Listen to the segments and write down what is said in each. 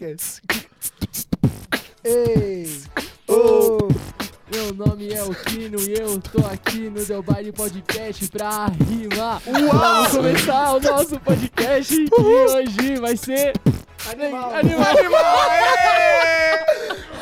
podcast. Ei! Ô! Meu nome é Okino e eu tô aqui no Del Baile Podcast pra rimar. Uau! Vamos começar o nosso podcast que hoje vai ser Animal! animal. Animal!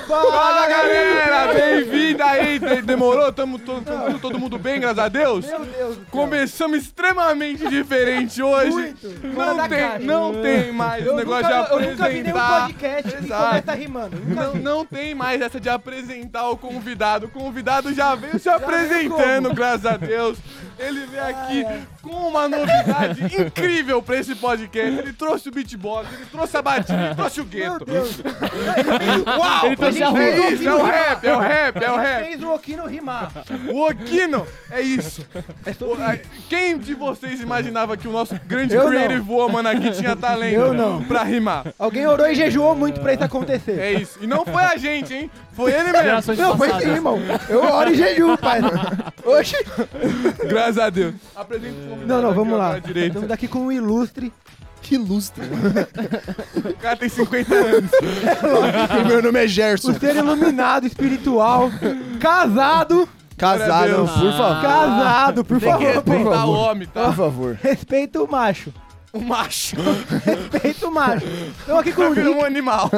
Fala galera, bem-vinda aí. De- Demorou? Tamo to- tamo todo mundo bem, graças a Deus? Meu Deus do céu. Começamos extremamente diferente hoje. Muito. Fora Não da tem, caixa. não tem mais Eu o negócio nunca, de eu nunca vi nenhum apresentar. podcast que Exato. começa rimando. Nunca Não, vi. não tem mais essa de apresentar o convidado. O convidado já veio se apresentando, graças a Deus. Ele veio aqui com uma novidade incrível pra esse podcast. Ele trouxe o beatbox, ele trouxe a batida, ele trouxe o Meu gueto. Deus. Uau! Ele trouxe a é rua. isso, é o rap, é o rap, é o rap. Fez o Okino rimar. O Okino, é isso. É a- isso. Quem de vocês imaginava que o nosso grande Eu creative woman aqui tinha talento Eu não. pra rimar? Alguém orou e jejuou muito pra isso acontecer. É isso. E não foi a gente, hein? Foi ele mesmo. Não, foi sim, irmão. Eu oro e jejum, pai. Oxi. Graças a Deus. Apresenta o convidado Não, não, vamos lá. Estamos aqui com o ilustre. Que ilustre. O cara tem 50 anos. Meu nome é Gerson. O ser iluminado, espiritual, casado, Casado, por favor. casado, por Tem favor, por respeitar o favor. homem, tá? Por favor. Respeita o macho. O macho. Respeita o macho. Estamos aqui com o um Nick, animal.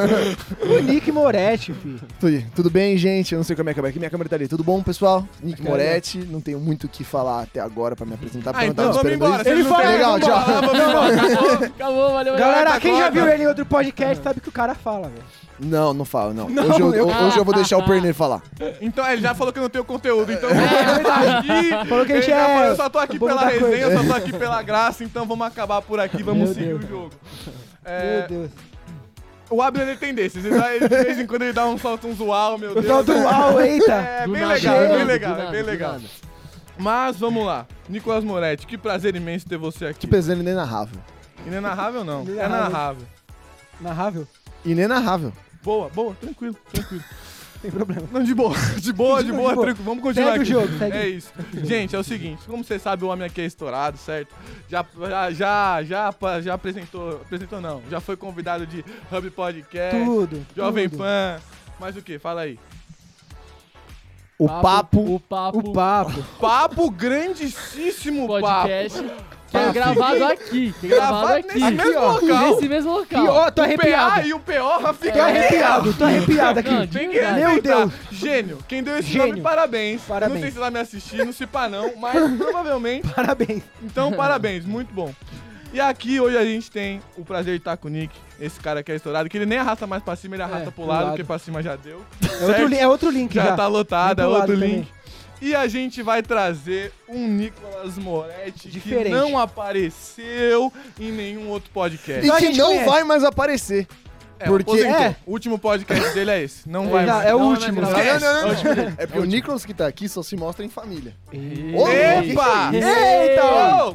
o Nick Moretti, filho. Tudo, tudo bem, gente? Eu não sei como é que é. Minha câmera tá ali. Tudo bom, pessoal? Nick. Moretti. Não tenho muito o que falar até agora pra me apresentar. Ah, porque eu não então vamos embora. Ele fala, legal, tchau. embora, vamos embora. Acabou, acabou, valeu, Galera, tá quem já viu ele em outro podcast sabe que o cara fala, velho. Não, não falo, não. Não, hoje, eu, eu- hoje eu vou deixar o Perner falar. Então, ele já falou que eu não tenho conteúdo, então... aqui, Falou que a gente é falou, Eu só tô aqui pela resenha, coisa. eu só tô aqui pela graça, então vamos acabar por aqui, vamos Meu seguir Deus. o jogo. É, Meu Deus. o Abner ele tem desses, ele dá- ele, de vez em quando ele dá um salto, um uau, meu Deus. tal do uau, eita. É bem legal, é bem legal, é bem legal. nada. Mas vamos lá. Nicolas Moretti, que prazer imenso ter você aqui. Que pesando inenarrável. Inenarrável não, é Inenarrável. narrável. Narrável? Inenarrável. Boa, boa, tranquilo, tranquilo. Sem problema. Não, de boa, de boa, de boa, tranquilo. Vamos continuar Segue o aqui. jogo, segue. É isso. Gente, é o seguinte, como você sabe, o homem aqui é estourado, certo? Já, já, já, já apresentou, apresentou não, já foi convidado de Hub Podcast, Tudo. Jovem tudo. Pan, mais o que? Fala aí. O papo. O papo. O papo. Papo grandíssimo podcast. Que é Papo. gravado aqui. Que é gravado Gravado aqui. nesse mesmo ó, local. Nesse mesmo local. E ó, tô O PA arrepiado. e o PO ficam Tô arrepiado, tô arrepiado aqui. Não, Verdade. Meu. Deus. Gênio. Quem deu esse Gênio. nome, parabéns. Parabéns. Não sei se ela me assistindo, se pá não, mas provavelmente. Parabéns. Então, parabéns. Muito bom. E aqui hoje a gente tem o prazer de estar com o Nick, esse cara que é estourado, que ele nem arrasta mais pra cima, ele arrasta pro pro lado, lado. porque pra cima já deu. É outro, li- é outro link Já, já. tá lotado, é outro link. E a gente vai trazer um Nicolas Moretti Diferente. que não apareceu em nenhum outro podcast. E Então que não conhece. vai mais aparecer. É, porque-. É. O último podcast dele é esse. Não vai Já- mais. é o Não, último. não, não, Não, não. É porque o Nicolas que tá aqui só se mostra em família. Ô, Epa! Eita.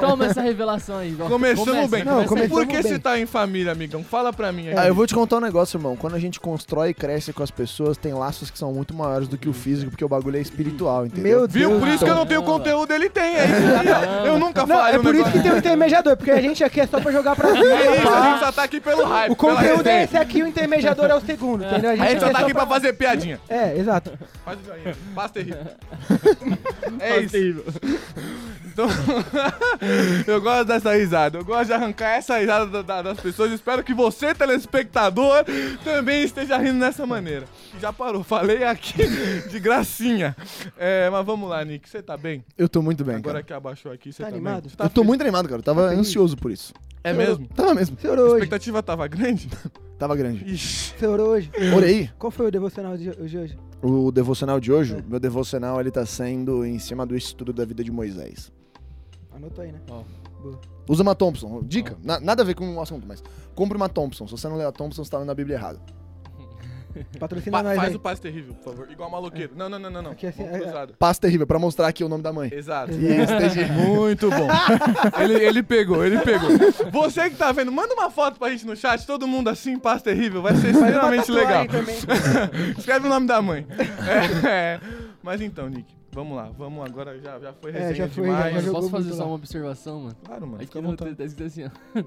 Toma essa revelação aí. Começamos Começa, bem. Por aí. que você tá em família, amigão? Fala pra mim aqui. Ah, eu vou te contar um negócio, irmão. Quando a gente constrói e cresce com as pessoas, tem laços que são muito maiores do que o físico, porque o bagulho é espiritual, entendeu? Meu Viu? Deus. Por isso que eu não tenho conteúdo, ele tem. É aí. Eu nunca falei é por isso que tem um intermediador, porque a gente aqui é só pra jogar pra cima. É isso, a pá. gente só tá aqui pelo hype. O conteúdo é esse aqui, o intermediador é o segundo, entendeu? A gente só é tá aqui pra fazer piadinha. É, exato. Faz o joinha. Passa terrível. É isso. Então, eu gosto dessa risada. Eu gosto de arrancar essa risada da- da- das pessoas. Espero que você, telespectador, também esteja rindo dessa maneira. Já parou, falei aqui de gracinha. É, mas vamos lá, Nick. Você tá bem? Eu tô muito bem, Agora cara. que abaixou aqui, você Tá tá, animado? tá Eu tô feliz? muito animado, cara. Eu tava feliz? ansioso por isso. É mesmo? Tava mesmo. Você orou A hoje? expectativa tava grande? Tava grande. Ixi. Você orou hoje? Orei. Qual foi o devocional de hoje? O devocional de hoje, É. meu devocional, ele tá sendo em cima do estudo da vida de Moisés. Anotou aí, né? Usa uma Thompson. Dica, na- nada a ver com o assunto, mas compre uma Thompson. Se você não ler a Thompson, você tá lendo a Bíblia errada. Patrocina Pa- nós faz aí. o passe terrível, por favor. Igual maloqueiro. Não, não, não, não. não. Aqui é assim, é- cruzada. Passo terrível, pra mostrar aqui o nome da mãe. Exato. Isso. Muito bom. ele, ele pegou, ele pegou. Você que tá vendo, manda uma foto pra gente no chat, todo mundo assim, paz terrível, vai ser extremamente legal. Escreve o nome da mãe. É, é. Mas então, Nick, Vamos lá, vamos agora, já, já foi É, resenha já foi, demais. já jogou posso fazer só lá. uma observação, mano? Claro, mano, Aqui fica à no vontade. tá escrito assim, ó.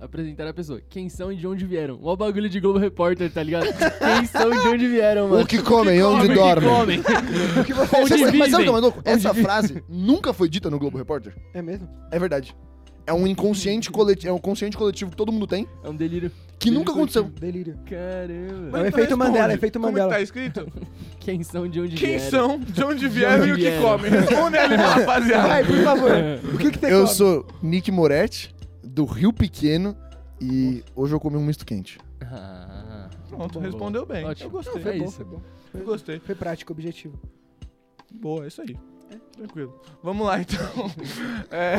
Apresentar a pessoa. Quem são e de onde vieram? Ó o bagulho de Globo Repórter, tá ligado? Quem são e de onde vieram, mano? O que comem, onde que dormem. comem? O que você Onde Mas sabe- mas sabe o que é louco? Essa frase nunca foi dita no Globo Repórter. É mesmo? É verdade. É um inconsciente coletivo, é um consciente coletivo que todo mundo tem, É um delírio. que nunca aconteceu. Delírio. Caramba. É o efeito Mandela, efeito Como Mandela. é que tá escrito? Quem são de onde Quem vieram? são, de onde vieram e o que comem? Responde ali, rapaziada. Vai, por favor. O que que você Eu come? sou Nick Moretti, do Rio Pequeno, e hoje eu comi um misto quente. Ah, Pronto, bom, respondeu bem. Ótimo. Eu gostei. É Foi bom, isso. foi bom. Eu gostei. Foi prático, objetivo. Boa, é isso aí. Tranquilo. Vamos lá, então. É,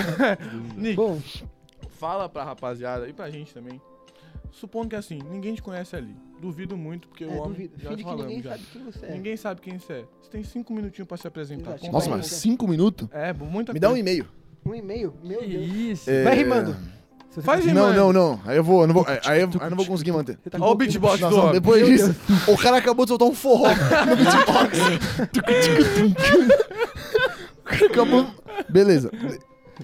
Nick, Bom, fala pra rapaziada e pra gente também. Supondo que assim, ninguém te conhece ali. Duvido muito, porque é, o homem. duvido. Já Finge falamos ninguém já. sabe quem você é. Ninguém sabe quem você é. Você tem cinco minutinhos pra se apresentar. Exato. Conta Nossa, aí. mas cinco minutos? É, muita Me dá um coisa. e-mail. Um e-mail? Meu Que Deus. isso? É, Vai rimando. Se você Faz conseguir- Não, rimando. não, não. Aí eu vou, eu não vou. Aí, aí eu, aí eu não vou conseguir manter. Você tá Ó o beatbox Nossa, do homem. depois Meu disso, o cara acabou de soltar um forró no beatbox. acabou. Beleza.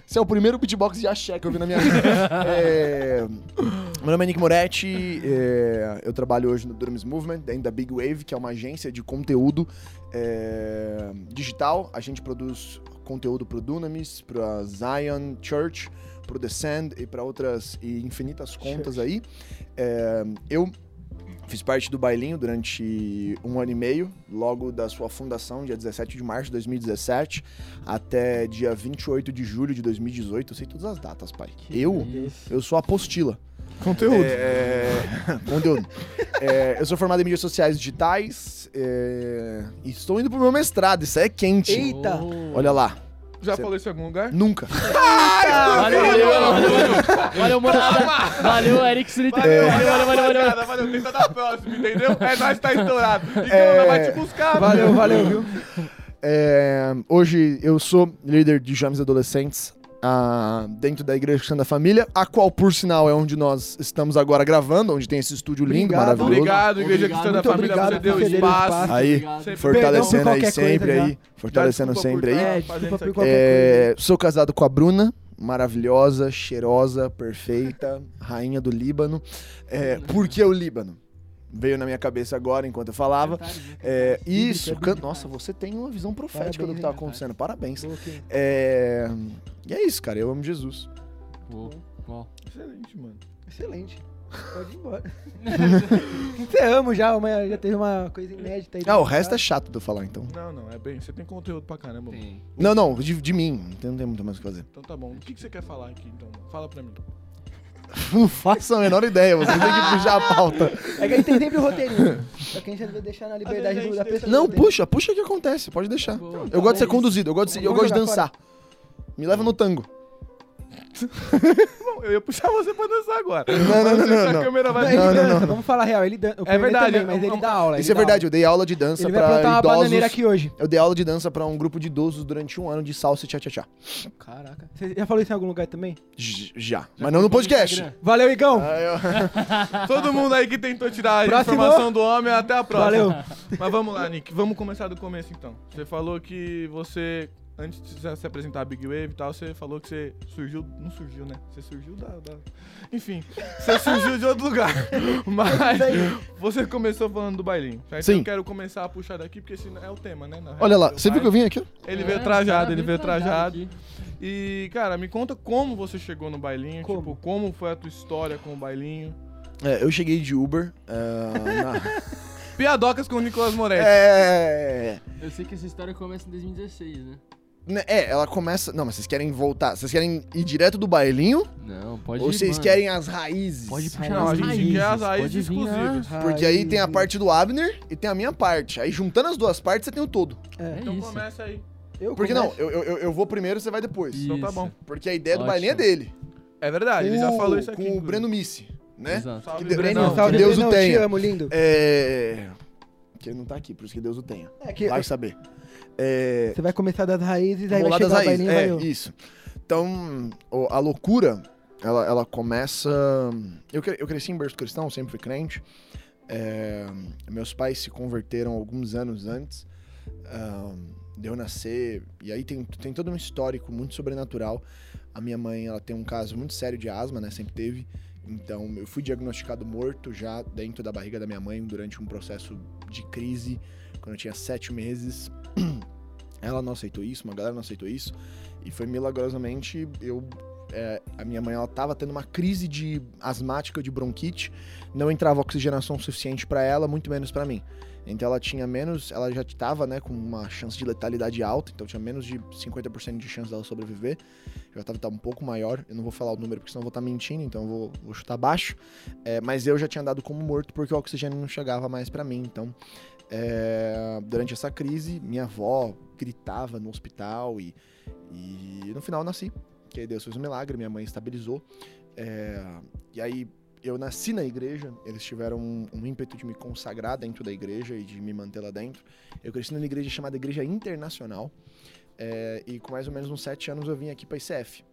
Esse é o primeiro beatbox de axé que eu vi na minha vida. É, Meu nome é Nick Moretti, é, eu trabalho hoje no Drums Movement, dentro da Big Wave, que é uma agência de conteúdo é, digital. A gente produz conteúdo pro Dunamis, pra Zion Church, pro The Sand e para outras e infinitas contas aí. É, eu fiz parte do Bailinho durante um ano e meio, logo da sua fundação, dia 17 de março de 2017, até dia 28 de julho de 2018. Eu sei todas as datas, pai. Eu? Isso. Eu sou apostila. Conteúdo. É, conteúdo. É, eu sou formado em mídias sociais digitais é, e estou indo pro meu mestrado. Isso é quente. Eita! Olha lá. Já Cê- falou isso em algum lugar? Nunca. Valeu, valeu, valeu, valeu. Valeu, morada. Valeu, Eric Sliter. Valeu, valeu, valeu, valeu. Rapaziada, valeu. Tenta dar próximo, entendeu? É nós tá estourado. Então, É. nós vai te buscar. Valeu, valeu, viu? É, hoje eu sou líder de jovens adolescentes ah, dentro da Igreja Cristã da Família, a qual, por sinal, é onde nós estamos agora gravando, onde tem esse estúdio lindo, Obrigado. maravilhoso. Obrigado, Igreja. Cristã da Família, obrigado você deu espaço. espaço. Aí, Obrigado. Sempre fortalecendo aí sempre coisa, aí. Fortalecendo Desculpa por sempre aí. tá É, fazendo desculpa isso por aqui. qualquer É, sou casado com a Bruna, maravilhosa, cheirosa, perfeita, rainha do Líbano. É, por que o Líbano? Veio na minha cabeça agora enquanto eu falava. É, isso, Bíblica, can- nossa, você tem uma visão profética do que tá Parabéns, acontecendo. Parabéns. É, e é isso, cara. Eu amo Jesus. Uou, uau. Excelente, mano. Excelente. Pode ir embora. Encerramos já, uma, já teve uma coisa inédita aí. Ah, o resto é chato de eu falar, então. Não, não, é bem. Você tem conteúdo pra caramba. Tem. Não, não, de, de mim. Não tem, não tem muito mais o que fazer. Então tá bom. O que, que você quer falar aqui, então? Fala pra mim. Não faço a menor ideia. Você tem que puxar a pauta. É que a gente tem sempre o roteirinho. Só que a gente deve deixar na liberdade do- da pessoa. Não, puxa, puxa o que acontece. Pode deixar. Bom, Eu gosto de ser bom. conduzido. Eu gosto de, ser- eu gosto de dançar. Me leva no tango. Bom, eu ia puxar você pra dançar agora. Não, não, não, se não, a não. câmera vai... Não, Não, não, não. vamos falar real. Ele dança. É verdade, Também, mas ele dá aula. Isso é verdade. Eu dei aula de dança Ele vai pra plantar uma bananeira aqui hoje. Eu dei aula de dança pra um grupo de idosos durante um ano de salsa e tchá-tchá-tchá. Caraca. Você já falou isso em algum lugar também? Já. Mas não no podcast. Valeu, Igão. Ah, eu- Todo mundo aí que tentou tirar a informação do homem, até a próxima. Valeu. Mas vamos lá, Nick. Vamos começar do começo, então. Você falou que você, antes de se apresentar a Big Wave e tal, você falou que você surgiu... Não surgiu, né? Você surgiu da... da- Enfim, você surgiu de outro lugar. Mas você começou falando do bailinho. certo? Sim. Eu quero começar a puxar daqui, porque esse é o tema, né? real. Olha lá, você viu que eu vim aqui? Ele É, veio trajado, ele veio trajado. aqui. E, cara, me conta como você chegou no bailinho, Como? tipo, como foi a tua história com o bailinho. É, eu cheguei de Uber. é, na- Piadocas com o Nicolas Moretti. É. Eu sei que essa história começa em 2016, né? Né, É, ela começa. Não, mas vocês querem voltar? Vocês querem ir direto do bailinho? Não, pode ou ir, vocês mano. querem as raízes? Pode puxar Não, a as gente raízes, quer as pode raízes exclusivas. Porque aí tem a parte do Abner e tem a minha parte. Aí juntando as duas partes, você tem o todo. É. É Então isso. começa aí. Eu Porque começo. não, eu, eu, eu vou primeiro, você vai depois. Então tá Isso. bom. Porque a ideia do Ótimo. bailinho é dele. É verdade, ele já Com- falou isso aqui. Com o inclusive. Breno Missi, né? Exato. Salve, Que. Brenão, salve, que Deus o Brenão, tenha. te amo, lindo. É. Que ele não tá aqui, por isso que Deus o tenha. É que Vai saber. É. você vai começar das raízes, aí vai das chegar o raízes. É, vai isso. Então, a loucura, ela, ela começa. Eu, eu cresci em berço cristão, sempre fui crente. É, meus pais se converteram alguns anos antes. Ah, de eu nascer. E aí tem, tem todo um histórico muito sobrenatural. A minha mãe, ela tem um caso muito sério de asma, né? Sempre teve. Então, eu fui diagnosticado morto já dentro da barriga da minha mãe durante um processo de crise, quando eu tinha sete meses. Ela não aceitou isso, uma galera não aceitou isso. E foi milagrosamente, eu... é, a minha mãe, ela tava tendo uma crise de asmática, de bronquite. Não entrava oxigenação suficiente pra ela, muito menos pra mim. Então ela tinha menos, ela já estava, né, com uma chance de letalidade alta, então tinha menos de 50% de chance dela sobreviver. Já estava um pouco maior, eu não vou falar o número porque senão vou estar mentindo, então vou, vou chutar baixo. É, mas eu já tinha dado como morto porque o oxigênio não chegava mais para mim. Então, é, durante essa crise, minha avó gritava no hospital e, e no final eu nasci. Que aí Deus fez um milagre, minha mãe estabilizou. É, e aí eu nasci na igreja, eles tiveram um, um ímpeto de me consagrar dentro da igreja e de me manter lá dentro. Eu cresci numa igreja chamada Igreja Internacional. é, e com mais ou menos uns sete anos eu vim aqui para ICF.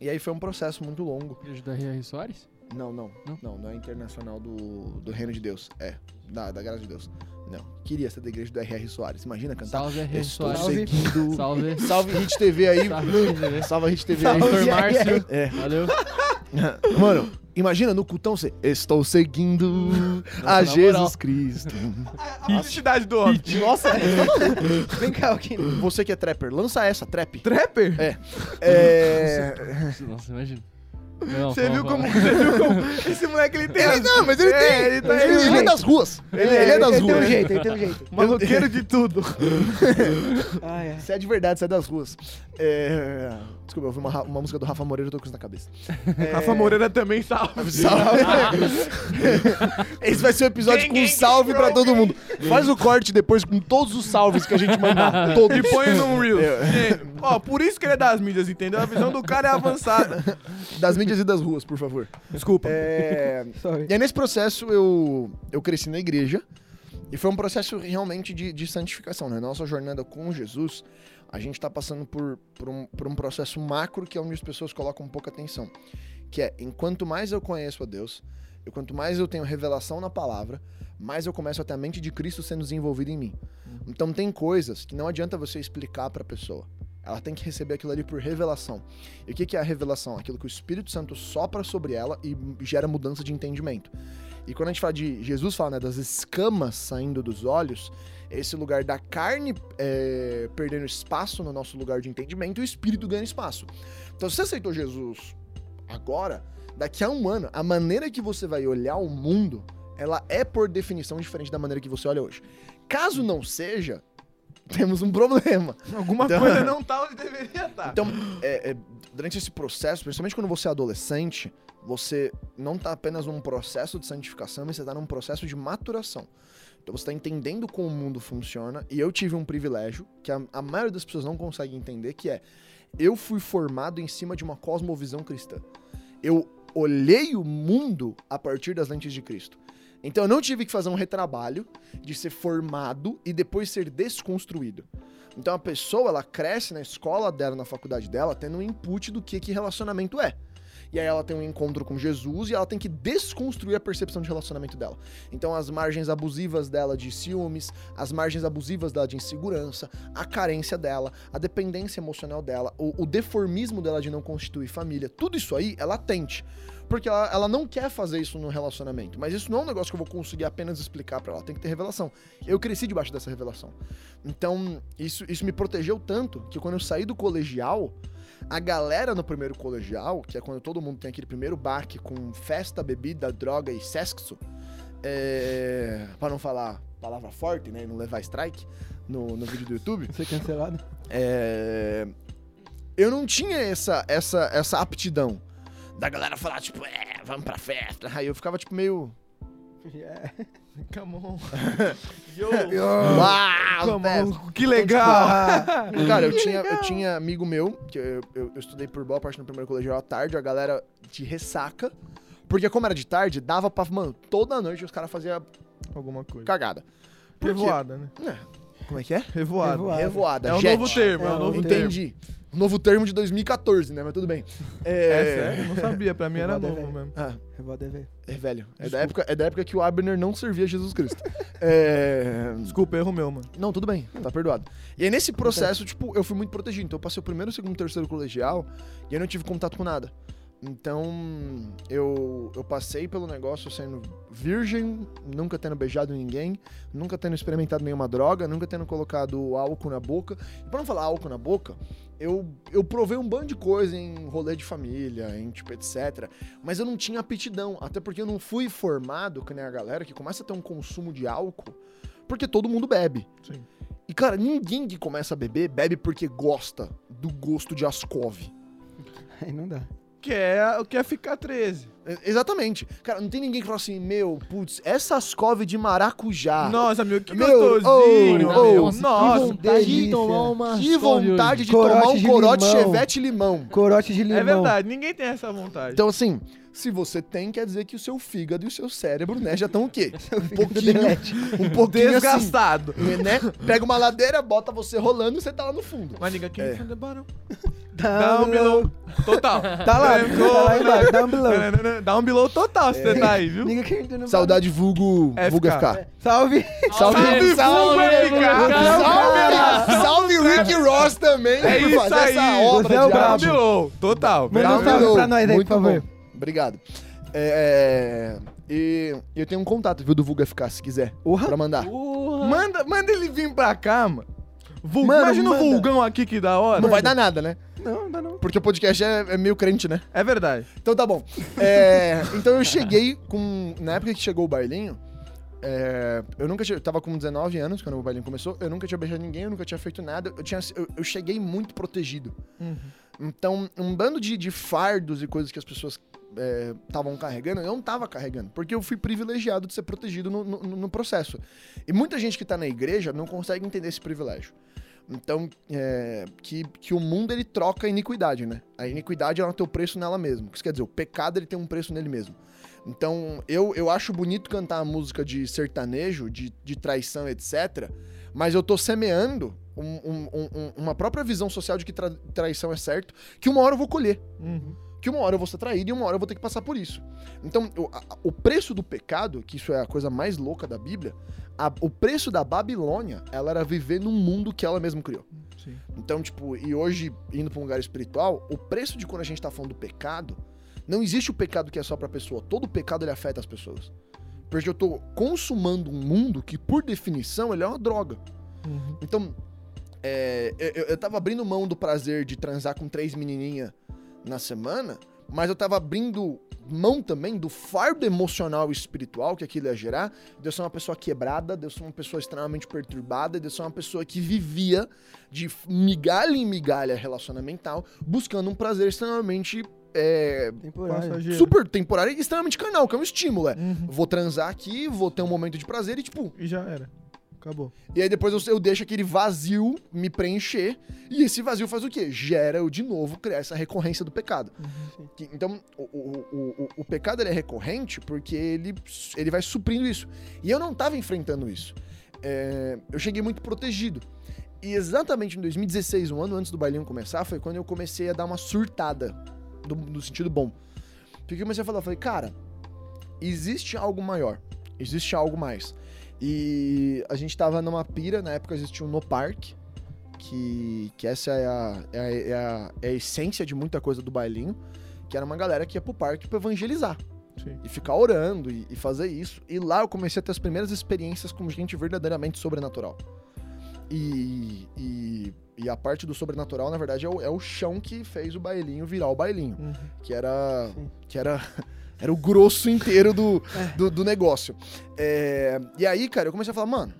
E aí foi um processo muito longo. Igreja da R.R. Soares? Não, não, Não? não, não, é internacional do, do Reino de Deus. É, da, da graça de Deus. Não. Queria ser da igreja do R.R. Soares. Imagina cantar. Salve R.R. Estou Soares. seguindo. Salve. Salve Hit TV aí. Salve. Salve Hit TV aí. Heitor Márcio. É. Valeu. Mano, imagina no cultão você. Estou seguindo a na Jesus moral. Cristo. Identidade do homem. Nossa, é. Vem cá, Alquino. Você que é trapper, lança essa, trap. Trapper? É. É. Nossa, imagina. Não, Você viu como. Você viu como. Esse moleque ele tem. Ele, não, mas ele É, tem. ele Ele, tá- ele ele é tem das ruas. Ele, ele é das Ele tem um ruas. jeito, ele tem um jeito. Maloqueiro de tudo. Ai. Você é de verdade, você é das ruas. É... Desculpa, eu ouvi uma, uma música do Rafa Moreira eu tô com isso na cabeça. É... Rafa Moreira também salve. Salve. Esse vai ser o episódio com salve pra todo mundo. Faz o corte depois com todos os salves que a gente mandar. Todos. E põe no Reels. É. Gente, Ó, por isso que ele é das mídias, entendeu? A visão do cara é avançada. Das mídias e das ruas, por favor. Desculpa. É... E aí, nesse processo, eu, eu cresci na igreja. E foi um processo realmente de, de santificação, né? Nossa jornada com Jesus, a gente tá passando por, por, um, por um processo macro que é onde as pessoas colocam pouca atenção. Que é, enquanto mais eu conheço a Deus, e quanto mais eu tenho revelação na palavra, mais eu começo a ter a mente de Cristo sendo desenvolvida em mim. Então tem coisas que não adianta você explicar pra pessoa. Ela tem que receber aquilo ali por revelação. E o que que é a revelação? Aquilo que o Espírito Santo sopra sobre ela e gera mudança de entendimento. E quando a gente fala de Jesus fala né, das escamas saindo dos olhos, esse lugar da carne é, perdendo espaço no nosso lugar de entendimento e o Espírito ganha espaço. Então, se você aceitou Jesus agora, daqui a um ano, a maneira que você vai olhar o mundo, ela é por definição diferente da maneira que você olha hoje. Caso não seja, temos um problema. Alguma Então- coisa não tá onde deveria estar. Então, é, é, durante esse processo, principalmente quando você é adolescente, você não tá apenas num processo de santificação, mas você tá num processo de maturação. Então você tá entendendo como o mundo funciona, e eu tive um privilégio que a, a maioria das pessoas não consegue entender, que é eu fui formado em cima de uma cosmovisão cristã. Eu olhei o mundo a partir das lentes de Cristo. Então eu não tive que fazer um retrabalho de ser formado e depois ser desconstruído. Então a pessoa, ela cresce na escola dela, na faculdade dela, tendo um input do que, que relacionamento é. E aí ela tem um encontro com Jesus e ela tem que desconstruir a percepção de relacionamento dela. Então as margens abusivas dela de ciúmes, as margens abusivas dela de insegurança, a carência dela, a dependência emocional dela, o, o deformismo dela de não constituir família, tudo isso aí é latente. Porque ela, ela não quer fazer isso no relacionamento. Mas isso não é um negócio que eu vou conseguir apenas explicar pra ela. Tem que ter revelação. Eu cresci debaixo dessa revelação. Então, isso, isso me protegeu tanto que quando eu saí do colegial, a galera no primeiro colegial, que é quando todo mundo tem aquele primeiro baque com festa, bebida, droga e sexo, é... para não falar palavra forte, né, e não levar strike no, no vídeo do YouTube, Ser cancelado. é... eu não tinha essa, essa, essa aptidão da galera falar, tipo, é, vamos pra festa. Aí eu ficava, tipo, meio... Yeah. Come on. Uau, Come on. Que legal. Cara, eu tinha, eu tinha amigo meu, que eu, eu, eu estudei por boa parte no primeiro colegial à tarde, a galera de ressaca. Porque como era de tarde, dava pra, mano, toda noite os caras faziam Alguma coisa. cagada. Por quê? Revoada, né? Como é que é? Revoada. Revoada. Revoada. É um jet. novo termo, é, É, um um novo termo. Entendi. Novo termo de 2014, né? Mas tudo bem. É sério? Não sabia, pra mim era é novo velho. mesmo. Ah, Revoada é velho. é velho. É da, época, é da época que o Abner não servia Jesus Cristo. É... Desculpa, erro meu, mano. Não, tudo bem, tá perdoado. E aí nesse processo, tipo, eu fui muito protegido. Então eu passei o primeiro, segundo, terceiro colegial e eu não tive contato com nada. Então eu, eu passei pelo negócio sendo virgem, nunca tendo beijado ninguém, nunca tendo experimentado nenhuma droga, nunca tendo colocado álcool na boca. E pra não falar álcool na boca, eu, eu provei um bando de coisa em rolê de família, em tipo, etc. Mas eu não tinha aptidão, até porque eu não fui formado, que nem a galera, que começa a ter um consumo de álcool, porque todo mundo bebe. Sim. E, cara, ninguém que começa a beber, bebe porque gosta do gosto de Ascov. Aí não dá. Quer, quer ficar 13. É, Exatamente. Cara, não tem ninguém que fala assim, meu, putz, essa Ascov de maracujá. Nossa, amigo, que Meu, gostosinho. oh, meu. oh, Nossa, Nossa, que vontade de tomar uma que vontade de tomar Corote um de corote limão. chevette limão. Corote de limão. É verdade, ninguém tem essa vontade. Então, assim, se você tem, quer dizer que o seu fígado e o seu cérebro, né, já estão o quê? Um pouquinho, um pouquinho assim, Desgastado. né? Pega uma ladeira, bota você rolando e você tá lá no fundo. Mas ninguém aqui É. é. barão. Dá Down below. Total. Tá lá, tá lá embaixo, down below. Dá um below total se você tá aí, viu? Saudade vulgo, FK. vulgo FK. Salve! Salve, Salve, salve, salve, salve, cara. salve, salve Rick Ross também É por isso fazer aí. essa obra Você é o de Down below. Total. Manda um Down salve pra nós aí, Muito por favor. bom. Obrigado. É, e eu tenho um contato, viu, do Vulgo FK, se quiser, Porra. pra mandar. Porra. Manda, manda ele vir pra cá, mano. Vul- Mano, Imagina manda. o vulgão aqui que da hora. Não vai dar nada, né? Não, dá não. Porque o podcast é, é meio crente, né? É verdade. Então tá bom. É, então eu cheguei com. Na época que chegou o bailinho, é, eu nunca tinha. Eu tava com 19 anos quando o bailinho começou. Eu nunca tinha beijado ninguém, eu nunca tinha feito nada. Eu, tinha, eu, eu cheguei muito protegido. Então, um bando de, de fardos e coisas que as pessoas estavam carregando, eu não tava carregando. Porque eu fui privilegiado de ser protegido no, no, no processo. E muita gente que tá na igreja não consegue entender esse privilégio. Então, é, que, que o mundo ele troca a iniquidade, né? A iniquidade ela tem o preço nela mesma. Isso quer dizer, o pecado ele tem um preço nele mesmo. Então, eu, eu acho bonito cantar a música de sertanejo, de, de traição, etc. Mas eu tô semeando um- um- um- uma própria visão social de que tra- traição é certo, que uma hora eu vou colher. Uhum. Que uma hora eu vou ser traído e uma hora eu vou ter que passar por isso. Então, o, a- o preço do pecado, que isso é a coisa mais louca da Bíblia, a- o preço da Babilônia, ela era viver num mundo que ela mesma criou. Sim. Então, tipo, e hoje, indo pra um lugar espiritual, o preço de quando a gente tá falando do pecado, não existe o pecado que é só pra pessoa. Todo pecado ele afeta as pessoas. Porque eu tô consumando um mundo que, por definição, ele é uma droga. Uhum. Então, é, eu, eu- eu tava abrindo mão do prazer de transar com três menininhas na semana, mas eu tava abrindo mão também do fardo emocional e espiritual que aquilo ia gerar, de eu ser uma pessoa quebrada, de eu ser uma pessoa extremamente perturbada, de eu ser uma pessoa que vivia de migalha em migalha relacionamental, buscando um prazer extremamente é, Temporário. Super temporário e extremamente carnal, que é um estímulo. É. Uhum. Vou transar aqui, vou ter um momento de prazer e tipo, E já era. Acabou. e aí depois eu, eu deixo aquele vazio me preencher. E esse vazio faz o quê? Gera eu de novo criar essa recorrência do pecado. Que- então, o, o, o, o- pecado é recorrente porque ele, ele vai suprindo isso. E eu não tava enfrentando isso. É, eu cheguei muito protegido. E exatamente em 2016, um ano antes do bailinho começar, foi quando eu comecei a dar uma surtada, do, no sentido bom. Porque eu comecei a falar, eu falei, cara, existe algo maior, existe algo mais. E a gente tava numa pira, na época existia um No Park, que, que essa é a, é, a, é, a, é a essência de muita coisa do bailinho, que era uma galera que ia pro parque pra evangelizar. Sim. E ficar orando e, e fazer isso. E lá eu comecei a ter as primeiras experiências com gente verdadeiramente sobrenatural. E, e, e a parte do sobrenatural, na verdade, é o, é o chão que fez o bailinho virar o bailinho. Uhum. Que era. Sim. Que era. Era o grosso inteiro do, do, do negócio. É, e aí, cara, eu comecei a falar, mano.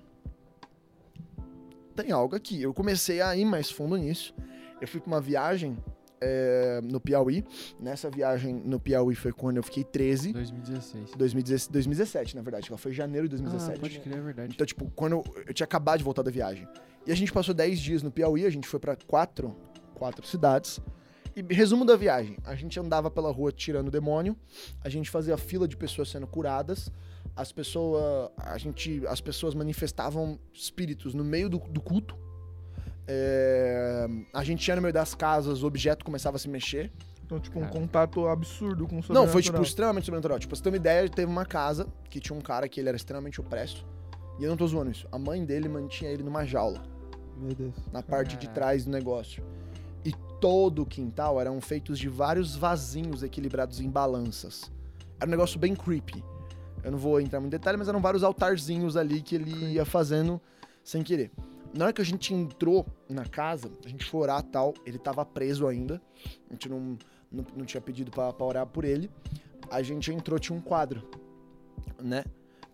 Tem algo aqui. Eu comecei a ir mais fundo nisso. Eu fui pra uma viagem é, no Piauí. Nessa viagem no Piauí foi quando eu fiquei 13. 2016. 2016 2017, na verdade. Ela foi em janeiro de Ah, 2017. pode crer, é verdade. Então, tipo, quando eu, eu tinha acabado de voltar da viagem. E a gente passou 10 dias no Piauí, a gente foi pra quatro, quatro cidades. E resumo da viagem: a gente andava pela rua tirando demônio, a gente fazia fila de pessoas sendo curadas, as pessoas, a gente, as pessoas manifestavam espíritos no meio do, do culto. É, a gente ia no meio das casas, o objeto começava a se mexer. Então, tipo, um Cara. contato absurdo com o Não, foi tipo sobrenatural. extremamente sobrenatural. Tipo, pra você ter uma ideia, teve uma casa que tinha um cara que ele era extremamente opresso. E eu não tô zoando isso. A mãe dele mantinha ele numa jaula, Meu Deus. na parte de Caraca. trás do negócio. E todo o quintal eram feitos de vários vasinhos equilibrados em balanças. Era um negócio bem creepy. Eu não vou entrar muito em detalhe, mas eram vários altarzinhos ali que ele ia fazendo sem querer. Na hora que a gente entrou na casa, a gente foi orar tal, ele tava preso ainda. A gente não, não, não tinha pedido pra, pra orar por ele. A gente entrou, tinha um quadro, né?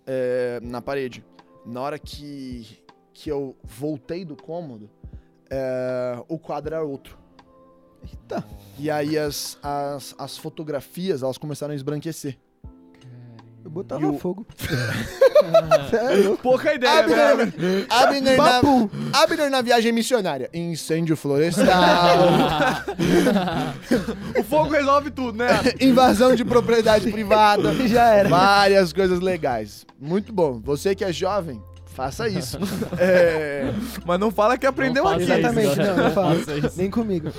é, na parede. Na hora que, que eu voltei do cômodo, é, o quadro era outro. Eita. E aí as, as, as fotografias, elas começaram a esbranquecer. Eu botava o- fogo. Sério? Pouca ideia, né? Abner, Abner, na, Abner na viagem missionária. Incêndio florestal. O fogo resolve tudo, né? invasão de propriedade privada. Já era. Várias coisas legais. Muito bom. Você que é jovem, faça isso. É, Mas não fala que aprendeu Não aqui. Exatamente, não, não faça isso. Nem comigo.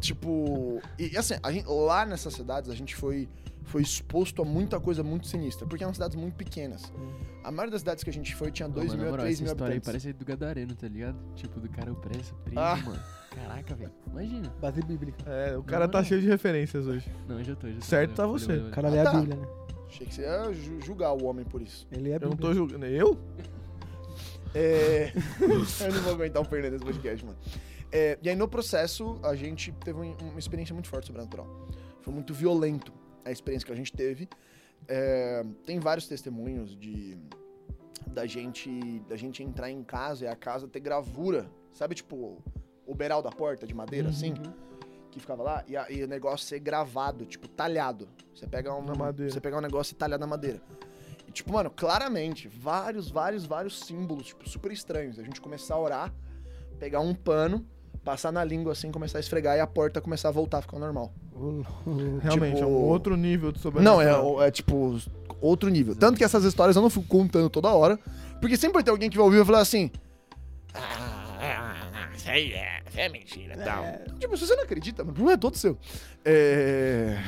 tipo, e assim, a gente- lá nessas cidades a gente foi, foi exposto a muita coisa muito sinistra, porque eram cidades muito pequenas. A maioria das cidades que a gente foi tinha Pô, 2 mano, mil na a moral, 3 essa mil história aí habitantes. parece do Gadareno, tá ligado? Tipo, do cara opresso, preso, Ah. mano. Caraca, velho. Imagina. Base bíblica. É, o cara tá Não. cheio de referências hoje. Não, eu já tô, já tô. Certo tá Valeu, você. valeu, O cara Ah, lê tá. a Bíblia, né? Achei que você ia ju- julgar o homem por isso. Ele é Eu não tô julgando. Eu? É... eu não vou aguentar o Fernando nesse podcast, mano. É, e aí, no processo, a gente teve um- uma experiência muito forte sobrenatural. Foi muito violento a experiência que a gente teve. É, tem vários testemunhos de da gente da gente entrar em casa e a casa ter gravura. Sabe, tipo, o beiral da porta de madeira, assim? Que ficava lá. E, a- e o negócio ser gravado, tipo, talhado. Você pega um, Na madeira. Você pegar um negócio e talhar na madeira. Tipo, mano, claramente, vários, vários, vários símbolos, tipo, super estranhos. A gente começar a orar, pegar um pano, passar na língua assim, começar a esfregar e a porta começar a voltar a ficar normal. Realmente, é um Tipo- outro nível de Não, sobrenatural. é, é tipo outro nível. Tanto que essas histórias eu não fico contando toda hora, porque sempre ter alguém que vai ouvir e vai falar assim. "Ah, Isso aí é, isso é mentira e tal. Tipo, se você não acredita, mano, o problema é todo seu. É.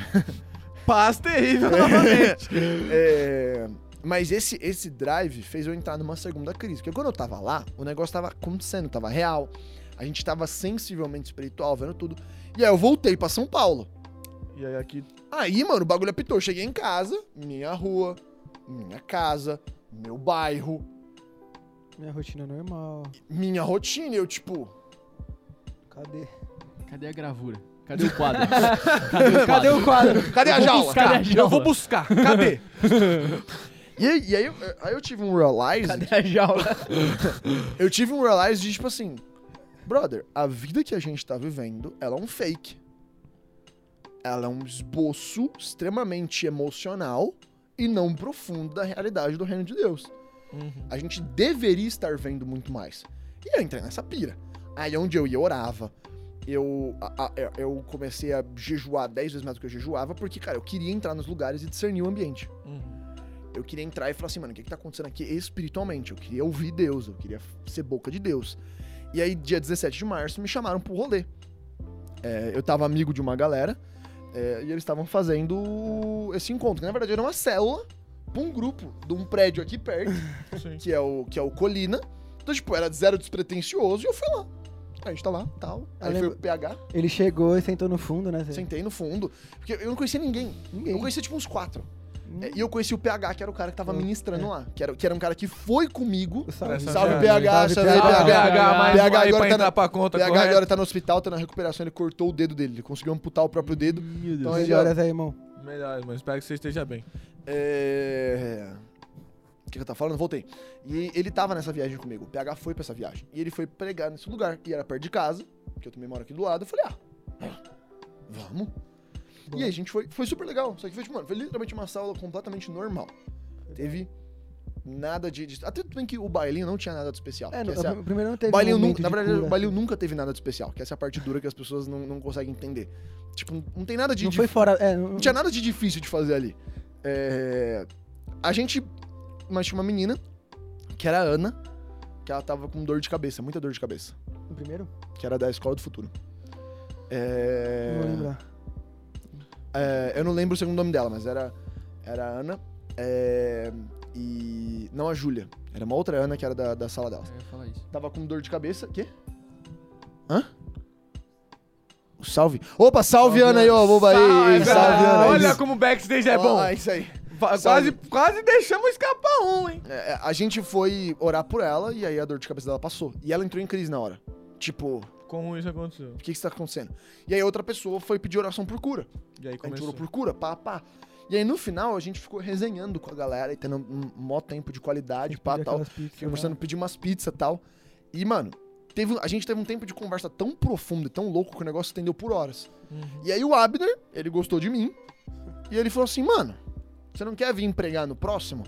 Paz terrível novamente. É, Mas esse, esse drive fez eu entrar numa segunda crise. Porque quando eu tava lá, o negócio tava acontecendo, tava real. A gente tava sensivelmente espiritual, vendo tudo. E aí eu voltei pra São Paulo. E aí aqui, Aí, mano, o bagulho apitou. Eu cheguei em casa, minha rua, minha casa, meu bairro, Minha rotina normal. minha rotina. e Eu, tipo, Cadê? Cadê a gravura? Cadê o quadro? Cadê o Cadê o quadro? cadê a Eu jaula? Cadê a eu jaula? vou buscar. Cadê? E aí, e aí, eu- aí eu tive um realize. Cadê a jaula? Eu tive um realize de, tipo assim, brother, a vida que a gente tá vivendo, ela é um fake. Ela é um esboço extremamente emocional e não profundo da realidade do reino de Deus. Uhum. A gente deveria estar vendo muito mais. E eu entrei nessa pira. Aí onde eu ia, eu orava. Eu, a- a- eu comecei a jejuar 10 vezes mais do que eu jejuava, porque, cara, eu queria entrar nos lugares e discernir o ambiente. Uhum. Eu queria entrar e falar assim, mano, o que, que tá acontecendo aqui espiritualmente? Eu queria ouvir Deus, eu queria ser boca de Deus. E aí, dia 17 de março, me chamaram pro rolê. É, eu tava amigo de uma galera é, e eles estavam fazendo esse encontro. que, Na verdade, era uma célula pra um grupo de um prédio aqui perto, Sim. que é o, que é o Colina. Então, tipo, era zero despretensioso e eu fui lá. A gente tá lá, tal. Aí Eu foi lembro- o PH, Ele chegou e sentou no fundo, né? Zé? sentei no fundo. Porque eu não conhecia ninguém. Ninguém. Eu conhecia, tipo, uns quatro. Hum. É, E eu conheci o PH, que era o cara que tava Oh, ministrando é. lá. Que era, que era um cara que foi comigo. Salve, Salve, Salve, PH, Salve, salve, PH. Ah, PH. PH, mais PH um agora pra tá na- pra conta, PH correto? agora tá no hospital, tá na recuperação, ele cortou o dedo dele. Ele conseguiu amputar o próprio dedo. Meu Deus. Então, ele- Melhoras aí, irmão. Melhor, mas espero que você esteja bem. É... O que que eu tava falando? Voltei. E ele tava nessa viagem comigo. O PH foi pra essa viagem. E ele foi pregar nesse lugar. E era perto de casa, que eu também moro aqui do lado. Eu falei, ah, vamos. E aí a gente foi. Foi super legal. Só que foi, tipo, mano, foi literalmente uma sala completamente normal. Teve nada de, de- Até bem que o bailinho não tinha nada de especial. É, essa- o primeiro não teve o bailinho um nu- momento na de verdade, cura. o bailinho nunca teve nada de especial, que essa é a parte dura que as pessoas não, não conseguem entender. Tipo, não tem nada de. Não de- foi fora... É, não, não tinha nada de difícil de fazer ali. É, A gente. Mas tinha uma menina, que era a Ana, que ela tava com dor de cabeça, muita dor de cabeça. No primeiro? Que era da Escola do Futuro. É, Não. É, eu não lembro o segundo nome dela, mas era, era a Ana. é, e. Não a Júlia. Era uma outra Ana que era da, da sala dela. Eu ia falar isso. Tava com dor de cabeça. Quê? Hã? Salve. Opa, salve, Ana aí, ó. Boba aí. Salve, Ana. Olha como o backstage é bom. Ah, isso aí. Salve. Quase, quase deixamos escapar um, hein? É, é, a gente foi orar por ela e aí a dor de cabeça dela passou. E ela entrou em crise na hora. Tipo, Como isso aconteceu? o que que está acontecendo? E aí outra pessoa foi pedir oração por cura. E aí A gente começou. orou por cura, pá, pá. E aí no final a gente ficou resenhando com a galera e tendo um mó tempo de qualidade, pá, tal. Fiquei conversando, pedir umas pizzas e tal. E, mano, teve, a gente teve um tempo de conversa tão profundo e tão louco que o negócio estendeu por horas. Uhum. E aí o Abner, ele gostou de mim. E ele falou assim, mano, você não quer vir pregar no próximo?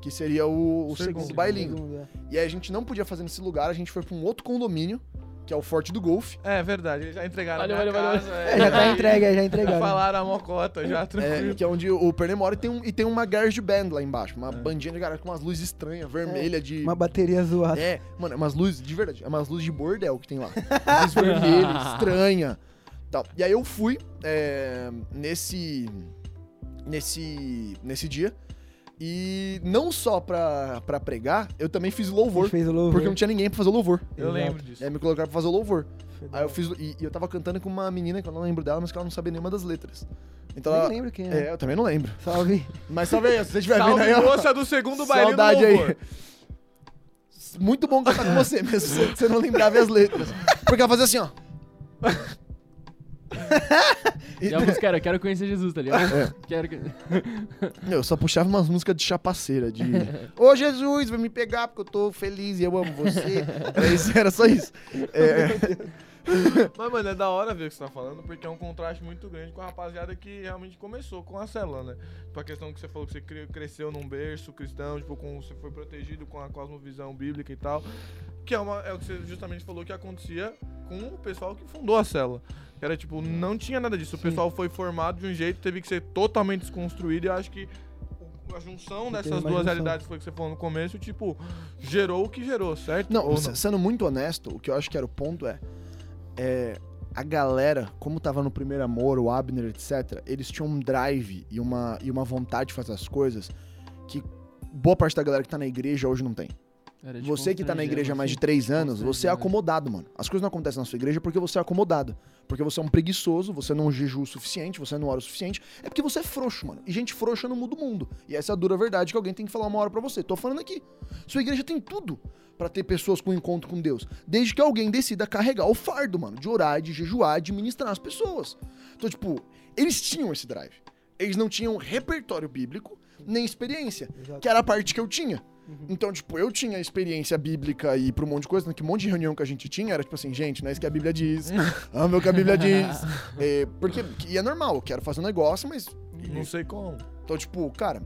Que seria o, o Segundo. segundo bailinho. Segundo, é. E aí a gente não podia fazer nesse lugar, a gente foi pra um outro condomínio, que é o Forte do Golfe. É verdade, eles já entregaram Valeu, a minha valeu, casa. É, já tá entregue, é, já Já entregaram. falaram a mocota, já, É, tranquilo. que é onde o Perné mora e tem, um, e tem uma garage band lá embaixo. Uma É. bandinha de garagem com umas luzes estranhas, vermelha de. Uma bateria zoada. É, mano, é umas luzes, de verdade, é umas luzes de bordel que tem lá. Luz vermelha, estranha. Tal. E aí eu fui é, nesse. Nesse. Nesse dia. E não só pra, pra pregar, eu também fiz A louvor. fez o louvor. Porque não tinha ninguém pra fazer o louvor. Eu Exato. lembro disso. E aí me colocaram pra fazer o louvor. Aí eu fiz. E, e eu tava cantando com uma menina que eu não lembro dela, mas que ela não sabia nenhuma das letras. Então hora. ela. Nem lembro quem É, é. eu também não lembro. Salve. Mas salve aí, se você estiver vendo Salve aí, ó. moça do segundo baile do Saudade louvor. aí. Muito bom cantar com você, mesmo se você não lembrava as letras. Porque ela fazia assim, ó. E- E a música era, quero conhecer Jesus, tá ligado? É. Quero eu só puxava umas músicas de chapaceira, de Ô Jesus, vai me pegar porque eu tô feliz e eu amo você. Era, isso, era só isso. É, Mas, mano, é da hora ver o que você tá falando, porque é um contraste muito grande com a rapaziada que realmente começou com a célula, né? Tipo, a questão que você falou que você cre- cresceu num berço cristão, tipo, com, você foi protegido com a cosmovisão bíblica e tal. Que é, uma, é o que você justamente falou que acontecia com o pessoal que fundou a célula. Que era, tipo, não tinha nada disso. O pessoal foi formado de um jeito, teve que ser totalmente desconstruído, e eu acho que a junção dessas duas realidades foi que você falou no começo, tipo, gerou o que gerou, certo? Não, s- sendo muito honesto, o que eu acho que era o ponto é, é, a galera, como tava no primeiro amor, o Abner, etc., eles tinham um drive e uma, e uma vontade de fazer as coisas que boa parte da galera que tá na igreja hoje não tem. Você que tá na igreja há mais de três anos, você é né? acomodado, mano. As coisas não acontecem na sua igreja porque você é acomodado. Porque você é um preguiçoso, você não jejua o suficiente, você não ora o suficiente. É porque você é frouxo, mano. E gente frouxa não muda o mundo. E essa é a dura verdade que alguém tem que falar uma hora pra você. Tô falando aqui. Sua igreja tem tudo pra ter pessoas com encontro com Deus. Desde que alguém decida carregar o fardo, mano. De orar, de jejuar, de ministrar as pessoas. Então, tipo, eles tinham esse drive. Eles não tinham repertório bíblico, nem experiência. Exato. Que era a parte que eu tinha. Então, tipo, eu tinha experiência bíblica e pra um monte de coisa, que um monte de reunião que a gente tinha era tipo assim, gente, não é isso que a Bíblia diz. Amo o que a Bíblia diz. É, porque, e é normal, eu quero fazer um negócio, mas. Não sei como. Então, tipo, cara,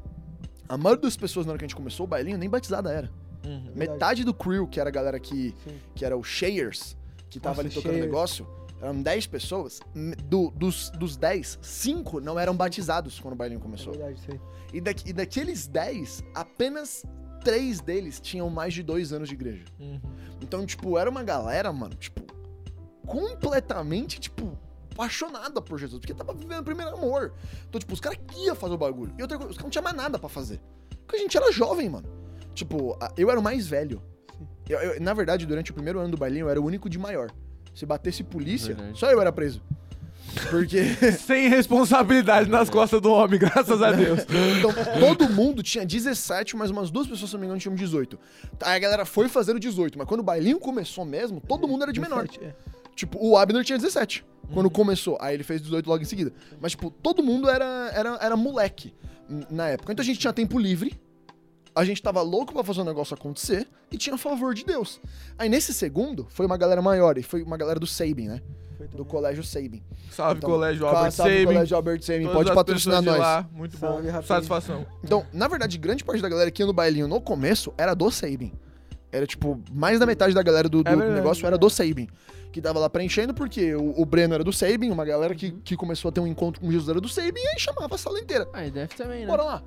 a maioria das pessoas na hora que a gente começou o bailinho nem batizada era. Uhum. Metade do crew, que era a galera que, Sim. que era o Shayers, que tava Nossa, ali tocando Shayers. negócio, eram 10 pessoas. Do, dos, dos 10, 5 não eram batizados quando o bailinho É começou. verdade, isso aí. E, da, e daqueles 10, apenas 3 deles tinham mais de 2 anos de igreja. Uhum. Então, tipo, era uma galera, mano, tipo, completamente, tipo, apaixonada por Jesus, porque tava vivendo o primeiro amor. Então, tipo, os caras queriam fazer o bagulho. E outra coisa, os caras não tinham mais nada pra fazer. Porque a gente era jovem, mano. Tipo, eu era o mais velho. Eu- eu- na verdade, durante o primeiro ano do bailinho, eu era o único de maior. Se batesse polícia, Verdade. só eu era preso. Porque. Sem responsabilidade nas costas do homem, graças a Deus. Então, todo mundo tinha 17, mas umas duas pessoas, se não me engano, tinham 18. Aí a galera foi fazendo 18, mas quando o bailinho começou mesmo, todo mundo era de menor. 17, é. Tipo, o Abner tinha 17 quando começou. Aí ele fez 18 logo em seguida. Mas, tipo, todo mundo era, era, era moleque na época. Então a gente tinha tempo livre. A gente tava louco pra fazer o negócio acontecer e tinha a favor de Deus. Aí nesse segundo, foi uma galera maior, e foi uma galera do Sabin, né? Foi Do colégio Sabin. Salve, Então, colégio Cara, Albert salve, Sabin. colégio Albert Sabin, Todas pode patrocinar nós. lá, Muito bom. Salve, rapaz. Satisfação. Então, na verdade, grande parte da galera que ia no bailinho no começo era do Sabin. Era tipo, mais da metade da galera do, do É negócio era do Sabin. Que tava lá preenchendo, porque o, o Breno era do Sabin, uma galera que, que começou a ter um encontro com Jesus era do Sabin, e aí chamava a sala inteira. Ah, e deve também, né? Bora lá.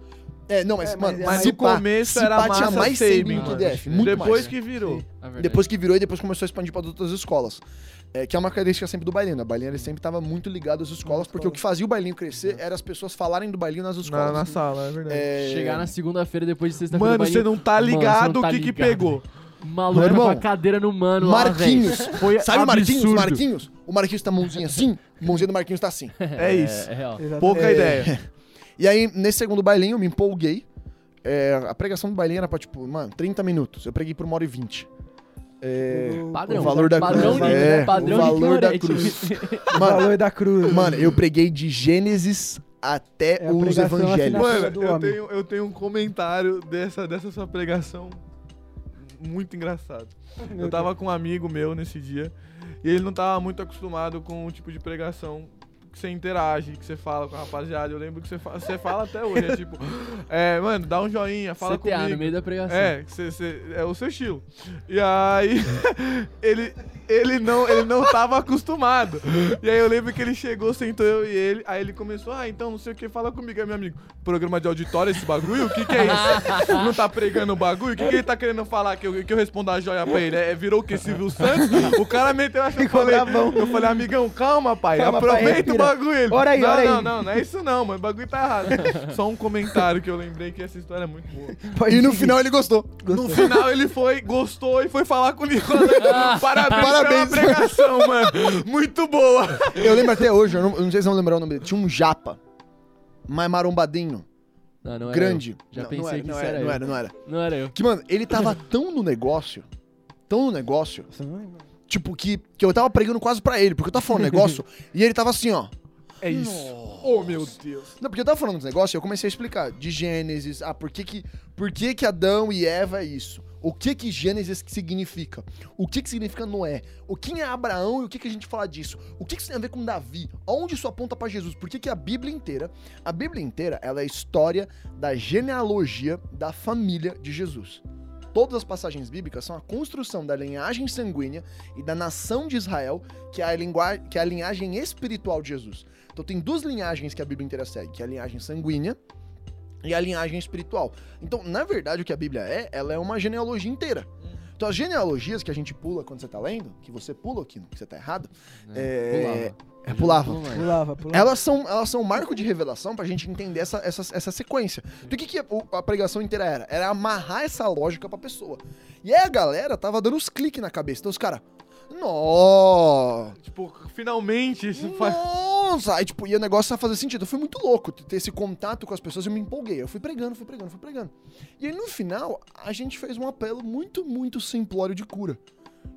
É, não, mas, É, mano, mas- Mas se no pá, começo se era pá, massa tinha mais do mano. que DF, muito Depois mais. que virou. A verdade. Depois que virou e depois começou a expandir pra outras escolas. É, que é uma característica sempre do bailinho. né? O bailinho ele sempre tava muito ligado às escolas, porque o que fazia o bailinho crescer era as pessoas falarem do bailinho nas Na, escolas. na sala, é verdade. É, Chegar na segunda-feira depois de sexta-feira. Mano, no você não tá Mano, ligado não tá o que que pegou. Maluco irmão, uma cadeira no mano lá, Marquinhos. velho. Foi Sabe o Marquinhos? Marquinhos? O Marquinhos tá mãozinha assim, a mãozinha do Marquinhos tá assim. É isso. É, real. Exatamente. Pouca É. ideia. E aí, nesse segundo bailinho, eu me empolguei. É, a pregação do bailinho era pra, tipo, mano, 30 minutos. Eu preguei por uma hora e 20. É, Padrão. o valor da padrão cruz. Nick, é? Padrão o valor da cruz. Moretti. O Mano, valor da cruz. mano, eu preguei de Gênesis até É os evangelhos. Mano, eu tenho, eu tenho um comentário dessa, dessa sua pregação muito engraçado. Eu tava com um amigo meu nesse dia e ele não tava muito acostumado com o tipo de pregação que você interage, que você fala com a rapaziada. Eu lembro que você fala, você fala até hoje. É tipo, é, mano, dá um joinha, fala CTA comigo. no meio da pregação. É, cê- cê- é o seu estilo. E aí, ele, ele, não, ele não tava acostumado. E aí eu lembro que ele chegou, sentou eu e ele, aí ele começou, ah, então não sei o que, fala comigo, é meu amigo. Programa de auditório esse bagulho? O que que é isso? Não tá pregando o bagulho? O que que ele tá querendo falar? Que eu, que eu respondo a joia pra ele? É, virou o que? Silvio Santos? O cara meteu essa eu falei, bravão. eu falei, amigão, calma, pai, Calma, pai, aproveita o respira. bagulho. Ele, Ora aí, não, ora aí. não, não, não é isso não, mano, o bagulho tá errado. Só um comentário que eu lembrei que essa história é muito boa. Pode E no seguir. final ele gostou. No final ele foi, gostou e foi falar com o Nicolas. Parabéns, Parabéns. pela pregação, mano. Muito boa. Eu lembro até hoje, eu não, eu não sei se vão lembrar o nome dele. Tinha um japa, mais marombadinho, Não, não era grande. eu. Já não, pensei não era, que não era, era não era, não era. Não era eu. Que, mano, ele tava tão no negócio, tão no negócio, Nossa, tipo, que, que eu tava pregando quase pra ele, porque eu tava falando um negócio e ele tava assim, ó. É isso. Oh, meu Deus. Não, porque eu tava falando dos negócios e eu comecei a explicar de Gênesis, ah, por que que, por que que Adão e Eva é isso? O que que Gênesis significa? O que que significa Noé? O que é Abraão e o que que a gente fala disso? O que que isso tem a ver com Davi? Onde isso aponta pra Jesus? Por que que a Bíblia inteira, a Bíblia inteira, ela é a história da genealogia da família de Jesus. Todas as passagens bíblicas são a construção da linhagem sanguínea e da nação de Israel, que é a, lingua- que é a linhagem espiritual de Jesus. Então tem duas linhagens que a Bíblia inteira segue, que é a linhagem sanguínea e a linhagem espiritual. Então, na verdade, o que a Bíblia é, ela é uma genealogia inteira. Então, as genealogias que a gente pula quando você tá lendo, que você pula aqui, que você tá errado, É, Pulava. é pulava. Pulava, pulava. Elas são, elas são um marco de revelação pra gente entender essa, essa, essa sequência. Então, o que, que a, a pregação inteira era? Era amarrar essa lógica pra pessoa. E aí a galera tava dando uns cliques na cabeça. Então, os caras, nossa, Tipo, finalmente isso faz. Nossa! Aí, tipo, e o negócio a fazer sentido. Foi muito louco ter esse contato com as pessoas. Eu me empolguei. Eu fui pregando, fui pregando, fui pregando. E aí, no final, a gente fez um apelo muito, muito simplório de cura.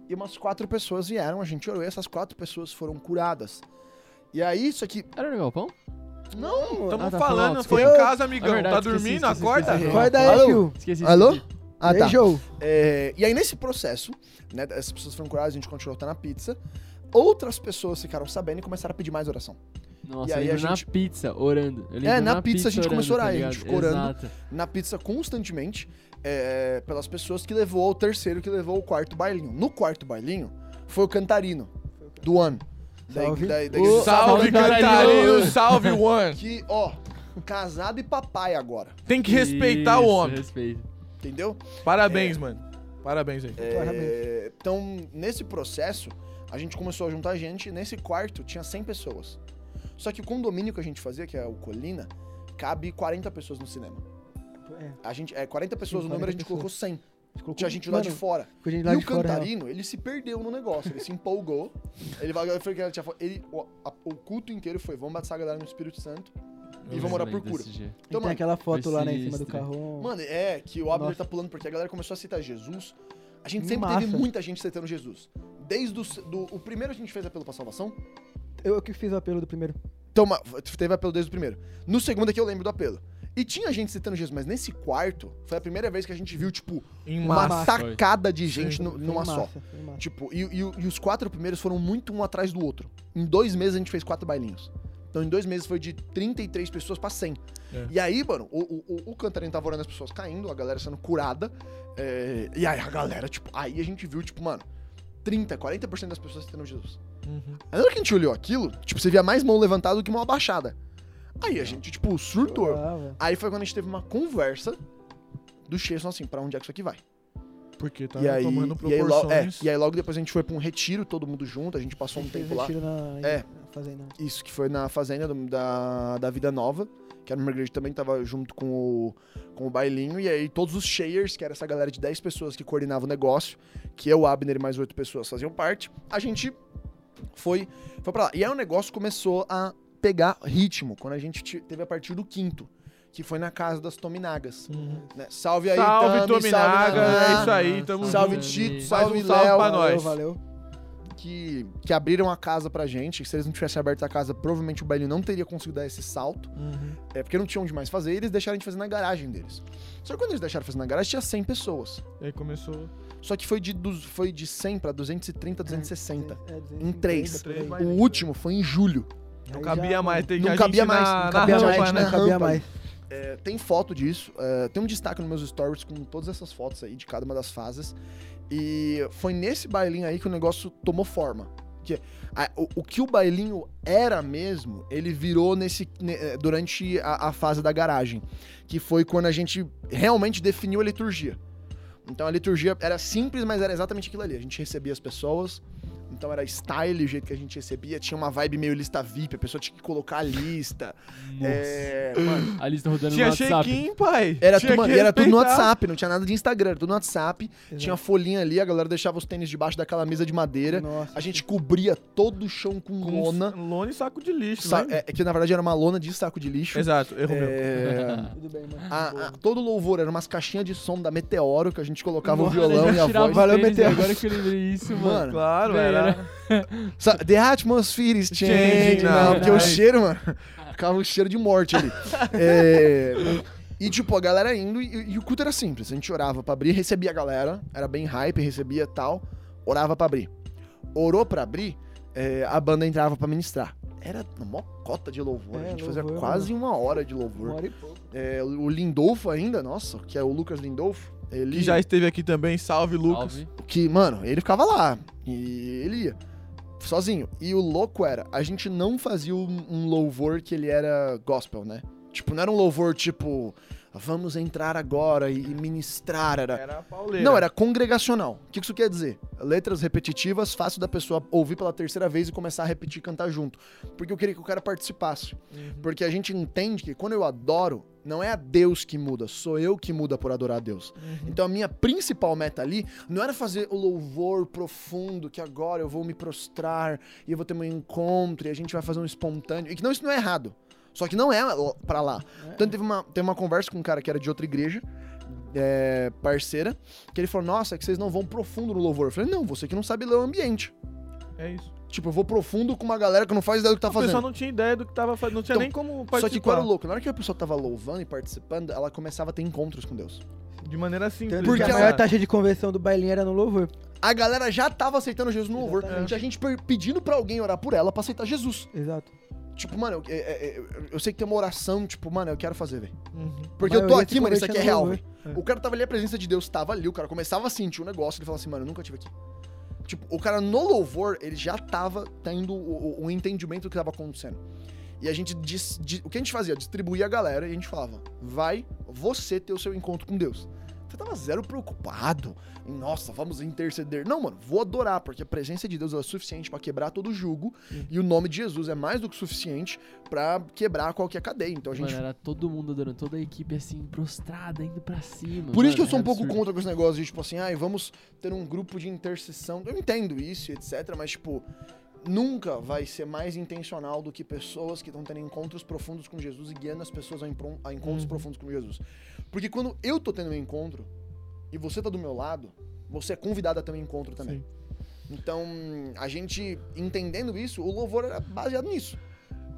E umas quatro pessoas vieram, a gente orou e essas quatro pessoas foram curadas. E aí, isso aqui. Era no galpão? Não! Estamos Ah, tá, falando, foi em casa, amigão. É verdade, tá esqueci, dormindo? esqueci, Acorda. esqueci. Acorda aí, Alô? Esqueci. Alô? Ah, E tá. É, e aí, nesse processo, né, essas pessoas foram curadas, a gente continuou a estar na pizza. Outras pessoas ficaram sabendo e começaram a pedir mais oração. Nossa, E eu aí a gente- na pizza, orando. É, na pizza a gente começou a orar, tá a gente orando. Exato. Na pizza constantemente, é, pelas pessoas que levou ao terceiro, que levou ao quarto bailinho. No quarto bailinho, foi o cantarino, do ano. Da, Salve. da, da Ô, igreja. Salve, Cantarino. Salve, One. Que, ó, casado e papai agora, Tem que respeitar o Isso, homem. Respeito. entendeu? Parabéns, mano. Parabéns aí. É, então, nesse processo, a gente começou a juntar gente. Nesse quarto tinha 100 pessoas. Só que o condomínio que a gente fazia, que é o Colina, cabe 40 pessoas no cinema. É, A gente, é 40 pessoas Sim, no número, a 40 gente colocou 100. ficou Tinha gente lá de mano, fora. gente E lá o de fora, cantarino, ele se perdeu no negócio, ele se empolgou. Ele vai foi que ele tinha fa- ele o, a- o culto inteiro foi, vamos batizar a galera no Espírito Santo e vamos orar por cura. E Então, tem mano, aquela foto lá, né, em cima do carro. Mano, é que o Abner Nossa. tá pulando porque a galera começou a aceitar Jesus. A gente sempre massa. teve muita gente aceitando Jesus. Desde o, do, o primeiro a gente fez apelo pra salvação. Eu que fiz o apelo do primeiro. Então, teve apelo desde o primeiro. No segundo aqui eu lembro do apelo. E tinha gente citando Jesus, mas nesse quarto foi a primeira vez que a gente viu, tipo, Em uma massa. tacada de gente no- Foi numa só. massa, massa. Tipo, e, e- e os quatro primeiros foram muito um atrás do outro. Em dois meses a gente fez quatro bailinhos. Então em dois meses foi de 33 pessoas pra 100. É. E aí, mano, o, o, o- o Cantarino tava olhando as pessoas caindo, a galera sendo curada. é, e aí a galera, tipo, aí a gente viu, tipo, mano, 30, 40% das pessoas tendo Jesus. Uhum. Aí na hora que a gente olhou aquilo, tipo, você via mais mão levantada do que mão abaixada. Aí a gente, tipo, surtou. Velho. Aí foi quando a gente teve uma conversa do Chesson assim, pra onde é que isso aqui vai? Porque tá e aí, tomando e aí, logo, é, proporções. e aí logo depois a gente foi pra um retiro, todo mundo junto, a gente passou um Fez tempo lá. retiro na, É. fazenda. Isso, que foi na fazenda do- da, da Vida Nova, que era uma igreja também tava junto com o, com o bailinho, e aí todos os shares, que era essa galera de 10 pessoas que coordenava o negócio, que eu, Abner e mais 8 pessoas faziam parte, a gente foi, foi pra lá. E aí o negócio começou a pegar ritmo, quando a gente te- teve a partir do quinto, que foi na casa das Tominagas. Uhum. né? Salve aí, Salve, Tami, Tominaga, Naná, é isso aí, tamo Salve junto. Tito, salve um salve Léo, pra Valeu, nós. valeu. Que, que abriram a casa pra gente. que Se eles não tivessem aberto a casa, provavelmente o bailinho não teria conseguido dar esse salto. Uhum. É porque não tinham onde mais fazer, e eles deixaram gente fazer na garagem deles. Só que quando eles deixaram fazer na garagem, tinha 100 pessoas. E aí começou. Só que foi de, dos- foi de 100 pra 230, 260. É, 250, Em três. Três O último foi em julho. Não cabia mais, tem Não que cabia mais, na, não cabia rampa, mais, né? né? Cabia mais. É, tem foto disso. é, tem um destaque nos meus stories com todas essas fotos aí de cada uma das fases. E foi nesse bailinho aí que o negócio tomou forma. Que, a- o, o que o bailinho era mesmo, ele virou nesse ne- eh, durante a, a fase da garagem. Que foi quando a gente realmente definiu a liturgia. Então a liturgia era simples, mas era exatamente aquilo ali. A gente recebia as pessoas. Então era style o jeito que a gente recebia. Tinha uma vibe meio lista VIP, a pessoa tinha que colocar a lista. É, mano, A lista rodando Tinha no WhatsApp. check-in, pai. era, Tinha tudo, que e era tudo no. WhatsApp, não tinha nada de Instagram, era tudo no WhatsApp. Exato. Tinha folhinha ali, a galera deixava os tênis debaixo daquela mesa de madeira. Nossa. A gente cobria todo o chão com, Com lona. lona e saco de lixo, Sa- né? é, que na verdade era uma lona de saco de lixo. Exato, erro meu. É, Tudo bem, mano. a- a- todo louvor era umas caixinhas de som da Meteoro que a gente colocava o Mano, violão e a voz. Valeu, tênis, Meteoro. Agora que eu lembrei isso, mano. Mano, Claro, Velho, era. Sa- The atmosphere is changing. Não, porque o cheiro, mano, ficava um cheiro de morte ali. É, e, tipo, a galera indo e, e o culto era simples. A gente orava pra abrir, recebia a galera, era bem hype, recebia tal, orava pra abrir. Orou pra abrir, é, a banda entrava pra ministrar. Era uma cota de louvor. É, a gente fazia louvor, quase uma hora de Uma louvor. hora e pouco. É, o Lindolfo ainda, nossa, que é o Lucas Lindolfo. Ele Que já esteve aqui também, salve, Lucas. Salve. que, mano, ele ficava lá e ele ia sozinho. E o louco era, a gente não fazia um, louvor que ele era gospel, né? Tipo, não era um louvor tipo, vamos entrar agora e, ministrar, era... Era a pauleira. Não, era congregacional. O que isso quer dizer? Letras repetitivas, fácil da pessoa ouvir pela terceira vez e começar a repetir e cantar junto. Porque eu queria que o cara participasse. Uhum. Porque a gente entende que quando eu adoro, não é a Deus que muda, sou eu que muda por adorar a Deus. Uhum. Então a minha principal meta ali não era fazer o louvor profundo, que agora eu vou me prostrar e eu vou ter um encontro e a gente vai fazer um espontâneo. E que não, isso não é errado. Só que não é pra lá. Tanto teve uma, teve uma conversa com um cara que era de outra igreja, é, parceira, que ele falou: Nossa, é que vocês não vão profundo no louvor. Eu falei: Não, você que não sabe ler o ambiente. É isso. Tipo, eu vou profundo com uma galera que não faz ideia do que tá o pessoal fazendo. não tinha ideia do que tava fazendo, não tinha Então, nem como Só que participar. qual era o louco? Na hora que a pessoa tava louvando e participando, ela começava a ter encontros com Deus. De maneira simples. Porque que a ela- maior taxa de conversão do bailinho era no louvor. A galera já tava aceitando Jesus no louvor. Exatamente. Tinha gente pedindo pra alguém orar por ela pra aceitar Jesus. Exato. Tipo, mano, eu, é- é- eu- eu sei que tem uma oração, tipo, mano, eu quero fazer, velho. Uhum. Porque A eu tô aqui, mano, isso aqui é real, velho. O cara tava ali, a presença de Deus tava ali, o cara começava a sentir um negócio, ele falava assim, mano, eu nunca tive aqui. Tipo, o cara no louvor, ele já tava tendo o, o- entendimento do que tava acontecendo. E a gente, dis- di- o que a gente fazia? Distribuía a galera e a gente falava, vai você ter o seu encontro com Deus. Você tava zero preocupado em, nossa, vamos interceder. Não, mano, vou adorar, porque a presença de Deus é suficiente pra quebrar todo jugo e o nome de Jesus é mais do que suficiente pra quebrar qualquer cadeia. Então a gente Mano, era todo mundo adorando, toda a equipe assim, prostrada, indo pra cima. Por isso que eu Mano, sou um é pouco absurdo. contra com esse negócio de, tipo assim, ai, vamos ter um grupo de intercessão. Eu entendo isso, etc, mas, tipo, nunca vai ser mais intencional do que pessoas que estão tendo encontros profundos com Jesus e guiando as pessoas a, a encontros Uhum. profundos com Jesus. Porque quando eu tô tendo um encontro e você tá do meu lado, você é convidado a ter um encontro também. Então, a gente entendendo isso, o louvor era baseado nisso.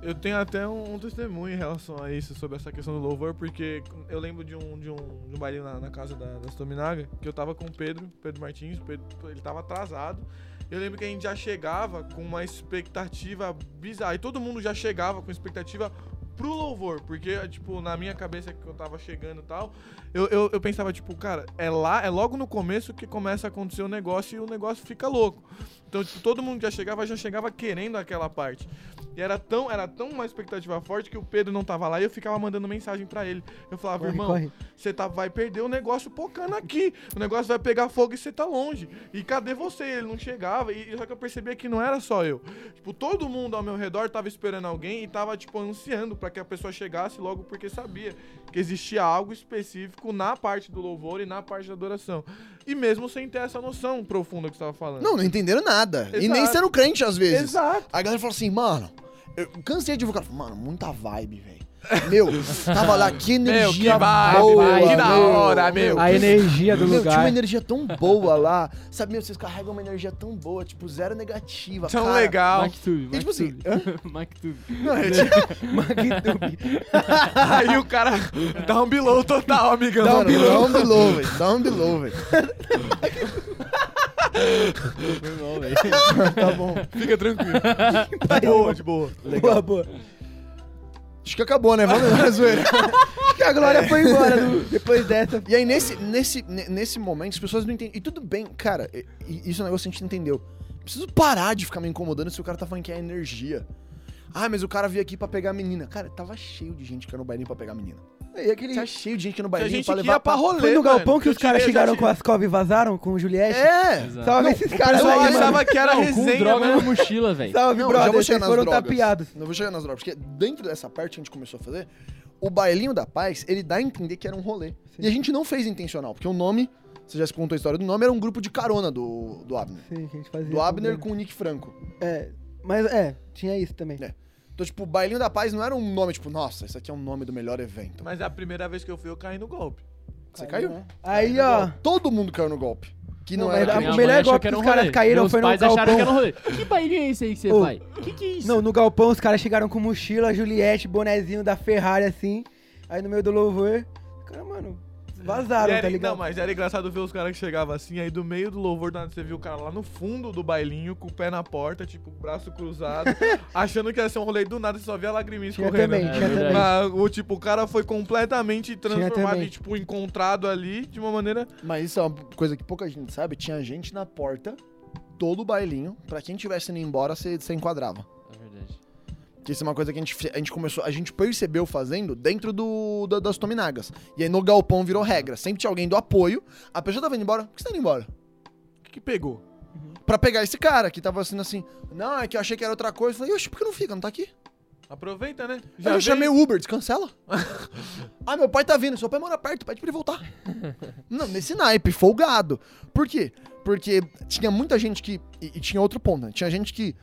Eu tenho até um, um testemunho em relação a isso, sobre essa questão do louvor, porque eu lembro de um, de um, de um bailinho na, na casa da, das Tominaga, que eu tava com o Pedro, Pedro Martins, Pedro, ele tava atrasado. Eu lembro que a gente já chegava com uma expectativa bizarra, e todo mundo já chegava com expectativa pro louvor, porque, tipo, na minha cabeça que eu tava chegando e tal, eu, eu, eu pensava, tipo, cara, é lá, é logo no começo que começa a acontecer o negócio e o negócio fica louco. Então, tipo, todo mundo já chegava, já chegava querendo aquela parte. E era tão, era tão uma expectativa forte que o Pedro não tava lá e eu ficava mandando mensagem pra ele. Eu falava, Corre, irmão, você tá, vai perder o negócio pocando aqui. O negócio vai pegar fogo e você tá longe. E cadê você? Ele não chegava. E só que eu percebia que não era só eu. Tipo, todo mundo ao meu redor tava esperando alguém e tava, tipo, ansiando pra que a pessoa chegasse logo porque sabia que existia algo específico na parte do louvor e na parte da adoração. E mesmo sem ter essa noção profunda que você tava falando. Não, não entenderam nada. E nem Exato. sendo crente às vezes. Exato. A galera falou assim, mano, eu cansei de divulgar. Mano, muita vibe, velho. Meu, tava lá, que energia que vibe, boa. que da hora, meu. A energia do Meu, tinha lugar. uma energia tão boa lá. Sabe, meu, vocês carregam uma energia tão boa, tipo, zero negativa. Tão cara. legal. MacTube, E tipo assim, MacTube. MacTube. Não, é tipo. Aí o cara dá um below total, amigão. Dá um below, dá um below, velho. Dá um below, velho. Foi mal, velho. Tá bom. Fica tranquilo. De boa, de boa. Boa, boa. Acho que acabou, né? Vamos lá, zoeira. Que a Glória foi embora do- depois dessa. E aí, nesse, nesse, ne- nesse momento, as pessoas não entendem. E tudo bem, cara, e- e isso é um negócio que a gente entendeu. Preciso parar de ficar me incomodando se o cara tá falando que é energia. Ah, mas o cara veio aqui pra pegar a menina. Cara, tava cheio de gente que ia no bailinho pra pegar a menina. E aquele... Tá cheio de gente que ia no bailinho gente pra que levar ia pra rolê, Foi no mano, galpão que eu os caras chegaram já com as Cove e vazaram com o Juliette? É! Exato. Salve esses caras Eu aí, mano. achava que era Não, com resenha, droga na mano. mochila, velho. Salve, Não, já brother. vou Vocês chegar nas foram drogas. tapeados. Não vou chegar nas drogas, porque dentro dessa parte que a gente começou a fazer, o bailinho da paz, ele dá a entender que era um rolê. Sim. E a gente não fez intencional, porque o nome, você já se contou a história do nome, era um grupo de carona do, do Abner. Sim, que a gente fazia. Do Abner com o Nick Franco. É, mas é, tinha isso também. É. Então, tipo, o Bailinho da Paz não era um nome, tipo, nossa, esse aqui é um nome do melhor evento. Mas a primeira vez que eu fui, eu caí no golpe. Você caiu? né? Aí, ó. Todo mundo caiu no golpe. Que não, Não, era a- o melhor achou golpe que era que um os caras rolê. caíram Meus foi no pais acharam galpão. que era um rolê. Que bailinho é esse aí que você Ô, vai? Que que é isso? Não, no galpão os caras chegaram com mochila, Juliette, bonezinho da Ferrari assim. Aí no meio do louvor, cara, mano, vazaram, E era- tá ligado? Não, mas era engraçado ver os caras que chegavam assim, aí do meio do louvor, do nada você viu o cara lá no fundo do bailinho, com o pé na porta, tipo, braço cruzado, achando que ia ser um rolê do nada, você só via lagriminhas Tinha correndo. também, É tinha também. Mas, o, tipo, o cara foi completamente transformado e, tipo, encontrado ali de uma maneira... Mas isso é uma coisa que pouca gente sabe. Tinha gente na porta, todo o bailinho. Pra quem tivesse indo embora, você, você enquadrava. Que isso é uma coisa que a gente, a gente começou, a gente percebeu fazendo dentro do, da- das Tominagas. E aí no galpão virou regra. Sempre tinha alguém do apoio. A pessoa tava indo embora. Por que você tá indo embora? O que, que pegou? Pra pegar esse cara que tava sendo assim. Não, é que eu achei que era outra coisa. Eu falei, oxe, por que não fica? Não tá aqui? Aproveita, né? Já eu chamei o Uber, descancela. ah, meu pai tá vindo, seu pai mora perto, pede pra ele voltar. Não, nesse naipe, folgado. Por quê? Porque tinha muita gente que. E, e tinha outro ponto, né? Tinha gente que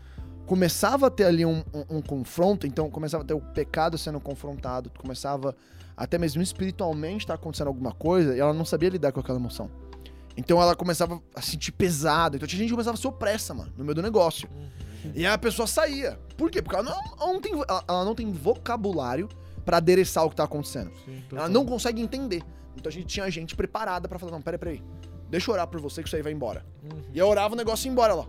começava a ter ali um, um- um confronto, então começava a ter o pecado sendo confrontado, começava até mesmo espiritualmente tá acontecendo alguma coisa e ela não sabia lidar com aquela emoção. Então ela começava a sentir pesado. Então tinha gente que começava a ser opressa, mano, no meio do negócio. E aí a pessoa saía. Por quê? Porque ela não, ela não tem, ela, ela não tem vocabulário pra adereçar o que tá acontecendo. Sim, Ela não consegue entender. Então a gente tinha gente preparada pra falar, não, peraí, peraí. Deixa eu orar por você que isso aí vai embora. Uhum. E eu orava o negócio ia embora lá.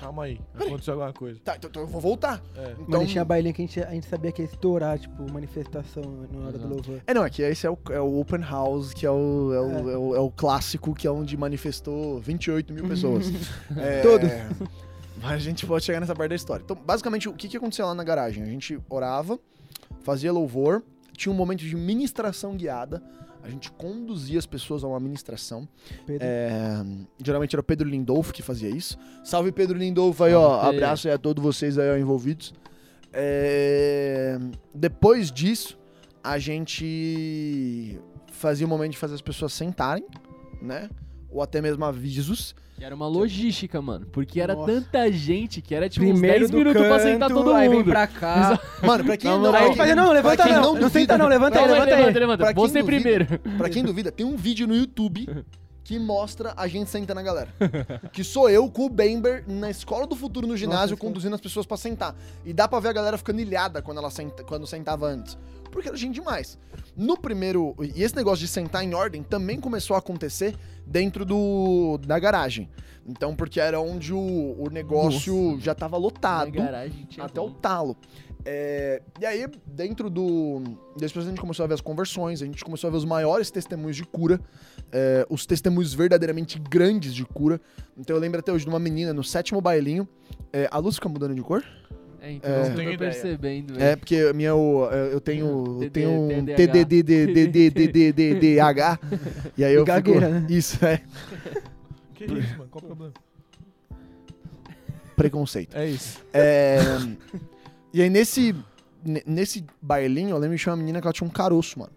Calma aí, aconteceu alguma coisa. Tá, então, então eu vou voltar. É. Então, Mano, tinha bailinho que a gente, a gente sabia que ia estourar, tipo, manifestação na hora do Exato. louvor. É, não, é que esse é o, é o Open House, que é o, é, o, é. o, é o clássico, que é onde manifestou 28 mil pessoas. É, Todos. Mas a gente pode chegar nessa parte da história. Então, basicamente, o que, que aconteceu lá na garagem? A gente orava, fazia louvor, tinha um momento de ministração guiada, a gente conduzia as pessoas a uma ministração. Pedro. É, geralmente era o Pedro Lindolfo que fazia isso. Salve Pedro Lindolfo aí, ó. Abraço aí a todos vocês aí ó, envolvidos. É, depois disso, a gente fazia o momento de fazer as pessoas sentarem, né? Ou até mesmo avisos. Que era uma logística, mano. Porque era Nossa. tanta gente que era tipo uns Primeiro 10 do minutos canto, pra sentar todo aí vem mundo. pra cá. Mano, pra quem Não, não, não, não, Fazer, não, levanta não. não Não, duvida- senta não, levanta aí, levanta aí. levanta, levanta. Você duvida- primeiro. Pra quem duvida, tem um vídeo no YouTube que mostra a gente sentando a galera. que sou eu com o Bember na escola do futuro no ginásio, Nossa, conduzindo as pessoas pra sentar. E dá pra ver a galera ficando ilhada quando ela senta, quando sentava antes. Porque era gente demais. No primeiro. E esse negócio de sentar em ordem também começou a acontecer dentro do da garagem. Então, porque era onde o, o negócio já tava lotado Na garagem tinha até o talo. É, e aí, dentro do. Processo, a gente começou a ver as conversões, a gente começou a ver os maiores testemunhos de cura, é, os testemunhos verdadeiramente grandes de cura. Então eu lembro até hoje de uma menina no sétimo bailinho. é, a luz fica mudando de cor? É, então, É. eu Tenho tô percebendo, É, porque a minha, eu, eu tenho, eu tenho um TDAH. TDDDDDDH. E aí eu E gagueira, fico... né? Isso, é. Que isso, mano? Qual o problema? Preconceito. É isso. É, e aí nesse, ne- nesse bailinho, eu lembro de uma menina que ela tinha um caroço, mano.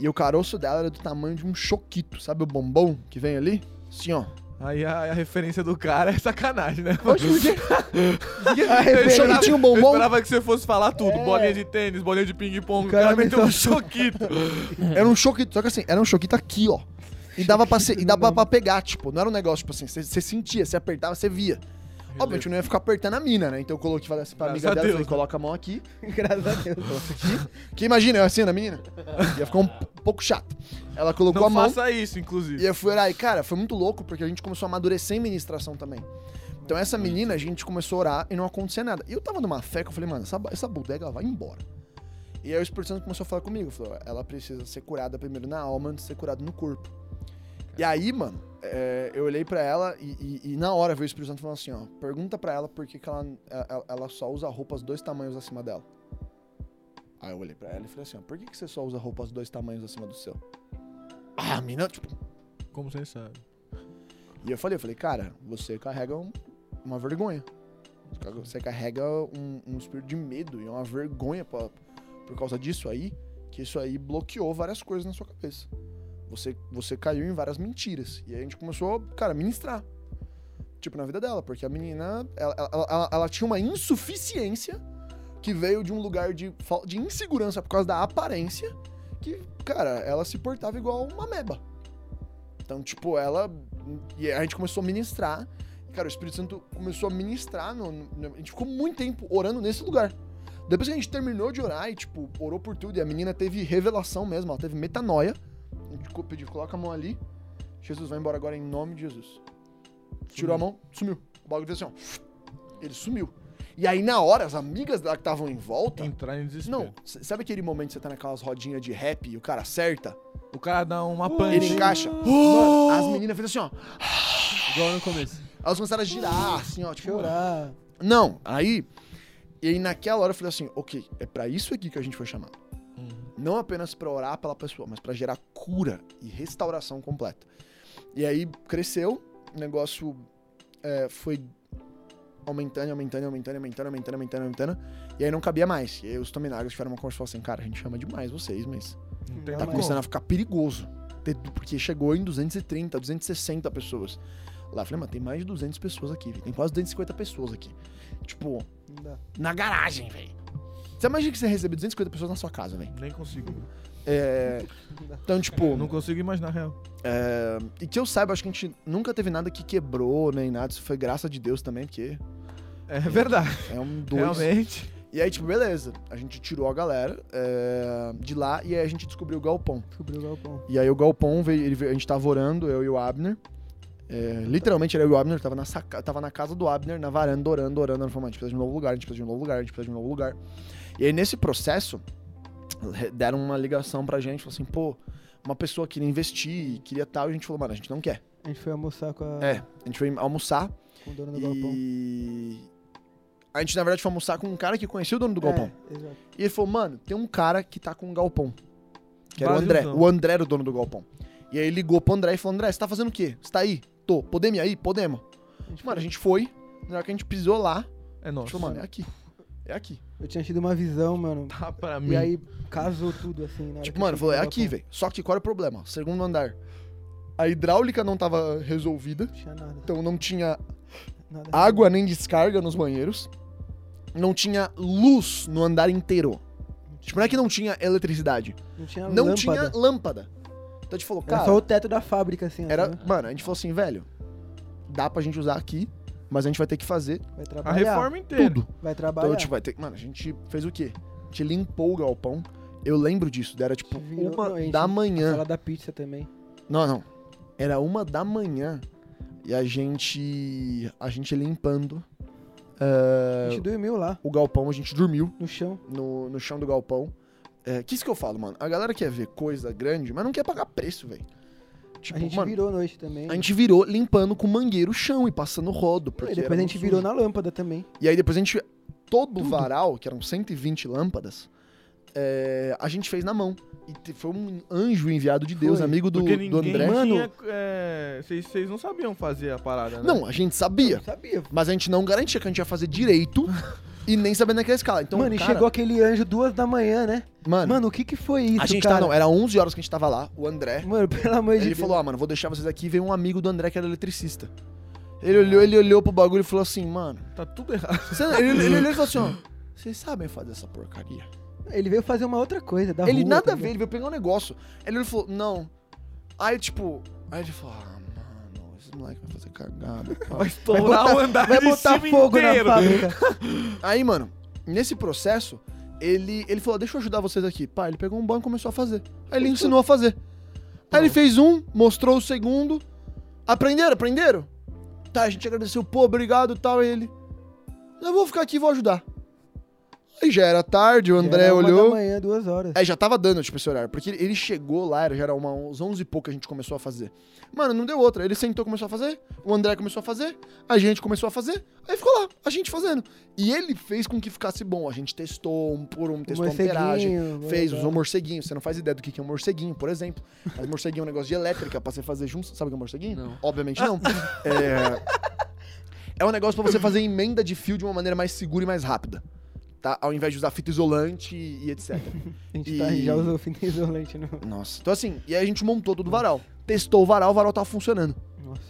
E o caroço dela era do tamanho de um choquito, sabe o bombom que vem ali? Assim, ó. Aí a, a referência do cara é sacanagem, né? Oxe, por quê? A Eu O referência- choquitinho Eu bombom. esperava que você fosse falar tudo. É. Bolinha de tênis, bolinha de ping-pong. O cara, cara meteu um meteu- choquito. Era um choquito, só que assim, era um choquito aqui, ó. E dava pra, ser, e dava pra pegar, tipo, não era um negócio, tipo assim, você sentia, você apertava, você via. Obviamente, eu não ia ficar apertando a mina, né? Então eu coloquei, falei assim pra Graças amiga dela, Deus, falei, né? coloca a mão aqui, Graças a Deus. que imagina, eu assim na menina. Ia ficar um pouco chato. Ela colocou Não a mão, faça isso, inclusive. E eu fui orar. E, cara, foi muito louco, porque a gente começou a amadurecer em ministração também. Então, essa menina, a gente começou a orar e não acontecia nada. E eu tava numa fé que eu falei, mano, essa, essa bodega, vai embora. E aí o Espírito Santo começou a falar comigo. Falou, ela precisa ser curada primeiro na alma antes de ser curada no corpo. E aí, mano, é, eu olhei pra ela e, e- e na hora veio o Espírito Santo falando assim, ó, pergunta pra ela por que, que ela, ela, ela só usa roupas dois tamanhos acima dela. Aí eu olhei pra ela e falei assim, ó, por que, que você só usa roupas dois tamanhos acima do seu? Ah, mina, tipo, Como você sabe. e eu falei, eu falei, cara, você carrega um- uma vergonha. Você carrega um, um espírito de medo e é uma vergonha pra- por causa disso aí, que isso aí bloqueou várias coisas na sua cabeça. Você, você caiu em várias mentiras. E aí a gente começou, cara, a ministrar. Tipo, na vida dela, porque a menina, ela, ela- ela- ela tinha uma insuficiência que veio de um lugar de, de insegurança por causa da aparência, que, cara, ela se portava igual uma meba. Então, tipo, ela. E a gente começou a ministrar. Cara, o Espírito Santo começou a ministrar. No, no- a gente ficou muito tempo orando nesse lugar. Depois que a gente terminou de orar e, tipo, orou por tudo, e a menina teve revelação mesmo, ela teve metanoia. Pediu, coloca a mão ali. Jesus vai embora agora em nome de Jesus. Tirou a mão, sumiu. O bagulho fez assim, ó. Ele sumiu. E aí, na hora, as amigas dela que estavam em volta. Entrar em desespero. Não, sabe aquele momento que você tá naquelas rodinhas de rap e o cara acerta? O cara dá uma Ele pane. encaixa. Mano, as meninas fez assim, ó. Igual no começo. Elas começaram a girar, assim, ó, tipo. Chorar. Não, aí. E aí naquela hora eu falei assim, ok, é pra isso aqui que a gente foi chamado. Não apenas pra orar pela pessoa, mas pra gerar cura e restauração completa. E aí cresceu, o negócio é, foi aumentando, aumentando, aumentando, aumentando, aumentando, aumentando, aumentando. E aí não cabia mais. E aí os Tominagos tiveram uma conversa e falaram assim, cara, a gente chama demais vocês, mas Não tem tá começando a ficar perigoso. Porque chegou em 230, 260 pessoas. Lá eu falei, mano, tem mais de 200 pessoas aqui. Tem quase 250 pessoas aqui. Tipo, na garagem, velho. Você imagina que você recebe 250 pessoas na sua casa, velho. Nem consigo. É, Então, tipo, Não consigo imaginar real. é, e que eu saiba, acho que a gente nunca teve nada que quebrou, nem nada. Isso foi graça de Deus também, porque É verdade. é um dois. Realmente. E aí, tipo, beleza. A gente tirou a galera é, de lá e aí a gente descobriu o galpão. Descobriu o galpão. E aí o galpão veio, veio- a gente tava orando, eu e o Abner. É, literalmente era eu e o Abner, tava na, saca, tava na casa do Abner, na varanda, orando, orando, orando, falando, a gente precisa de um novo lugar, a gente precisa de um novo lugar, a gente precisa de um novo lugar. E aí nesse processo, deram uma ligação pra gente, falaram assim, pô, uma pessoa queria investir, queria tal, e a gente falou, mano, a gente não quer. A gente foi almoçar com, a, É, a gente foi almoçar com o dono do galpão. e... A gente, na verdade, foi almoçar com um cara que conhecia o dono do galpão. É, exato. E ele falou, mano, tem um cara que tá com um galpão. Que era o. André. O André era o dono do galpão. E aí ele ligou pro André e falou, André, você tá fazendo o quê? Você tá aí? Tô. Podemos ir aí? Podemos. A gente Mano, a foi- gente foi. Na hora que a gente pisou lá, É a gente nosso. falou, mano, é aqui. É aqui. Eu tinha tido uma visão, mano. Tá pra mim. E aí casou tudo, assim. hora Tipo, mano, falou, é aqui, velho. Só que qual era o problema? Segundo andar. A hidráulica não tava resolvida. Não tinha nada. Então não tinha nada água nem descarga nos banheiros. Não tinha luz no andar inteiro. Tipo, não é que não tinha eletricidade. Não tinha não lâmpada. tinha lâmpada. Então a gente falou, Era cara, só o teto da fábrica, assim. era, né? mano, a gente falou assim, velho, dá pra gente usar aqui, mas a gente vai ter que fazer Vai A trabalhar. reforma inteira. tudo. Vai Então trabalhar. a gente vai ter, mano, a gente fez o quê? A gente limpou o galpão. Eu lembro disso, era tipo Virou- uma não, a da manhã. Sala da pizza também. Não, não. Era uma da manhã e a gente a gente limpando A é, gente dormiu lá, o galpão, a gente dormiu no chão. no, no chão do galpão. É, que isso que eu falo, mano? A galera quer ver coisa grande, mas não quer pagar preço, velho. Tipo, a gente mano, virou à noite também. a gente virou limpando com mangueiro o chão e passando rodo. Porque e depois a gente virou na lâmpada também. E aí depois a gente. Todo o varal, que eram 120 lâmpadas, é, a gente fez na mão. E foi um anjo enviado de Deus, Foi. amigo do, Porque do ninguém André. Mano- tinha... é, Vocês vocês não sabiam fazer a parada, né? Não, a gente sabia. Eu sabia. Mas a gente não garantia que a gente ia fazer direito e nem sabendo naquela escala. Então, mano, cara, e chegou aquele anjo duas da manhã, né? Mano, Mano, o que que foi isso, a gente cara? tava. Não, era 11 horas que a gente tava lá, o André. Mano, pelo amor de Ele Deus. falou: Ah, mano, vou deixar vocês aqui. Veio um amigo do André que era eletricista. Ele olhou, ele olhou pro bagulho e falou assim: Mano. Tá tudo errado. você- ele, ele olhou e falou assim: Ó, vocês sabem fazer essa porcaria? Ele veio fazer uma outra coisa, da ele rua, nada tá a ver, ele veio pegar um negócio. Ele olhou e falou: Não. Aí, tipo. Aí ele falou: Ah, esse moleque vai fazer cagada. cara." Vai estourar o andar Vai de botar fogo inteiro. na fábrica. Aí, mano, nesse processo, ele, ele falou: Deixa eu ajudar vocês aqui. Pá, ele pegou um banco e começou a fazer. Aí ele ensinou a fazer. Aí ele fez um, mostrou o segundo. Aprenderam, aprenderam? Tá, a gente agradeceu, pô, obrigado e tal. Aí ele. Eu vou ficar aqui e vou ajudar. Aí já era tarde, o André Era uma olhou. da manhã, duas horas. É, já tava dando, tipo, esse horário. Porque ele- chegou lá, era- já era uma, uns 11 e pouco que a gente começou a fazer. Mano, não deu outra. Ele sentou, começou a fazer. O André começou a fazer. A gente começou a fazer. Aí ficou lá, a gente fazendo. E ele fez com que ficasse bom. A gente testou um por um, testou amperagem. Fez, usou morceguinho. Você não faz ideia do que que é um morceguinho, por exemplo. Mas morceguinho é um negócio de elétrica pra você fazer junto. Sabe o que é um morceguinho? Não. Obviamente não. é... é um negócio pra você fazer emenda de fio de uma maneira mais segura e mais rápida. Tá? Ao invés de usar fita isolante e, e etc. A gente tá, E- já usou fita isolante no... Nossa. Então assim, e aí a gente montou todo o varal. Testou o varal, o varal tava funcionando. Nossa.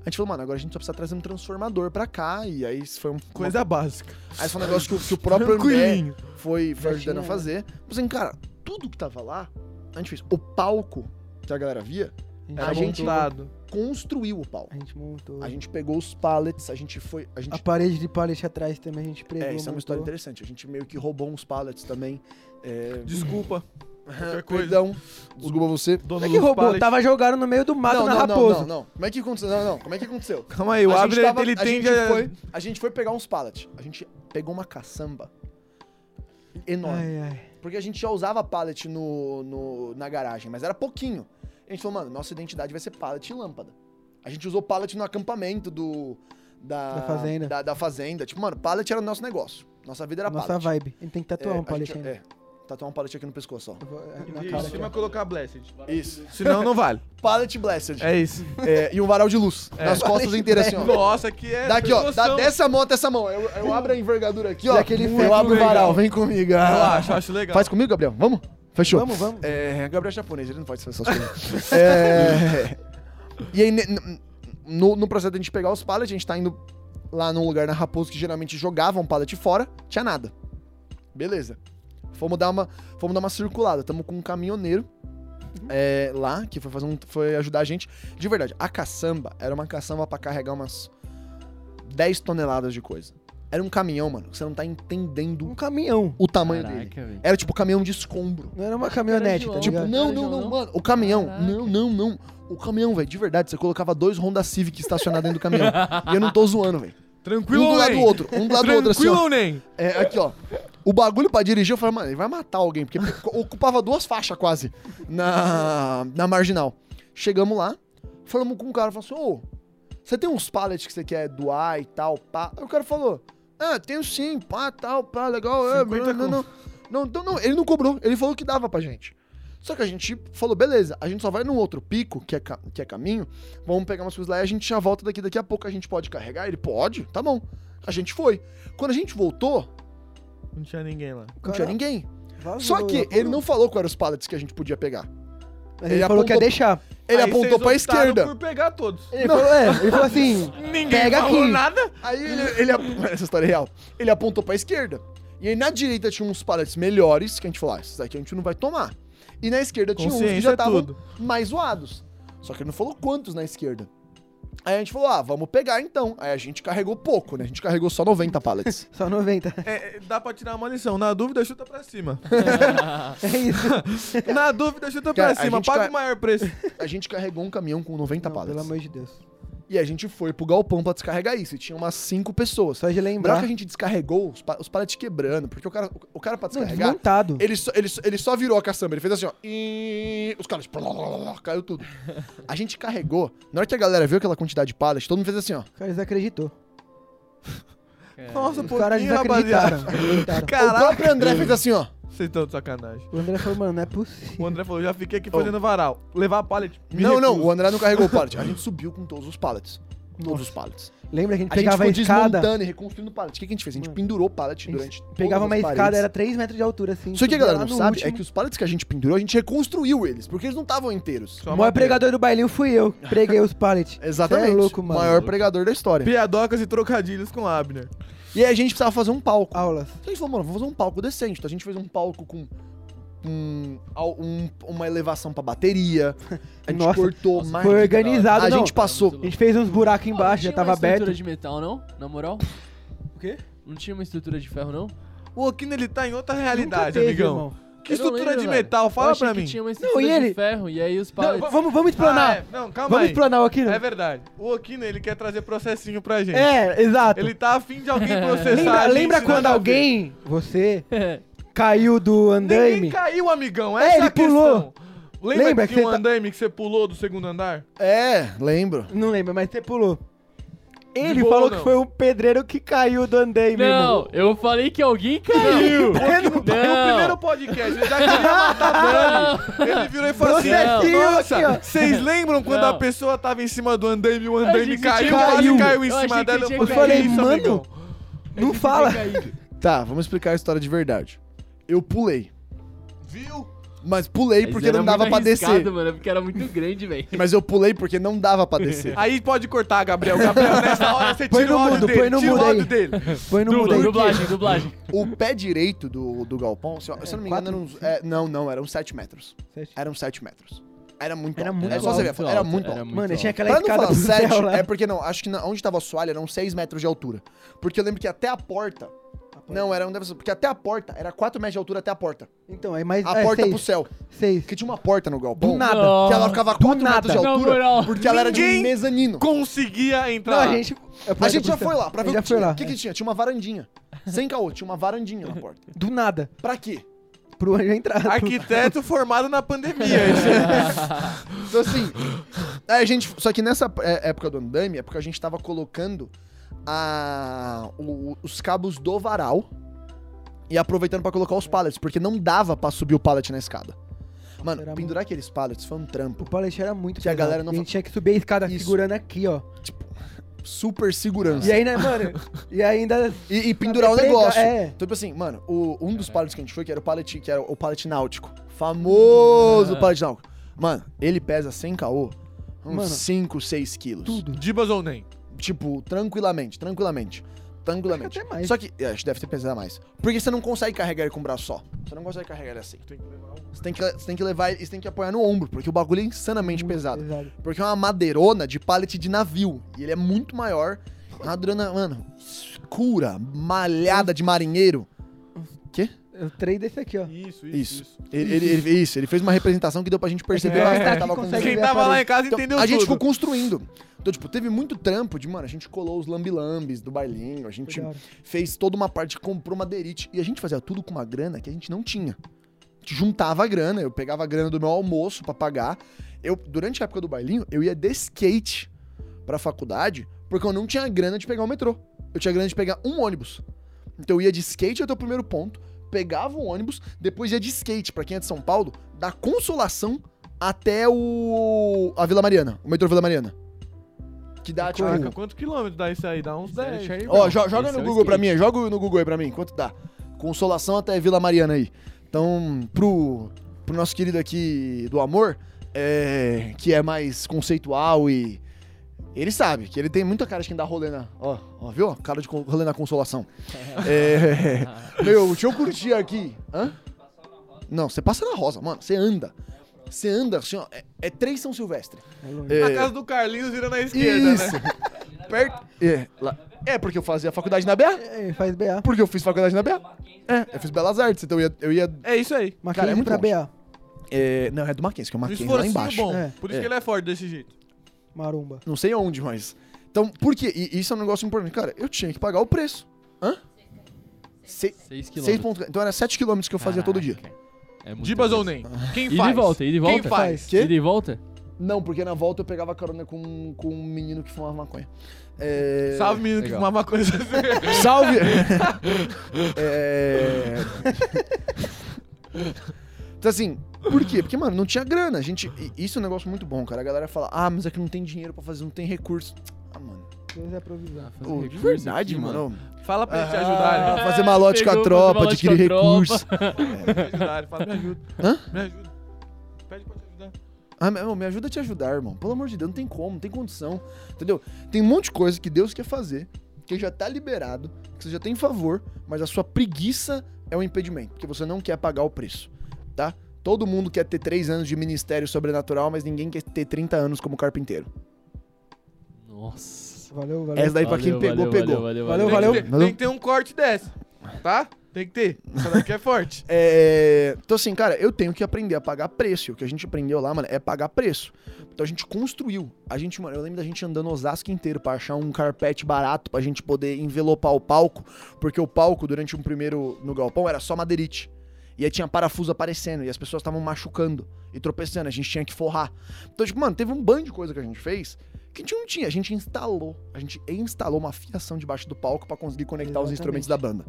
A gente falou, mano, agora a gente só precisa trazer um transformador pra cá. E aí isso foi um, Coisa básica. Aí isso foi um negócio que, o- que o próprio André foi, foi ajudando a tinha, fazer. Mas assim, cara, tudo que tava lá, a gente fez. O palco que a galera via, A Era gente, gente- montado. Construiu o palco. a gente montou. A gente pegou os pallets, a gente foi. A gente A parede de pallet atrás também a gente pregou, É, isso é uma história montou. interessante. A gente meio que roubou uns pallets também. É... Desculpa. Qualquer coisa. Perdão, desculpa você. Dono Como é que roubou? pallet. Tava jogado no meio do mato não, na não, raposa. não, não, não. Como é que aconteceu? Não, não. Como é que aconteceu? Calma aí, o A gente Abner, tava- ele a tende gente a... foi, a gente foi pegar uns pallets. A gente pegou uma caçamba enorme. Ai, ai. Porque a gente já usava pallet no, no- na garagem, mas era pouquinho. A gente falou, mano, nossa identidade vai ser pallet e lâmpada. A gente usou pallet no acampamento do... Da, Da fazenda. Da, da fazenda. Tipo, mano, pallet era o nosso negócio. Nossa vida era Nossa pallet. vibe. A gente tem que tatuar É, um pallet gente- ainda. É, tatuar um pallet aqui no pescoço, ó. Vou- é, E Na em cara colocar Blessed. Isso. Senão não vale. Pallet Blessed. É isso. É, e um varal de luz. É. Nas costas inteiras, assim, ó. Nossa, que é... Daqui, ó. Dá dessa mão até essa mão. Eu, eu abro a envergadura aqui, ó. E aquele eu abro o varal. Vem comigo. Eu acho, acho legal. Faz comigo, Gabriel? Vamos? Fechou. Vamos, vamos. É, Gabriel é japonês, ele não pode fazer essas coisas. é, e aí, no, no processo da gente pegar os pallets, a gente tá indo lá num lugar na Raposo que geralmente jogava um pallet fora, tinha nada. Beleza. Fomos dar uma, fomos dar uma circulada. Tamo com um caminhoneiro é, lá, que foi, fazer um, foi ajudar a gente. De verdade, a caçamba era uma caçamba pra carregar umas 10 toneladas de coisa. Era um caminhão, mano, você não tá entendendo Um caminhão. o tamanho dele. Caraca, velho. Era tipo caminhão de escombro. Não era uma caminhonete, tá. Tipo, não, não, não, mano. O caminhão. Caraca. Não, não, não. O caminhão, velho, de verdade, você colocava dois Honda Civic estacionados dentro do caminhão. e eu não tô zoando, velho. Tranquilo Um do lado nem? do outro. Um do lado do outro, assim, Tranquilo nem? É, aqui, ó. O bagulho pra dirigir, eu falei, mano, ele vai matar alguém, porque ocupava duas faixas quase na, na marginal. Chegamos lá, falamos com o cara, falou assim, ô, você tem uns pallets que você quer doar e tal, pá? Aí o cara falou, ah, tenho sim, pá, tal, pá, legal. É, 50 não, não, não, não, então não, ele não cobrou, ele falou que dava pra gente. Só que a gente falou, beleza, a gente só vai num outro pico, que é, que é caminho, vamos pegar umas coisas lá e a gente já volta daqui, daqui a pouco a gente pode carregar. Ele, pode, tá bom. A gente foi. Quando a gente voltou, Não tinha ninguém lá. não tinha ninguém. Vazou, Só que ele não falou quais eram os pallets que a gente podia pegar. Ele, ele falou que ia apontou- deixar. Ele Aí apontou pra esquerda. por pegar todos. Ele falou, é, ele falou assim, Ninguém Pega falou aqui. nada. Aí ele, ele ap- essa história é real. Ele apontou pra esquerda. E aí na direita tinha uns pallets melhores, que a gente falou, ah, esses aqui a gente não vai tomar. E na esquerda tinha uns que já é estavam tudo. mais zoados. Só que ele não falou quantos na esquerda. Aí a gente falou, ah, vamos pegar então. Aí a gente carregou pouco, né? A gente carregou só 90 pallets. Só 90. É, é, dá pra tirar uma lição. Na dúvida, chuta pra cima. É isso. Na dúvida, chuta Cara, pra a cima. gente Paga ca- o maior preço. a gente carregou um caminhão com 90 Não, pallets. pelo amor de Deus. E a gente foi pro galpão pra descarregar isso. E tinha umas 5 pessoas. Só de Na hora lembrar. que a gente descarregou, os, pa- os pallets quebrando, porque o cara, o cara pra Não, descarregar, desmontado. ele só, ele, só- ele só virou a caçamba, ele fez assim, ó. E os caras. Caiu tudo. A gente carregou. Na hora que a galera viu aquela quantidade de pallets, todo mundo fez assim, ó. O cara desacreditou. Nossa, Os caras pouquinho, rapaziada. desacreditaram. O próprio André fez assim, ó. Vocês estão de sacanagem. O André falou, mano, não é O possível. André falou, já fiquei aqui fazendo varal. Levar pallet. me Não, não, recuso. o André não carregou o pallet. A gente subiu com todos os pallets. Todos os pallets. Lembra que a gente A gente pegava a escada? desmontando e reconstruindo o pallet. O que, que a gente fez? A gente Mano, pendurou o pallet A gente durante. pegava uma escada, paredes. era 3 metros de altura, assim. Só que a galera não sabe é que os pallets que a gente pendurou, a gente reconstruiu eles, porque eles não estavam inteiros. Só O maior madeira. pregador do bailinho fui eu. Preguei os pallets. Exatamente. Cê é louco, mano. Maior pregador da história. Piadocas e trocadilhos com Abner. E aí a gente precisava fazer um palco. Aulas. Então a gente falou, mano, vamos fazer um palco decente. Então a gente fez um palco com um, um- uma elevação pra bateria. A gente Nossa, cortou nossa, mais. Foi organizado, A não. gente passou. A gente fez uns buracos Ó, embaixo, não já tinha tava uma aberto. estrutura de metal, não? Na moral? O quê? Não tinha uma estrutura de ferro, não? O Aquino, ele tá em outra Nunca realidade, teve, amigão. irmão. Que não estrutura lembro, de velho. metal? Fala pra mim. tinha uma estrutura e de ele- ferro, e aí os Não, pallets... v- vamos, vamos Ah, explanar. é. Não, calma vamos aí. explanar aqui, É né? verdade. O Aquino, ele quer trazer processinho pra gente. É, exato. Ele tá afim de alguém processar Lembra, a gente, lembra quando a ver. alguém, você, caiu do Ninguém andaime? caiu, amigão. É, Essa é, ele a questão. pulou. Lembra, Lembra que que um você tá- andaime que você pulou do segundo andar? É, lembro. Não lembro, mas você pulou. Ele boa, falou não. que foi um pedreiro que caiu do andaime, Não, irmão. eu falei que alguém caiu. O Aquino tá no Não. primeiro podcast, ele já queria matar Dani. Ele virou e falou assim, nossa, vocês lembram quando Não. a pessoa tava em cima do andaime e o andaime caiu, tinha quase caiu em Eu cima dela? Eu falei, isso, mano, amigão. Não fala. Tá, vamos explicar a história de verdade. Eu pulei. Viu? Mas pulei Mas porque era não dava pra descer. mano, porque era muito grande, velho. Mas eu pulei porque não dava pra descer. Aí pode cortar, Gabriel. Gabriel, nessa hora você Põe tira o áudio mudo, dele. põe no tira mudo áudio dele. Foi no mundo Dubla, aí. dublagem, dublagem. O pé direito do, do galpão, se eu, se eu não me engano, Quatro? eram uns, é, não, não, eram 7 metros. Sete. Eram 7 metros. Era muito Era alto. muito é só você ver, alto, era alto, muito era alto. muito Mano, alto. tinha aquela Pra não escada falar pro 7, céu lá. é porque não, acho que na, onde tava a assoalho eram 6 metros de altura. Porque eu lembro que até a porta. Não, era, não deve porque até a porta, era 4 metros de altura até a porta. Então, aí mais... A é, porta seis, pro céu. Seis. Porque tinha uma porta no galpão. Do nada. Não. Que ela ficava 4 metros nada. de altura. moral. Porque ela era de mezanino. Conseguia Não, entrar. a gente... A gente já foi lá pra ver o já que foi tinha. lá. O que, que tinha? Tinha uma varandinha. Sem caô, tinha uma varandinha na porta. Do nada. Pra quê? Pro anjo entrar. Arquiteto formado na pandemia. Então assim, a gente, só que nessa é, época do andame é porque a gente tava colocando a, o- os cabos do varal e aproveitando pra colocar os pallets, porque não dava pra subir o pallet na escada. Mano, Era pendurar aqueles pallets foi um trampo. O pallet era muito Que a galera não E A gente fa- tinha que subir a escada Isso. segurando aqui, ó. Super segurança. E aí, né, mano? E ainda... E, e pendurar o negócio. é. Então, tipo assim, mano, o- um dos pallets que a gente foi, que era o pallet, que era o pallet náutico. Famoso Ah. pallet náutico. Mano, ele pesa sem caô uns Mano, 5, 6 quilos. Tudo. Dibas ou nem? Tipo, tranquilamente, tranquilamente. Tranquilamente. Até mais. Só que, é, acho que deve ter pesado mais. Porque você não consegue carregar ele com o braço só. Você não consegue carregar ele assim. Você tem que, você tem que levar ele, você tem que apoiar no ombro, porque o bagulho é insanamente Muito pesado. pesado. Porque é uma madeirona de pallet de navio. E ele é muito maior. É Uma madeirona, mano, escura, malhada de marinheiro. Quê? Eu três desse aqui, ó. Isso, isso, Isso. isso. Ele, ele, ele- isso, ele fez uma representação que deu pra gente perceber É, que é, tava com Quem a tava lá em casa Então, entendeu a gente tudo. ficou construindo. Então, tipo, teve muito trampo de, mano, a gente colou os lambilambes do bailinho, a gente hora. fez toda uma parte, comprou madeirite. E a gente fazia tudo com uma grana que a gente não tinha. A gente juntava a grana, eu pegava a grana do meu almoço pra pagar. Eu, durante a época do bailinho, eu ia de skate pra faculdade, porque eu não tinha grana de pegar o metrô. Eu tinha grana de pegar um ônibus. Então eu ia de skate até o primeiro ponto, pegava o ônibus, depois ia de skate, pra quem é de São Paulo, da Consolação até o a Vila Mariana, o metrô Vila Mariana. Que dá, tipo... Caraca, quantos quilômetros dá isso aí? Dá uns Isso é 10. Charlie Ó, jo- joga Esse no é Google pra skate. mim, joga no Google aí pra mim, quanto dá. Consolação até Vila Mariana aí. Então, pro, pro nosso querido aqui do amor, é, que é mais conceitual e. Ele sabe, que ele tem muita cara de quem dá rolê na. Ó, ó viu? Cara de rolê na consolação. É, meu, deixa eu curtir aqui. Hã? Não, você passa na rosa, mano. Você anda. Você anda assim, ó. É, é três São Silvestre. É. É, Na casa do Carlinhos vira na esquerda, Isso. né? Perto. É, lá- é, porque eu fazia faculdade na BA. É, faz BA. Porque eu fiz faculdade na BA. É, eu fiz Belas Artes, então eu ia. Eu ia É isso aí. Mackenzie é muito pra longe. BA. é, não, é do Mackenzie, que é o Mackenzie lá embaixo. bom. É. Por isso É. que ele é forte desse jeito. Marumba. Não sei onde, mas. Então, por quê? E isso é um negócio importante. Cara, eu tinha que pagar o preço. Hã? Se, 6 seis quilômetros. Então era 7 quilômetros que eu fazia todo dia. Caraca. É muito Dibas ou nem? Quem Ida faz? e volta, ida e volta. Quem faz? Quê? E volta? Não, porque na volta eu pegava carona com, com um menino que fumava maconha. É... Salve, menino, que Legal. fumava coisa assim. Salve! é... Então assim, por quê? Porque, mano, não tinha grana. A gente... Isso é um negócio muito bom, cara. A galera fala, ah, mas é que não tem dinheiro pra fazer, não tem recurso. Ah, mano. Deus é provisão. Fazer recurso verdade, aqui, mano. Fala pra ele te Ah, ajudar, né? fazer malote com a pegou, tropa, fazer adquirir malote com a recurso. Me ajudar, fala, me ajuda. Hã? Me ajuda. Pede pra te ajudar. Ah, meu, me ajuda a te ajudar, irmão. Pelo amor de Deus, não tem como, não tem condição. Entendeu? Tem um monte de coisa que Deus quer fazer, que já tá liberado, que você já tem favor, mas a sua preguiça é um impedimento, porque você não quer pagar o preço, tá? Todo mundo quer ter três anos de ministério sobrenatural, mas ninguém quer ter 30 anos como carpinteiro. Nossa. Valeu, valeu. Essa daí pra quem Valeu, pegou, valeu, pegou. Valeu, Valeu, valeu. valeu. Tem que, ter, tem que ter um corte dessa, tá? Tem que ter. Essa daqui é forte. É, Então, assim, cara, eu tenho que aprender a pagar preço. O que a gente aprendeu lá, mano, é pagar preço. Então a gente construiu. A gente, mano, eu lembro da gente andando Osasco inteiro pra achar um carpete barato pra gente poder envelopar o palco. Porque o palco, durante um primeiro no galpão, era só madeirite. E aí tinha parafuso aparecendo. E as pessoas estavam machucando e tropeçando. A gente tinha que forrar. Então, tipo, mano, teve um bando de coisa que a gente fez que a gente não tinha. A gente instalou. A gente instalou uma fiação debaixo do palco pra conseguir conectar os Exatamente. instrumentos da banda.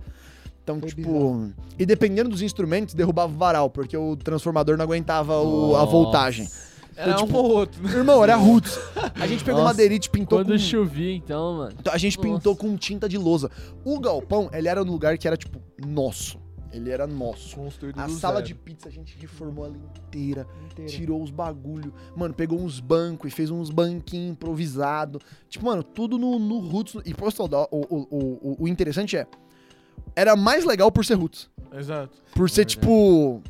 Então, Foi tipo. bizarro. E dependendo dos instrumentos, derrubava o varal, porque o transformador não aguentava o- a voltagem. Era tipo, um ou outro. né? Irmão, era roots. A gente pegou Nossa, madeirite e pintou Quando com... chovia, então, mano. Então, A gente Nossa. pintou com tinta de lousa. O galpão, ele era um lugar que era, tipo, nosso. Ele era nosso. Construído A sala zero. de pizza a gente reformou ela inteira, Inteira. tirou os bagulho. Mano, pegou uns bancos e fez uns banquinhos improvisados. Tipo, mano, tudo no, no Roots. E, pô, o, o, o, o, o interessante é, era mais legal por ser Roots. Exato. Por ser, verdade. tipo...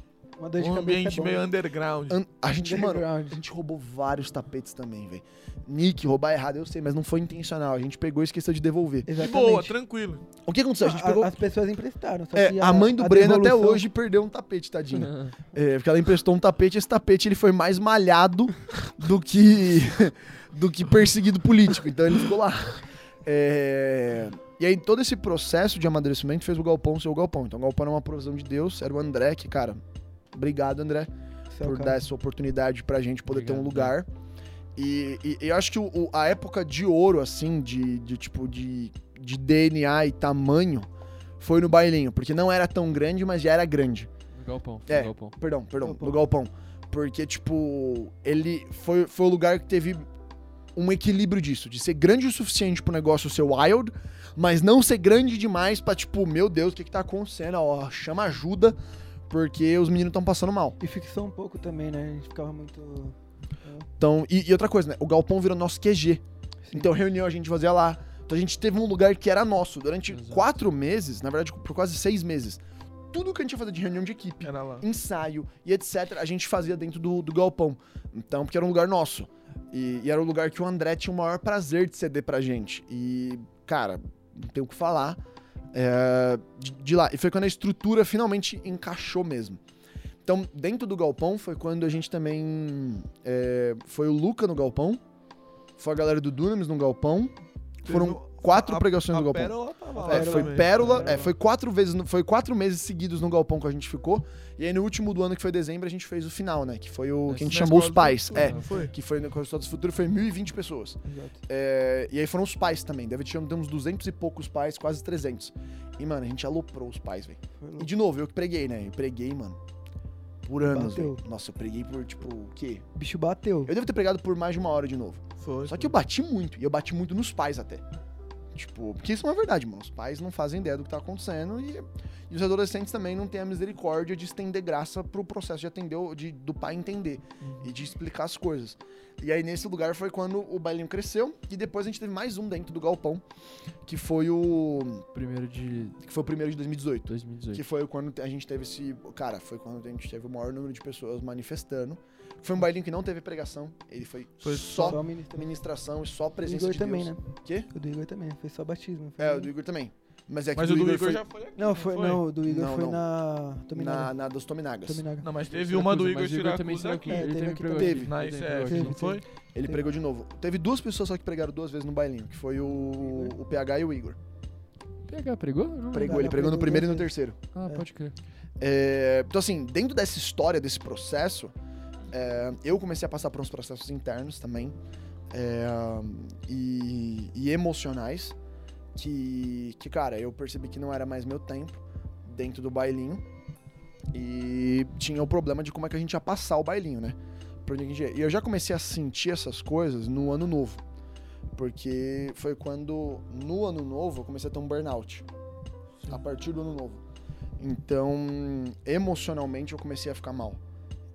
Uma dor de Um cabeça ambiente é meio underground. an- A gente, mano, Underground. a gente roubou vários tapetes também, velho. Nick, roubar errado, eu sei, mas não foi intencional. A gente pegou e esqueceu de devolver. De Exatamente. boa, tranquilo. O que aconteceu? A gente A- pegou... As pessoas emprestaram. Só É, que a mãe do a Breno até devolução- hoje perdeu um tapete, tadinha. É, porque ela emprestou um tapete, esse tapete ele foi mais malhado do que do que perseguido político, então ele ficou lá. É, e aí todo esse processo de amadurecimento fez o Galpão ser o Galpão. Então o Galpão era uma provisão de Deus, era o André que, cara, obrigado André Céu, por cara. dar essa oportunidade pra gente poder ter um Obrigado, lugar. E, e- e eu acho que o- o- a época de ouro, assim, de, de tipo, de, de DNA e tamanho, foi no bailinho. Porque não era tão grande, mas já era grande. No galpão. É. No galpão. Perdão, perdão, Galpão. no galpão. Porque, tipo, ele foi, foi o lugar que teve um equilíbrio disso, de ser grande o suficiente pro negócio ser wild, mas não ser grande demais pra, tipo, meu Deus, o que que tá acontecendo? Ó, chama ajuda, porque os meninos estão passando mal. E fixou um pouco também, né? A gente ficava muito. Então, e, e outra coisa, né? O galpão virou nosso QG. Então, reunião a gente fazia lá. Então, a gente teve um lugar que era nosso durante Exato. quatro meses, na verdade, por quase seis meses. Tudo que a gente ia fazer de reunião de equipe, ensaio e etc., a gente fazia dentro do, do galpão. Então, porque era um lugar nosso. E, e era um lugar que o André tinha o maior prazer de ceder pra gente. E, cara, não tem o que falar. É, de, de lá. E foi quando a estrutura finalmente encaixou mesmo. Então, dentro do galpão foi quando a gente também. é, foi o Luca no galpão. Foi a galera do Dunamis no galpão. Foram quatro a- pregações a no galpão. Pérola tava lá É, foi pérola, é, foi quatro vezes, foi quatro meses seguidos no galpão que a gente ficou. E aí no último do ano, que foi dezembro, a gente fez o final, né? Que foi o que a gente chamou os pais. futuro, É, Foi. que foi no Consultório do Futuro, foi 1.020 pessoas. Exato. É, e aí foram os pais também. Deve ter uns 200 e poucos pais, quase 300. E, mano, a gente aloprou os pais, velho. Foi E de novo, eu que preguei, né? Eu preguei, mano, por anos, Bateu. velho. Nossa, eu preguei por, tipo, o quê? O bicho bateu. Eu devo ter pregado por mais de uma hora de novo. Foi. Só que eu bati muito. E eu bati muito nos pais até. Tipo, porque isso é uma verdade, mano. Os pais não fazem ideia do que tá acontecendo e, e os adolescentes também não têm a misericórdia de estender graça pro processo de atender, de, do pai entender e de explicar as coisas. E aí, nesse lugar, foi quando o bailinho cresceu e depois a gente teve mais um dentro do galpão, que foi o. Primeiro de que foi o primeiro de 2018. 2018. Que foi quando a gente teve esse. Cara, foi quando a gente teve o maior número de pessoas manifestando. Foi um bailinho que não teve pregação. Ele foi, Foi só, Só ministração e só O presença Igor de também, Deus. né? Quê? O do Igor também, foi só batismo. foi É, o do Igor também. Mas é que Mas o o do do Igor, Igor foi já foi aqui. Não, foi, não, o do Igor Não, foi não. na Tominaga. na, na dos Tominagas. Tominaga. Não, mas Teve uma do Siracusa, Igor também Siracusa ensinou aqui. É, Ele teve também aqui pregou também. Teve. Na Ele também ICF, pregou não foi? Ele pregou de novo. Teve duas pessoas só que pregaram duas vezes no bailinho, que foi o, o PH e o Igor. PH pregou? Não Pregou, ele pregou no primeiro e no terceiro. Ah, É. pode crer. É, então, assim, dentro dessa história, desse processo, é, eu comecei a passar por uns processos internos também é, e, e emocionais que, que, cara, eu percebi que não era mais meu tempo dentro do bailinho e tinha o problema de como é que a gente ia passar o bailinho, né? E eu já comecei a sentir essas coisas no ano novo. Porque foi quando, no ano novo, eu comecei a ter um burnout. A partir do ano novo. Então, emocionalmente, eu comecei a ficar mal.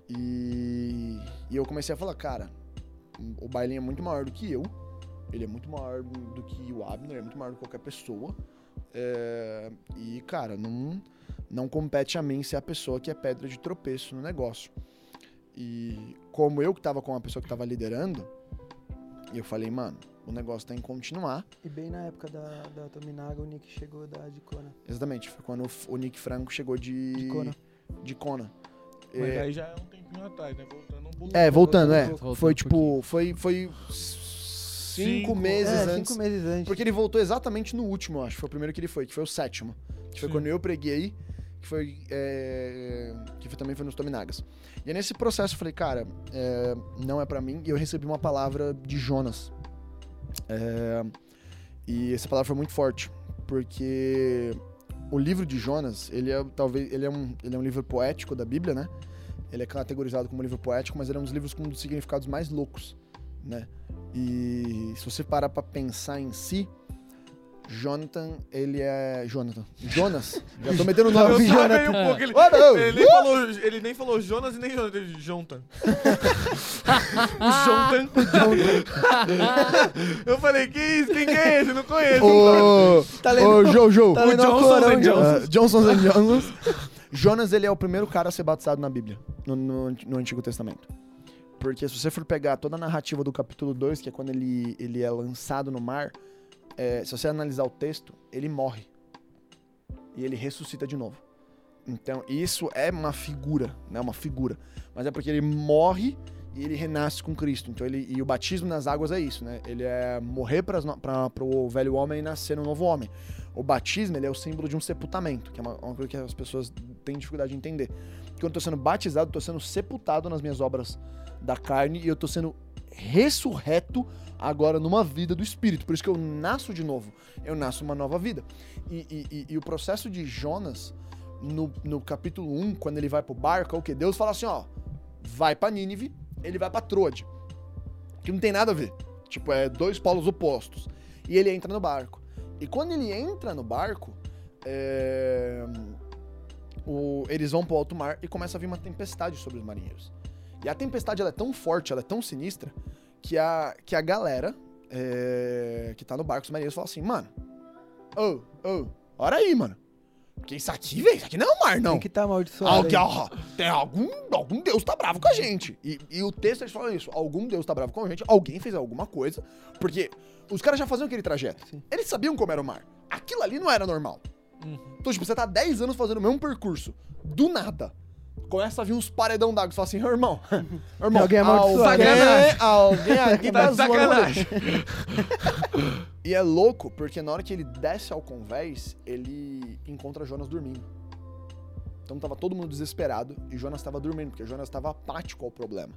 E, e eu comecei a falar, cara, o bailinho é muito maior do que eu. Ele é muito maior do que o Abner, é muito maior do que qualquer pessoa. É, e, cara, não, não compete a mim ser a pessoa que é pedra de tropeço no negócio. E como eu que tava com a pessoa que tava liderando, eu falei, mano, o negócio tem que continuar. E bem na época da, da Tominaga, o Nick chegou da Dicona. Exatamente, foi quando o o Nick Franco chegou de. De Kona. De Kona. Mas É, aí já é um tempinho atrás, né? Voltando um pouco. É, voltando, é. Voltando Foi um tipo, foi, foi cinco, Cinco- meses é, antes. cinco meses antes. Porque ele voltou exatamente no último, eu acho. Foi o primeiro que ele foi, que foi o sétimo. Que foi Sim. quando eu preguei, que foi. é, que foi- também foi nos Tominagas. E aí nesse processo eu falei, cara, é, não é pra mim. E eu recebi uma palavra de Jonas. É, e essa palavra foi muito forte. Porque o livro de Jonas, ele é talvez. Ele é um, ele é um livro poético da Bíblia, né? Ele é categorizado como livro poético, mas ele é um dos livros com um dos significados mais loucos, né? E se você parar pra pensar em si, Jonathan, ele é. Jonathan. Jonas? Já tô metendo o nome. Eu Jonathan. um pouco. Ele, não. ele, nem falou, ele nem falou Jonas e nem Jonathan. Ele Jonathan. o Jonathan. Eu falei, que isso? Quem que é esse? Não conheço. Ô, Tá lendo- ô, Jojo. tá O o Johnson. Ah, Johnsons Johnsons. Jonas, ele é o primeiro cara a ser batizado na Bíblia, no, no- no Antigo Testamento. Porque se você for pegar toda a narrativa do capítulo 2, que é quando ele, ele é lançado no mar, é, se você analisar o texto, ele morre. E ele ressuscita de novo. Então, isso é uma figura, né? Uma figura. Mas é porque ele morre e ele renasce com Cristo. Então, ele, e o batismo nas águas é isso, né? Ele é morrer para o velho homem e nascer no novo homem. O batismo, ele é o símbolo de um sepultamento, que é uma, uma coisa que as pessoas têm dificuldade de entender. Quando eu estou sendo batizado, eu estou sendo sepultado nas minhas obras da carne e eu estou sendo ressurreto agora numa vida do espírito. Por isso que eu nasço de novo. Eu nasço uma nova vida. E, e- e- e o processo de Jonas, no, no capítulo 1, quando ele vai pro barco, é o que? Deus fala assim, ó, vai pra Nínive, ele vai pra Troade. Que não tem nada a ver. Tipo, é dois polos opostos. E ele entra no barco. E quando ele entra no barco, é, o- eles vão pro alto mar e começa a vir uma tempestade sobre os marinheiros. E a tempestade ela é tão forte, ela é tão sinistra, que a, que a galera é, que tá no barco, os marinheiros, fala assim, mano, ô, ô, ora aí, mano. Porque isso aqui, velho, isso aqui não é o mar, não. Tem que tá amaldiçoado. Alguém, aí. ó, tem algum, algum Deus tá bravo com a gente. E, e o texto eles falam isso. Algum Deus tá bravo com a gente. Alguém fez alguma coisa. Porque os caras já faziam aquele trajeto. Sim. Eles sabiam como era o mar. Aquilo ali não era normal. Uhum. Então, tipo, você tá 10 anos fazendo o mesmo percurso. Do nada. Começa a vir uns paredão d'água. Você fala assim, irmão. irmão, Alguém amaldiçoado. alguém, Sacanagem. alguém aqui tá Tá sacanagem. E é louco, porque na hora que ele desce ao convés, ele encontra Jonas dormindo. Então tava todo mundo desesperado e Jonas tava dormindo, porque Jonas tava apático ao problema.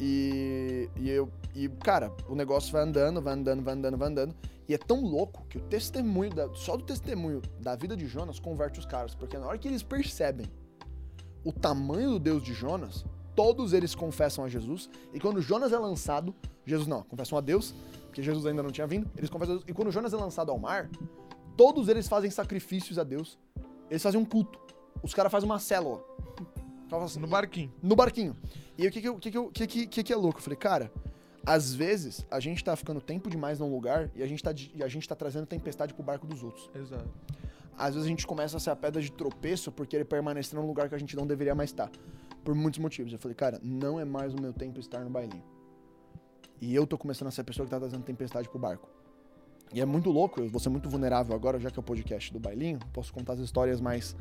E, e eu. E, cara, o negócio vai andando, vai andando, vai andando, vai andando. E é tão louco que o testemunho, da- só do testemunho da vida de Jonas converte os caras. Porque na hora que eles percebem o tamanho do Deus de Jonas, todos eles confessam a Jesus. E quando Jonas é lançado, Jesus não, confessam a Deus, porque Jesus ainda não tinha vindo. Eles confessam a Deus. E quando Jonas é lançado ao mar, todos eles fazem sacrifícios a Deus. Eles fazem um culto. Os caras fazem uma célula. Fala assim, No barquinho. no barquinho. E aí, o que que, que, que, que, que, que é louco? Eu falei, cara, às vezes a gente tá ficando tempo demais num lugar e a gente tá, e a gente tá trazendo tempestade pro barco dos outros. Exato. Às vezes a gente começa a ser a pedra de tropeço porque ele permanecer num lugar que a gente não deveria mais estar. Por muitos motivos. Eu falei, cara, não é mais o meu tempo estar no bailinho. E eu tô começando a ser a pessoa que tá trazendo tempestade pro barco. E é muito louco, eu vou ser muito vulnerável agora, já que é o podcast do bailinho, posso contar as histórias mais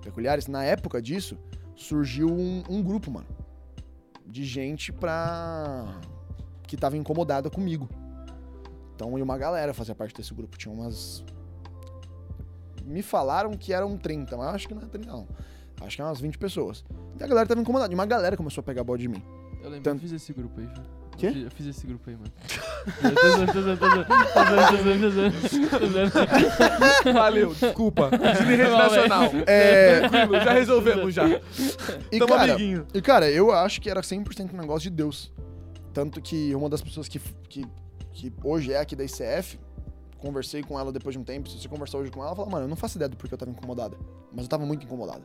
peculiares. Na época disso, surgiu um, um grupo, mano, de gente pra. que tava incomodada comigo. Então, e uma galera fazia parte desse grupo. Tinha umas. Me falaram que eram 30, mas acho que não é 30, não. Acho que é umas 20 pessoas. E a galera tava incomodada. E uma galera começou a pegar bode de mim. Eu lembro, Tanto- eu fiz esse grupo aí, filho. Quê? Eu fiz, eu fiz esse grupo aí, mano. Valeu, desculpa. Rede nacional. É. Tranquilo, já resolvemos já. E, Tamo cara, amiguinho. E, cara, eu acho que era 100% um negócio de Deus. Tanto que uma das pessoas que, que, que hoje é aqui da ICF, conversei com ela depois de um tempo, se você conversar hoje com ela, ela fala, mano, eu não faço ideia do porquê eu tava incomodada. Mas eu tava muito incomodada.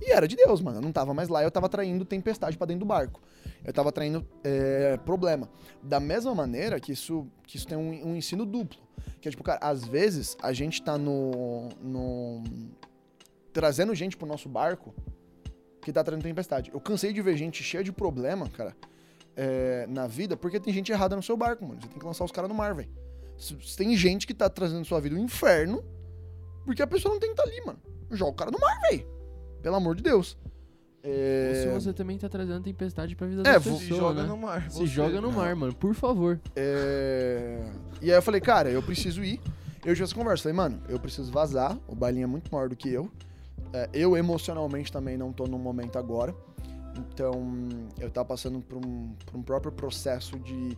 E era de Deus, mano. Eu não tava mais lá, eu tava traindo tempestade pra dentro do barco. Eu tava traindo é, problema. Da mesma maneira que isso, que isso tem um, um ensino duplo. Que é tipo, cara, às vezes a gente tá no. no trazendo gente pro nosso barco que tá trazendo tempestade. Eu cansei de ver gente cheia de problema, cara, é, na vida, porque tem gente errada no seu barco, mano. Você tem que lançar os caras no mar, velho. Tem gente que tá trazendo sua vida um inferno, porque a pessoa não tem que estar tá ali, mano. Joga o cara no mar, velho. Pelo amor de Deus. É, Ou se você também tá trazendo tempestade pra vida É, das vou- pessoas, Se joga né? no mar. Se você. joga no mar, mano, por favor. é, E aí eu falei, cara, eu preciso ir. Eu tive essa conversa. Falei, mano, eu preciso vazar. O bailinho é muito maior do que eu. É, eu emocionalmente também não tô no momento agora. Então, eu tava passando por um, por um próprio processo de,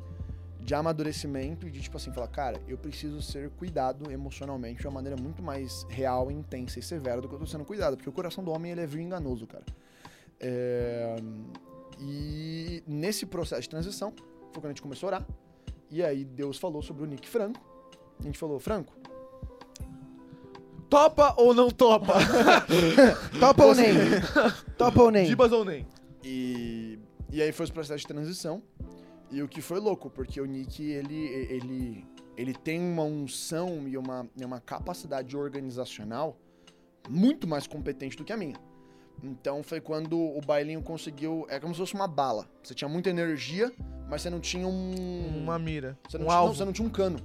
de amadurecimento e de, tipo assim, falar, cara, eu preciso ser cuidado emocionalmente de uma maneira muito mais real, intensa e severa do que eu tô sendo cuidado. Porque o coração do homem, ele é vil e enganoso, cara. É, E nesse processo de transição, foi quando a gente começou a orar. E aí Deus falou sobre o Nick Franco. A gente falou, Franco, Topa ou não topa? Top ou nem? Top ou nem? Gibas ou nem? E, e aí foi os processos de transição. E o que foi louco, porque o Nick, ele, ele, ele tem uma unção e uma, uma capacidade organizacional muito mais competente do que a minha. Então foi quando o bailinho conseguiu. É como se fosse uma bala. Você tinha muita energia, mas você não tinha um. Uma mira. você, não um tinha, não, você não tinha um cano.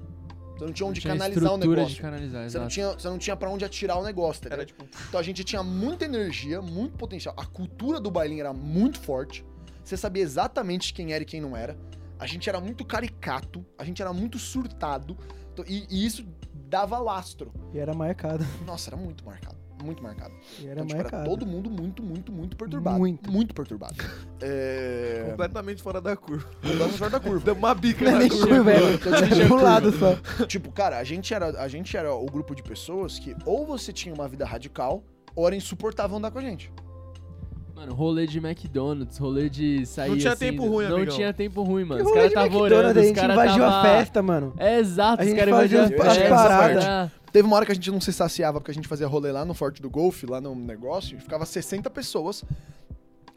Você não tinha onde Tinha canalizar o negócio. de canalizar, Você não, exato. tinha, você não tinha pra onde atirar o negócio, tá Era tipo. Então a gente tinha muita energia, muito potencial. A cultura do bailinho era muito forte. Você sabia exatamente quem era e quem não era. A gente era muito caricato, a gente era muito surtado. Então, E, e isso dava lastro. E era marcado. Nossa, era muito marcado. Muito marcado. E era Então, tipo, era marcado. todo mundo muito, muito, muito perturbado. Muito. Muito perturbado. É. Completamente fora da curva. Andamos fora da curva. Deu uma bica Não é na nem curva. curva, velho. Tô Pro curva. lado só. Tipo, cara, a gente, era, a gente era o grupo de pessoas que ou você tinha uma vida radical, ou era insuportável andar com a gente. Mano, rolê de McDonald's, rolê de sair Não tinha assim, tempo ruim, Não amigão. tinha tempo ruim, mano. Que Os caras estavam McDonald's, orando, os gente caras invadiu tava... a festa, mano. É exato, A os gente caras fazia invadiam as a festa. paradas. Teve uma hora que a gente não se saciava porque a gente fazia rolê lá no Forte do Golfe, lá no negócio, e ficava 60 pessoas.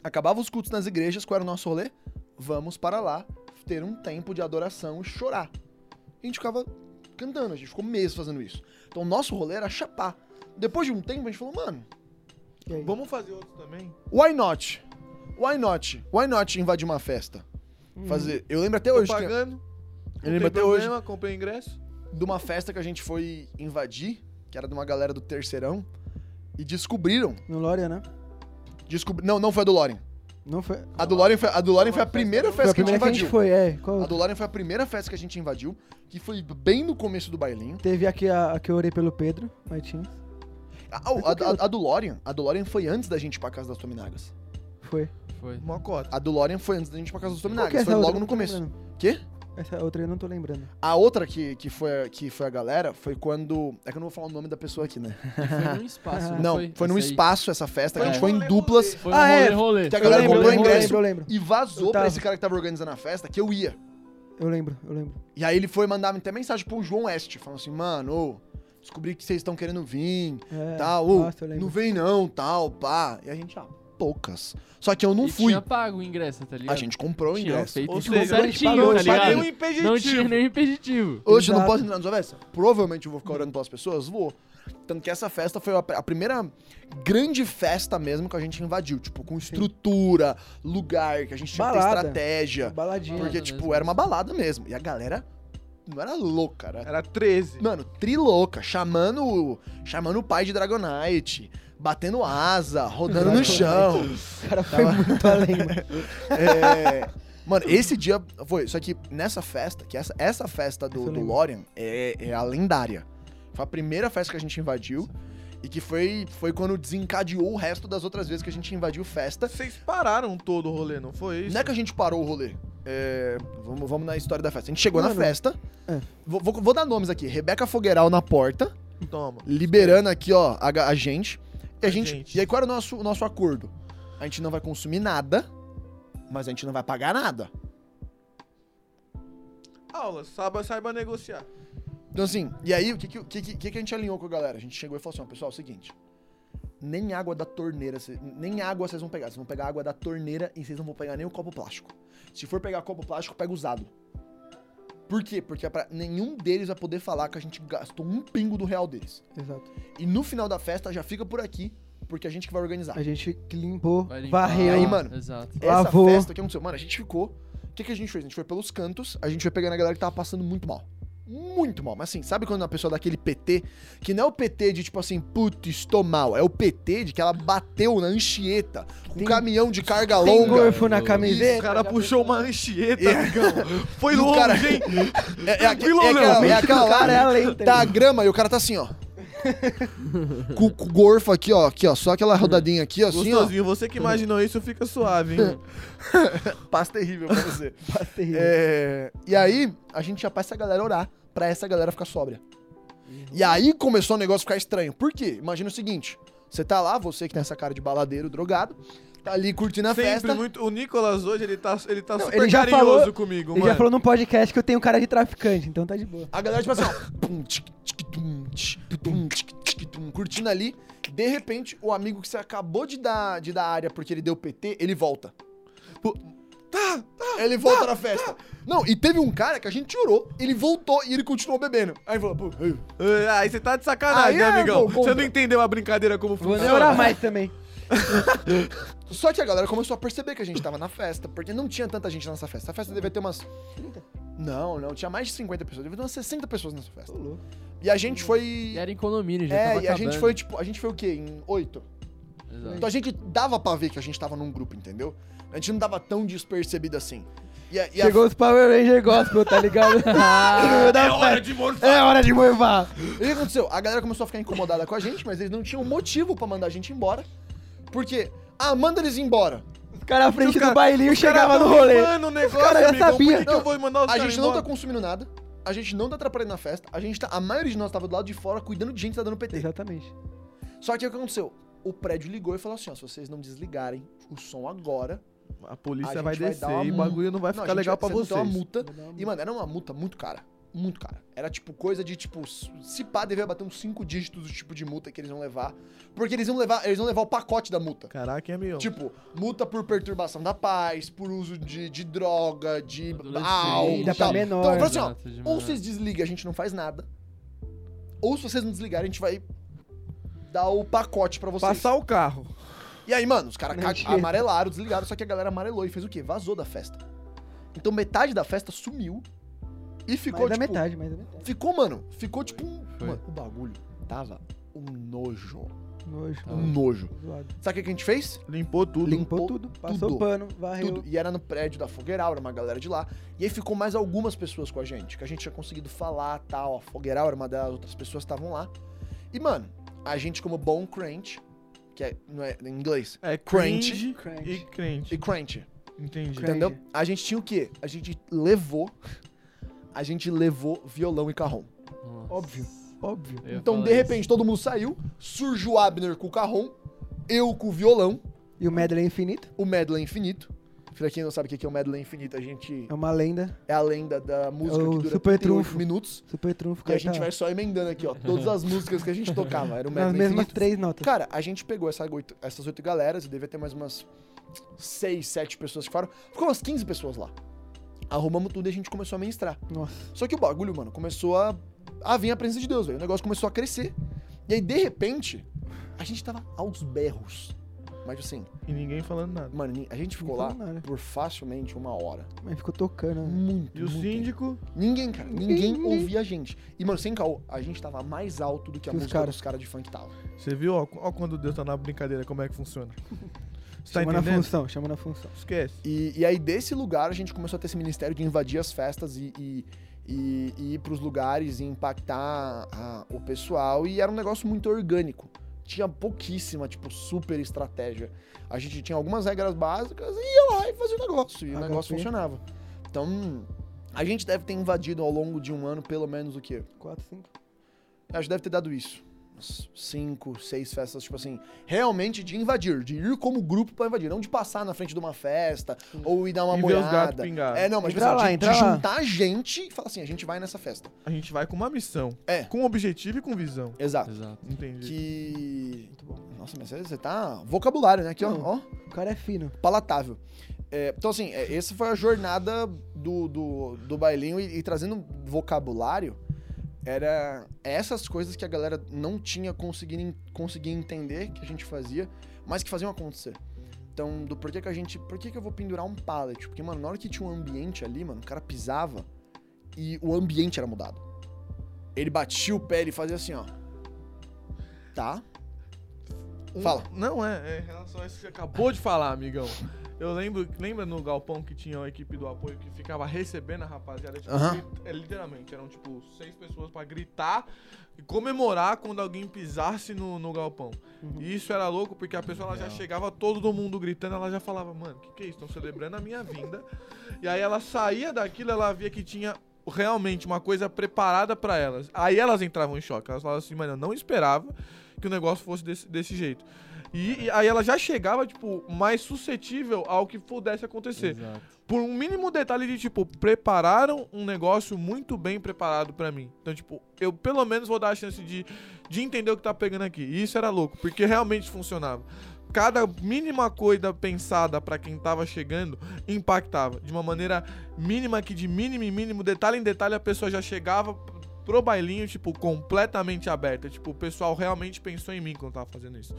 Acabava os cultos nas igrejas, qual era o nosso rolê? Vamos para lá ter um tempo de adoração e chorar. E a gente ficava cantando, a gente ficou meses fazendo isso. Então o nosso rolê era chapar. Depois de um tempo a gente falou, mano? Vamos fazer outro também? why not? Why not? Why not invadir uma festa? Fazer. Eu lembro até Tô hoje. que- pagando. eu lembro até hoje problema, comprei ingresso. de uma festa que a gente foi invadir, que era de uma galera do terceirão, e descobriram. No Lória, né? Descobri... Não, não foi a do Lorien. Não foi. A do Lorien foi, a, do foi a primeira Foi festa a que a gente primeira que a gente invadiu. foi, é. Qual A do Lorien foi a primeira festa que a gente invadiu, que foi bem no começo do bailinho. Teve aqui a, a que eu orei pelo Pedro Martins. A, a, a- a do Lorien, a do Lorien foi antes da gente ir pra casa das Tominagas. Foi. Foi. Mocota. A do Lorien foi antes da gente ir pra casa das é Tominagas. Foi logo no começo. Quê? Essa outra eu não tô lembrando. A outra que, que, foi, que foi a galera foi quando. É que eu não vou falar o nome da pessoa aqui, né? Foi num espaço, não, Não, foi? foi, num espaço essa festa, que a gente foi em Rolê, duplas Foi Ah, é. rolê, rolê. Que a Eu galera lembro, comprou eu ingresso. lembro, eu lembro. e vazou Eu pra esse cara que tava organizando a festa que eu ia. Eu lembro, eu lembro. E aí ele foi mandar até mensagem pro João West, falando assim, mano, ô, descobri que vocês estão querendo vir, É, tal, ô, nossa, não vem não, tal, pá. E a gente, ah, poucas. Só que eu não E fui. tinha pago o ingresso, tá ligado? A gente comprou o Tinha ingresso. feito Ou seja, a gente certinho, pagou, tá ligado? um impeditivo. Não tinha nenhum impeditivo. Hoje eu não posso entrar na sua festa? Provavelmente eu vou ficar orando pelas pessoas? Vou. Tanto que essa festa foi a, primeira grande festa mesmo que a gente invadiu. Tipo, com estrutura, lugar, que a gente tinha que ter estratégia. Baladinha. Porque, tipo, mesmo. era uma balada mesmo. E a galera não era louca, era Era 13. Mano, trilouca, chamando, chamando o pai de Dragonite, batendo asa, rodando no chão. O cara foi muito além, mano. É, mano, esse dia foi. Só que nessa festa, que essa, essa festa do, do. Lorian é, é a lendária. Foi a primeira festa que a gente invadiu. E que foi, foi quando desencadeou o resto das outras vezes que a gente invadiu festa. Vocês pararam todo o rolê, não foi isso? Não é que a gente parou o rolê. É, vamos, vamos na história da festa. A gente chegou na Mano, festa. é. Vou, vou- vou dar nomes aqui. Rebeca Fogueiral na porta. Toma. liberando aqui, ó, a, a gente. E a A gente, gente. E aí, qual era o nosso, o nosso acordo? A gente não vai consumir nada, mas a gente não vai pagar nada. Aula, saiba, saiba negociar. Então, assim, e aí, o que, que, que, que, que a gente alinhou com a galera? A gente chegou e falou assim, ó, pessoal, é o seguinte. Nem água da torneira, nem água vocês vão pegar. Vocês vão pegar água da torneira e vocês não vão pegar nem o copo plástico. Se for pegar copo plástico, pega usado. Por quê? Porque é pra, nenhum deles vai poder falar que a gente gastou um pingo do real deles. Exato. E no final da festa já fica por aqui, porque a gente que vai organizar. A gente que limpou, varreu. Aí, mano, Exato. Essa Lavou. festa, o que aconteceu? Mano, a gente ficou. O que, que a gente fez? A gente foi pelos cantos, a gente foi pegando a galera que tava passando muito mal. Muito mal. Mas assim, sabe quando a pessoa dá aquele PT? Que não é o PT de tipo assim, putz, estou mal. É o PT de que ela bateu na anchieta com um Tem- caminhão de carga Tem longa. gorfo na Isso, O camiseta. cara puxou uma anchieta, É. amigão. Foi longe, cara- hein? É, é, Tranquilo, é Léo? aquela, é Mente aquela do cara é lá além, tá da ligado? grama e o cara tá assim, ó. Com, com o gorfo aqui, ó. Aqui, ó. Só aquela rodadinha aqui, ó, assim, ó. Gostosinho, você que imaginou isso, fica suave, hein? Paz terrível pra você. Passa terrível. É, e aí, a gente já pra essa galera orar, pra essa galera ficar sóbria. E aí começou o negócio a ficar estranho. Por quê? Imagina o seguinte: você tá lá, você que tem essa cara de baladeiro, drogado, tá ali curtindo a Sempre festa. muito. O Nicolas hoje, ele tá, ele tá Não, super ele já carinhoso falou- comigo, Ele mano. já falou no podcast que eu tenho cara de traficante, então tá de boa. A galera, tipo assim, ó. pum, tic, tic, tum, tum, tum, curtindo ali. De repente, o amigo que você acabou de dar, de dar área porque ele deu PT, ele volta. Pô, Tá, tá, ele volta na festa. Não, e teve um cara que a gente orou, ele voltou e ele continuou bebendo. Aí falou, pô, É, Aí você tá de sacanagem, Aí né, é, amigão? pô, Você não entendeu a brincadeira como Vou nem funciona? orar mais também. Só que a galera começou a perceber que a gente tava na festa, porque não tinha tanta gente nessa festa. A festa devia ter umas. Não, não, tinha mais de 50 pessoas, devia ter umas 60 pessoas nessa festa. E a gente E foi. era em condomínio, já É, tava e a gente acabando. foi, tipo, a gente foi o quê? Em oito. Exato. Então a gente dava pra ver que a gente tava num grupo, entendeu? A gente não tava tão despercebido assim. E a, e a- Chegou os Power Ranger Gospel, tá ligado? É hora de morfar. É hora de moivar. E o que aconteceu? A galera começou a ficar incomodada com a gente, mas eles não tinham motivo pra mandar a gente embora. Por quê? Ah, manda eles embora. Os caras à frente cara- do bailinho chegava no tão rolê. limpando o negócio, cara já amigão. sabia. Por que, que eu vou mandar os A gente não tá embora? consumindo nada. A gente não tá atrapalhando na festa. A gente tá. A maioria de nós tava do lado de fora cuidando de gente que tá dando PT. Exatamente. Só que o que aconteceu? O prédio ligou e falou assim: ó, se vocês não desligarem o som agora. A polícia A vai vai descer uma e o bagulho não vai Não, ficar legal pra vocês vocês. uma multa. E, mano, era uma multa muito cara. Muito cara. Era tipo coisa de tipo. Se pá, devia bater uns cinco dígitos do tipo de multa que eles iam levar. Porque eles iam levar, eles iam levar o pacote da multa. Caraca, hein, amigão? Tipo, multa por perturbação da paz, por uso de, de droga, de álcool. E tal. menor. Então, eu falei assim, ó, demais. ou vocês desligam, a gente não faz nada. Ou se vocês não desligarem, a gente vai dar o pacote pra vocês. Passar o carro. E aí, mano, os caras amarelaram, desligaram, só que a galera amarelou e fez o quê? Vazou da festa. Então metade da festa sumiu e ficou, mais da tipo... metade, mais da metade. Ficou, mano, ficou tipo um... Mano, o bagulho tava um nojo. Nojo. Um nojo. Zoado. Sabe o que a gente fez? Limpou tudo. Limpou Limpou tudo. Passou tudo. pano, varreu. Tudo. E era no prédio da Fogueiral, era uma galera de lá. E aí ficou mais algumas pessoas com a gente, que a gente tinha conseguido falar, tal. A Fogueiral era uma das outras pessoas que estavam lá. E, mano, a gente como bom crente, que é, não é em inglês, É Crunch. Crunch. e crente. e crente, Entendi. Crunch. entendeu? A gente tinha o quê? A gente levou a gente levou violão e carrom. Óbvio, óbvio. Então, de isso. repente, todo mundo saiu, surge o Abner com o carrom, eu com o violão, E o medley infinito o medley infinito. Pra quem não sabe o que é o medley infinito, a gente é uma lenda. é a lenda da música É o que dura Super 38 Trunfo. minutos. Super trunfo, E a gente cara, vai só emendando aqui, ó, todas as músicas que a gente tocava. Era o medley mesmas infinito. três notas. Cara, a gente pegou essa oito- essas oito galeras e devia ter mais umas seis, sete pessoas que foram. Ficou umas 15 pessoas lá. Arrumamos tudo e a gente começou a ministrar. Nossa. Só que o bagulho, mano, começou a, a vir a presença de Deus, velho. O negócio começou a crescer. E aí, de repente, a gente tava aos berros. Mas assim, E ninguém falando nada. mano, a gente ficou lá nada. por facilmente uma hora. Mas ficou tocando. né? Muito. E o muito síndico, Ninguém, cara. Ninguém Ninguém. ouvia a gente. E, mano, sem caô, a gente tava mais alto do que a Que os música caras. dos caras de funk tava. você viu? Ó, ó quando Deus tá na brincadeira, como é que funciona. Você tá Chama na função, chama na função. Esquece. E, e aí, desse lugar, a gente começou a ter esse ministério de invadir as festas e, e, e- e ir pros lugares e impactar a- o pessoal. E era um negócio muito orgânico. Tinha pouquíssima, tipo, super estratégia. A gente tinha algumas regras básicas e ia lá e fazia o negócio. E o negócio funcionava. Então, a gente deve ter invadido ao longo de um ano, pelo menos o quê? Quatro, cinco. Acho que deve ter dado isso. Cinco, seis festas, tipo assim, realmente de invadir, de ir como grupo pra invadir, não de passar na frente de uma festa ou ir dar uma E molhada. É, não, mas Entra tipo assim, lá, de, de juntar gente e falar assim, a gente vai nessa festa. A gente vai com uma missão. É. Com objetivo e com visão. Exato. Exato. Entendi. Que. Muito bom. Nossa, mas você- tá. Vocabulário, né? Aqui, ó, ó. O cara é fino. Palatável. É, então, assim, é, essa foi a jornada do, do, do bailinho e, e trazendo vocabulário. Era essas coisas que a galera não tinha conseguido conseguia entender que a gente fazia, mas que faziam acontecer. Então, do porquê que a gente. Por que, que eu vou pendurar um pallet? Porque, mano, na hora que tinha um ambiente ali, mano, o cara pisava e o ambiente era mudado. Ele batia o pé, ele fazia assim, ó. Tá? Um- Fala. Não, é, é em relação a isso que você acabou de falar, amigão. Eu lembro, lembra no galpão que tinha a equipe do apoio que ficava recebendo a rapaziada? Tipo, grit- é, literalmente, eram tipo seis pessoas pra gritar e comemorar quando alguém pisasse no, no galpão. E isso era louco porque a pessoa ela já chegava todo mundo gritando, ela já falava, mano, o que, que é isso? Estão celebrando a minha vinda. E aí ela saía daquilo, ela via que tinha realmente uma coisa preparada pra elas. Aí elas entravam em choque. Elas falavam assim, mano, eu não esperava que o negócio fosse desse, desse jeito. E, e aí ela já chegava, tipo, mais suscetível ao que pudesse acontecer. Exato. Por um mínimo detalhe de, tipo, prepararam um negócio muito bem preparado pra mim. Então, tipo, eu pelo menos vou dar a chance de, de entender o que tá pegando aqui. E isso era louco, porque realmente funcionava. Cada mínima coisa pensada pra quem tava chegando impactava. De uma maneira mínima que de mínimo em mínimo, detalhe em detalhe, a pessoa já chegava pro bailinho, tipo, completamente aberta. Tipo, o pessoal realmente pensou em mim quando tava fazendo isso.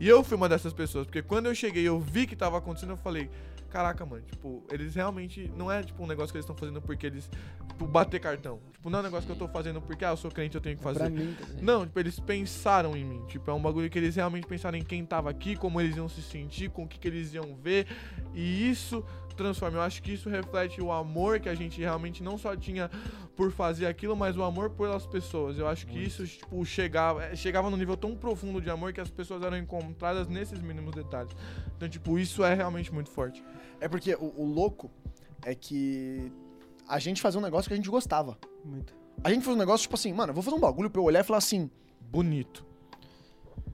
E eu fui uma dessas pessoas, porque quando eu cheguei eu vi que tava acontecendo, eu falei, caraca, mano, tipo, eles realmente. Não é tipo um negócio que eles estão fazendo porque eles. Tipo, bater cartão. Tipo, não é um negócio que eu tô fazendo porque, ah, eu sou crente, eu tenho que fazer. Mim. Não, tipo, eles pensaram em mim. Tipo, é um bagulho que eles realmente pensaram em quem tava aqui, como eles iam se sentir, com o que, que eles iam ver. E isso transforma. Eu acho que isso reflete o amor que a gente realmente não só tinha por fazer aquilo, mas o amor pelas pessoas. Eu acho que isso, tipo, chegava, eh, chegava num nível tão profundo de amor que as pessoas eram encontradas nesses mínimos detalhes. Então, tipo, isso é realmente muito forte. É porque o, o louco é que a gente fazia um negócio que a gente gostava. Muito. A gente fez um negócio tipo assim, mano, eu vou fazer um bagulho pra eu olhar e falar assim, Bonito.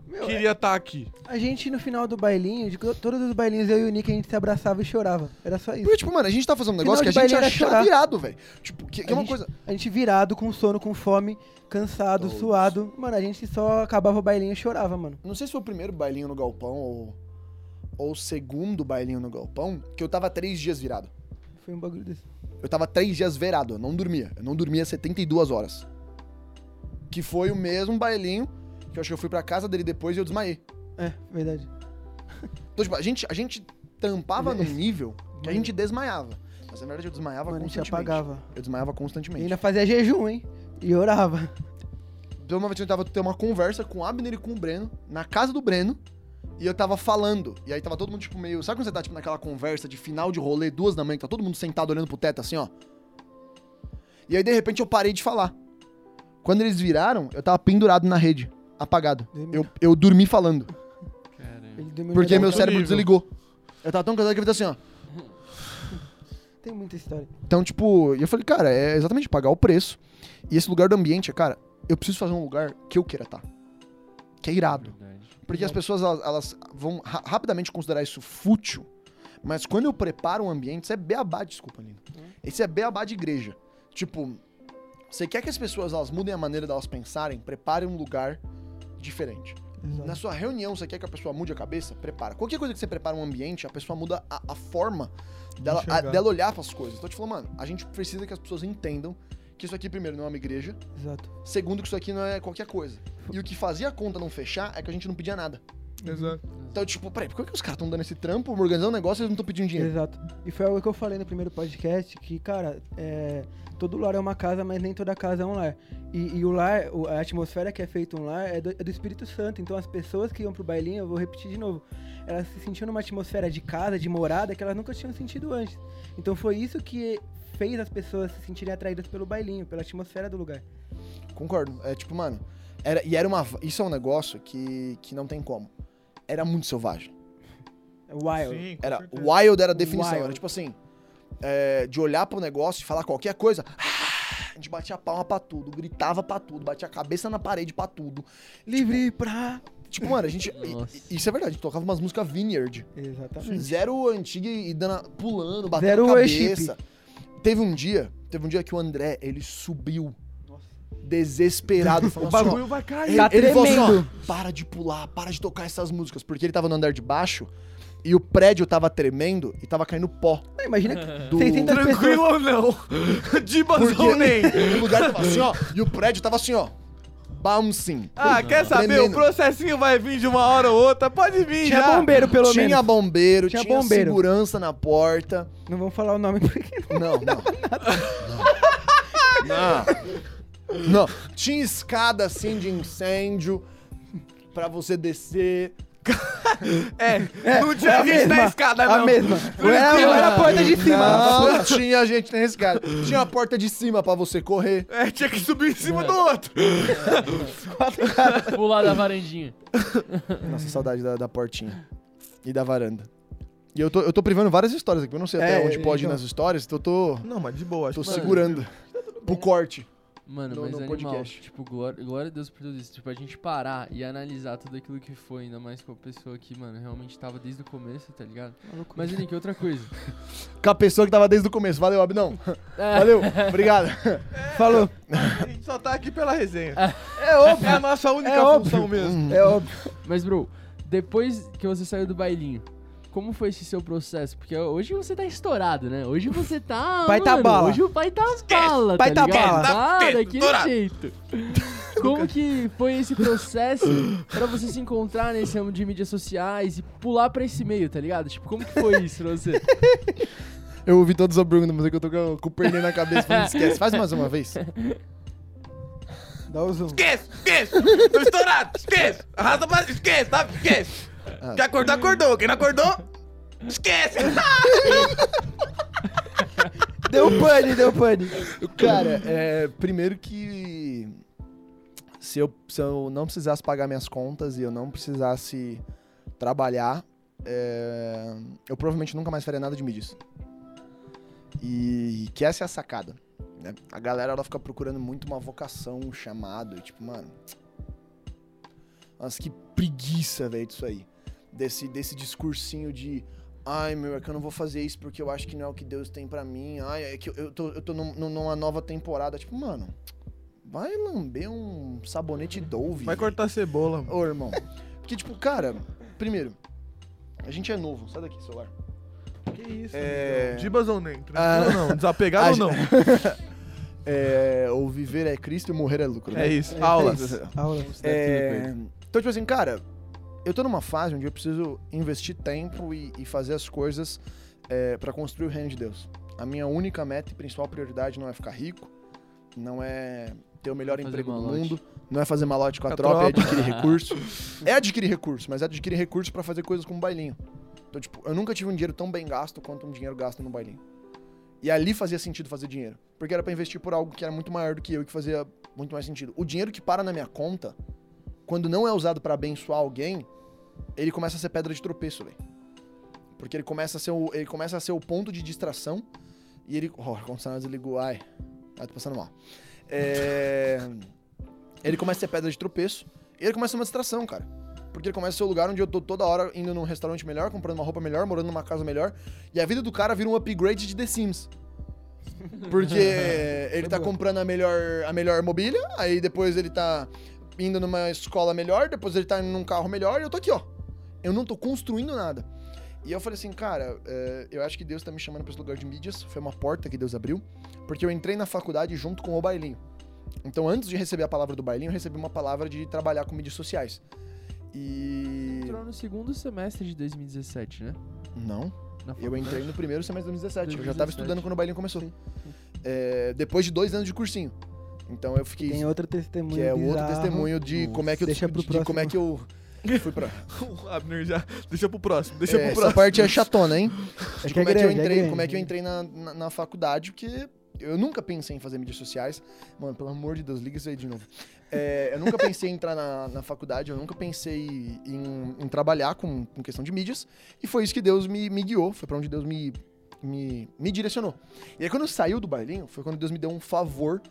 Meu, Queria estar aqui. A gente no final do bailinho, de to- todos os bailinhos, eu e o Nick, a gente se abraçava e chorava. Era só isso. Porque, tipo, mano, a gente tá fazendo um negócio que a gente achava chorar. virado, velho. Tipo, que, que é uma gente- coisa. A gente virado, com sono, com fome, cansado, Todos. suado. Mano, a gente só acabava o bailinho e chorava, mano. Não sei se foi o primeiro bailinho no galpão ou, ou o segundo bailinho no galpão, que eu tava três dias virado. Foi um bagulho desse. Eu tava três dias virado, eu não dormia. Eu não dormia 72 horas. Que foi o mesmo bailinho que eu acho que eu fui pra casa dele depois e eu desmaiei. É, verdade. Então, tipo, a gente, a gente tampava num nível que a gente desmaiava. Mas na verdade eu desmaiava Mano, a gente constantemente. apagava. Eu desmaiava E constantemente. ainda fazia jejum, hein? E orava. Então uma vez eu tava tendo uma conversa com o Abner e com o Breno, na casa do Breno, e eu tava falando. E aí tava todo mundo, tipo, meio. Sabe quando você tá, tipo, naquela conversa de final de rolê, duas da manhã, que tá todo mundo sentado olhando pro teto assim, ó? E aí, de repente, eu parei de falar. Quando eles viraram, eu tava pendurado na rede, apagado. Eu, eu dormi falando. Caramba. Porque meu cérebro nível. desligou. Eu tava tão cansado que eu fiz assim, ó. Tem muita história. Então, tipo, e eu falei, cara, é exatamente pagar o preço. E esse lugar do ambiente é, cara, eu preciso fazer um lugar que eu queira estar. Que é irado. Verdade. Porque as pessoas, elas, elas vão ra- rapidamente considerar isso fútil. Mas quando eu preparo um ambiente, isso é beabá, desculpa, Lino. Isso é beabá de igreja. Tipo, você quer que as pessoas elas mudem a maneira delas pensarem, prepare um lugar diferente. Na sua reunião, você quer que a pessoa mude a cabeça? Prepara. Qualquer coisa que você prepara um ambiente, a pessoa muda a, a forma dela, a- dela olhar para as coisas. Então, eu te falo, mano, a gente precisa que as pessoas entendam que isso aqui, primeiro, não é uma igreja. Exato. Segundo, que isso aqui não é qualquer coisa. E o que fazia a conta não fechar é que a gente não pedia nada. Exato. Então, tipo, peraí, por que que os caras estão dando esse trampo, organizando um negócio e eles não estão pedindo dinheiro? Exato. E foi algo que eu falei no primeiro podcast, que, cara, é, todo lar é uma casa, mas nem toda casa é um lar. E, e o lar, a atmosfera que é feita um lar é do, é do Espírito Santo. Então as pessoas que iam pro bailinho, eu vou repetir de novo, elas se sentiam numa atmosfera de casa, de morada, que elas nunca tinham sentido antes. Então foi isso que fez as pessoas se sentirem atraídas pelo bailinho, pela atmosfera do lugar. Concordo. É tipo, mano, era, e era uma. Isso é um negócio que, que não tem como. Era muito selvagem. É wild. Sim, Era certeza. wild era a definição. Wild. Era tipo assim, é, de olhar pro negócio e falar qualquer coisa. ah, A gente batia a palma pra tudo, gritava pra tudo, batia a cabeça na parede pra tudo. Livre pra. Tipo, mano, a gente. e- Isso é verdade, a gente tocava umas músicas vineyard. Exatamente. Zero antiga e dando, pulando, batendo Zero a worship. cabeça. Teve um dia, teve um dia que o André, ele subiu Desesperado, O falando assim, ó, bagulho vai cair. Tá ele falou assim, ó, tremendo. para de pular, para de tocar essas músicas, porque ele tava no andar de baixo e o prédio tava tremendo e tava caindo pó. Ah, Imagina Do- 600 pessoas. Tranquilo ou não? Porque ou nem? o lugar tava assim, ó, e o prédio tava assim, ó, bouncing. Ah, quer saber? Tremendo. O processinho vai vir de uma hora ou outra. Pode vir Tinha já. bombeiro, pelo tinha menos. bombeiro, Tinha tinha, bombeiro. segurança na porta. Não vamos falar o nome porque Não, não. Não. Não. Tinha escada assim de incêndio pra você descer. É, não tinha é a gente na mesma, escada, A não. mesma. Ou era, ou era a porta de cima. Não, tinha gente na escada. Tinha a porta de cima pra você correr. É, tinha que subir em cima do outro. Pular da varandinha. Nossa, saudade da, da portinha. E da varanda. E eu tô, eu tô privando várias histórias aqui. Eu não sei até É, onde pode ir então. nas histórias, então eu tô, Não, mas de boa. tô acho que- segurando. Pro corte. Mano, No- mas no animal. podcast. Tipo, glória, glória a Deus por tudo isso. Tipo, a gente parar e analisar tudo aquilo que foi, ainda mais com a pessoa que, mano, realmente tava desde o começo, tá ligado? Mas, Nick, outra coisa. Com a pessoa que tava desde o começo. Valeu, Abnão. É, Valeu. Obrigado. Falou. A gente só tá aqui pela resenha. É óbvio. É a nossa única É óbvio. função mesmo. É óbvio. Mas, bro, depois que você saiu do bailinho, como foi esse seu processo? Porque hoje você tá estourado, né? Hoje você tá. Pai tá mano, bala. Hoje o pai tá bala, pai tá tá bala. Tá, Esquece, daquele estourado. jeito. Como que foi esse processo pra você se encontrar nesse ramo de mídias sociais e pular pra esse meio, tá ligado? Tipo, como que foi isso pra você? Eu ouvi todos os perguntas, mas é que eu tô com, com o pernê na cabeça. Falando, esquece. Faz mais uma vez. Dá o zoom. Esquece, esquece. Tô estourado, esquece. Arrasta pra... Esquece, tá? Esquece. Ah. Quem acordou, acordou. Quem não acordou, esquece. Deu pane, deu pane. Cara, é, primeiro que se eu, se eu não precisasse pagar minhas contas e eu não precisasse trabalhar, é, eu provavelmente nunca mais faria nada de mídias. E que essa é a sacada. né? A galera ela fica procurando muito uma vocação, um chamado. E tipo, mano. Nossa, que preguiça, velho, disso aí. Desse, desse discursinho de. Ai, meu, é que eu não vou fazer isso porque eu acho que não é o que Deus tem pra mim. Ai, é que eu, eu tô, eu tô num- num- numa nova temporada. Tipo, mano, vai lamber um sabonete Dove. Vai cortar cebola. mano. Ô, irmão. Porque, tipo, cara, primeiro, a gente é novo. Sai daqui, celular. Que isso, É-. Dibas ou nem? Tranquilo Ah. ou não? Desapegado ou não? É, o viver é Cristo e morrer é lucro. né? É isso. É Aulas. isso. Aula. É, então, tipo assim, cara, eu tô numa fase onde eu preciso investir tempo e, e fazer as coisas é, para construir o reino de Deus. A minha única meta e principal prioridade não é ficar rico, não é ter o melhor Fazer emprego do malote. mundo, não é fazer malote com a, Com a tropa, é tropa. adquirir recurso. é adquirir recurso, mas é adquirir recurso para fazer coisas como bailinho. Então, tipo, eu nunca tive um dinheiro tão bem gasto quanto um dinheiro gasto no bailinho. E ali fazia sentido fazer dinheiro. Porque era pra investir por algo que era muito maior do que eu e que fazia muito mais sentido. O dinheiro que para na minha conta, quando não é usado pra abençoar alguém, ele começa a ser pedra de tropeço, velho. Porque ele começa a ser o, ele começa a ser o ponto de distração E ele. Ó, o ar-condicionado desligou. Ai. Ai, tô passando mal. É, ele começa a ser pedra de tropeço. E ele começa a ser uma distração, cara. Porque ele começa a ser o lugar onde eu tô toda hora indo num restaurante melhor, comprando uma roupa melhor, morando numa casa melhor. E a vida do cara vira um upgrade de The Sims. Porque ele tá comprando a melhor, a melhor mobília, aí depois ele tá indo numa escola melhor, depois ele tá indo num carro melhor e eu tô aqui, ó. Eu não tô construindo nada. E eu falei assim, cara, é, eu acho que Deus tá me chamando pra esse lugar de mídias. Foi uma porta que Deus abriu. Porque eu entrei na faculdade junto com o bailinho. Então, antes de receber a palavra do bailinho, eu recebi uma palavra de trabalhar com mídias sociais. E. Entrou no segundo semestre de 2017, né? Não. Eu entrei no primeiro semestre de 2017. Eu já tava 2017. estudando quando o bailinho começou. É, depois de dois anos de cursinho. Então eu fiquei. Tem outro testemunho que é o outro bizarro. testemunho de como é que eu Deixa pro de como é que eu fui pra. O Abner já. Deixa pro próximo, deixa É, pro essa próximo. parte é chatona, hein? É De é como, é que eu grande, é entrei, como é que eu entrei na, na, na faculdade, porque eu nunca pensei em fazer mídias sociais. Mano, pelo amor de Deus, liga isso aí de novo. É, eu nunca pensei em entrar na, na faculdade, eu nunca pensei em, em trabalhar com, com questão de mídias. E foi isso que Deus me, me guiou, foi pra onde Deus me, me, me direcionou. E aí quando eu saiu do bailinho, foi quando Deus me deu um favor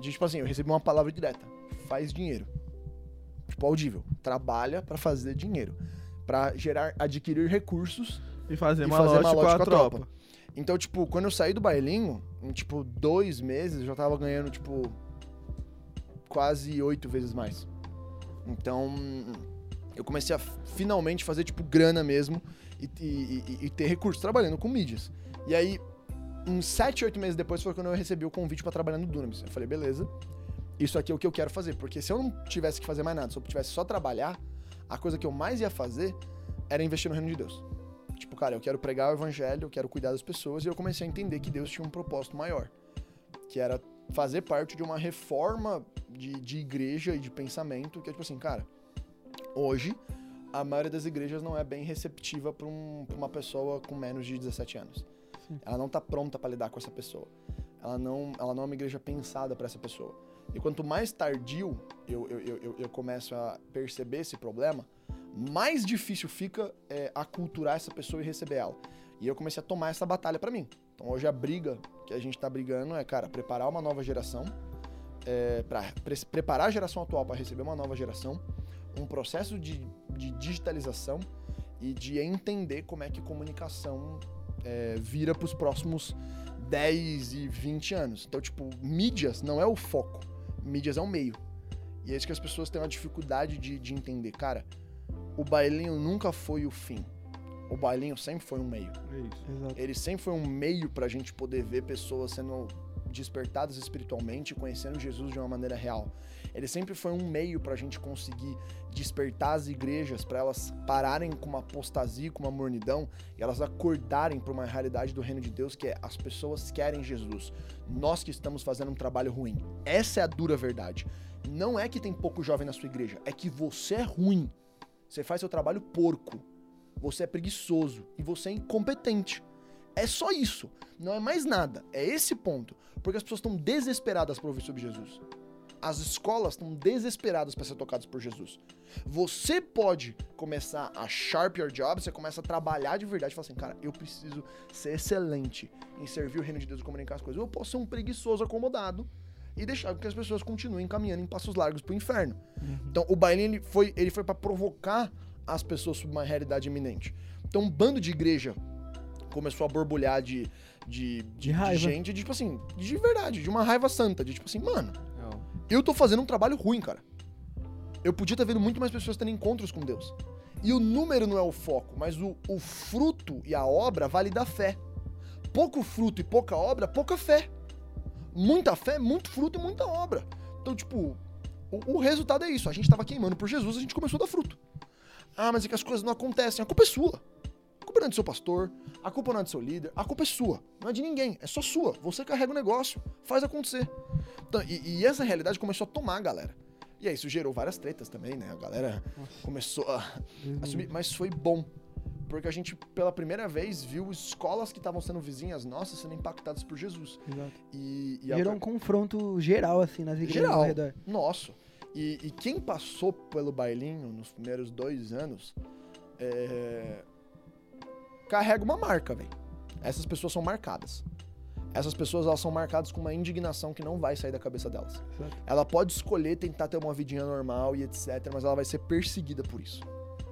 de, tipo assim, eu recebi uma palavra direta. Faz dinheiro. Tipo, audível. Trabalha pra fazer dinheiro. Pra gerar, adquirir recursos E fazer e fazer malote com a tropa. então, tipo, quando eu saí do bailinho, em, tipo, dois meses, eu já tava ganhando, tipo, quase oito vezes mais. Então, eu comecei a finalmente fazer, tipo, grana mesmo e, e- e- e ter recursos trabalhando com mídias. E aí, uns sete, oito meses depois foi quando eu recebi o convite pra trabalhar no Dunamis. Eu falei, beleza, isso aqui é o que eu quero fazer. Porque se eu não tivesse que fazer mais nada, se eu tivesse só trabalhar, a coisa que eu mais ia fazer era investir no reino de Deus. Tipo, cara, eu quero pregar o evangelho, eu quero cuidar das pessoas, e eu comecei a entender que Deus tinha um propósito maior. Que era fazer parte de uma reforma de, de igreja e de pensamento, que é tipo assim, cara, hoje a maioria das igrejas não é bem receptiva pra, um- uma pessoa com menos de 17 anos. Ela não tá pronta pra lidar com essa pessoa. Ela não, ela não é uma igreja pensada pra essa pessoa. E quanto mais tardio eu, eu, eu, eu- começo a perceber esse problema, mais difícil fica é, aculturar essa pessoa e receber ela. E eu comecei a tomar essa batalha pra mim. Então hoje a briga que a gente tá brigando é, cara, preparar uma nova geração, é, para preparar a geração atual para receber uma nova geração, um processo de, de digitalização e de entender como é que comunicação é, vira pros próximos 10 e 20 anos. Então, tipo, mídias não é o foco, mídias é o meio. E é isso que as pessoas têm uma dificuldade de, de entender. Cara, o bailinho nunca foi o fim. O bailinho sempre foi um meio. É isso. Exato. Ele sempre foi um meio pra gente poder ver pessoas sendo despertadas espiritualmente, conhecendo Jesus de uma maneira real. Ele sempre foi um meio pra gente conseguir despertar as igrejas pra elas pararem com uma apostasia, com uma mornidão e elas acordarem pra uma realidade do reino de Deus que é as pessoas querem Jesus. Nós que estamos fazendo um trabalho ruim. Essa é a dura verdade. Não é que tem pouco jovem na sua igreja, é que você é ruim. Você faz seu trabalho porco. Você é preguiçoso e você é incompetente. É só isso. Não é mais nada. É esse ponto. Porque as pessoas estão desesperadas para ouvir sobre Jesus. As escolas estão desesperadas para ser tocadas por Jesus. Você pode começar a sharp your job, você começa a trabalhar de verdade e falar assim, cara, eu preciso ser excelente em servir o reino de Deus e comunicar as coisas. Eu posso ser um preguiçoso acomodado e deixar que as pessoas continuem caminhando em passos largos pro inferno. Então, o bailinho ele foi, ele foi para provocar as pessoas sobre uma realidade iminente. Então, um bando de igreja começou a borbulhar de, de, de, raiva. de gente, de, tipo assim, de verdade, de uma raiva santa, de tipo assim, mano. Eu tô fazendo um trabalho ruim, cara. Eu podia estar vendo muito mais pessoas tendo encontros com Deus. E o número não é o foco, mas o, o fruto e a obra vale da fé. Pouco fruto e pouca obra, pouca fé. Muita fé, muito fruto e muita obra. Então, tipo, o, o resultado é isso. A gente tava queimando por Jesus, a gente começou a dar fruto. Ah, mas é que as coisas não acontecem. A culpa é sua. A culpa não é do seu pastor, a culpa não é do seu líder, a culpa é sua. Não é de ninguém, é só sua. Você carrega o negócio, faz acontecer. Então, e, e essa realidade começou a tomar a galera. E aí isso gerou várias tretas também, né? A galera começou a, a subir, mas foi bom. Porque a gente, pela primeira vez, viu escolas que estavam sendo vizinhas nossas sendo impactadas por Jesus. Exato. E, e a- Gerou um confronto geral, assim, nas igrejas Geral. ao redor. nosso. E, e quem passou pelo bailinho nos primeiros dois anos é, carrega uma marca, velho. Essas pessoas são marcadas. essas pessoas elas são marcadas com uma indignação que não vai sair da cabeça delas. Exato. Ela pode escolher tentar ter uma vidinha normal e etc, mas ela vai ser perseguida por isso.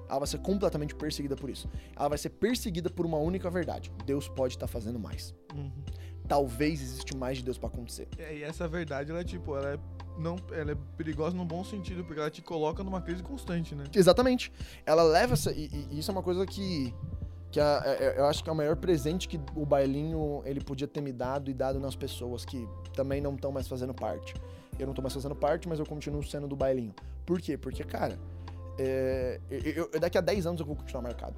Ela vai ser completamente perseguida por isso. Ela vai ser perseguida por uma única verdade. Deus pode estar fazendo mais. Uhum. Talvez existe mais de Deus pra acontecer. É, E essa verdade, ela é tipo, ela é, não, ela é perigosa no bom sentido, porque ela te coloca numa crise constante, né? Exatamente. Ela leva essa. E, e isso é uma coisa que. Que a- é- é- eu acho que é o maior presente que o bailinho ele podia ter me dado e dado nas pessoas que também não estão mais fazendo parte. Eu não tô mais fazendo parte, mas eu continuo sendo do bailinho. Por quê? Porque, cara, é, eu- eu- daqui a 10 anos eu vou continuar marcado.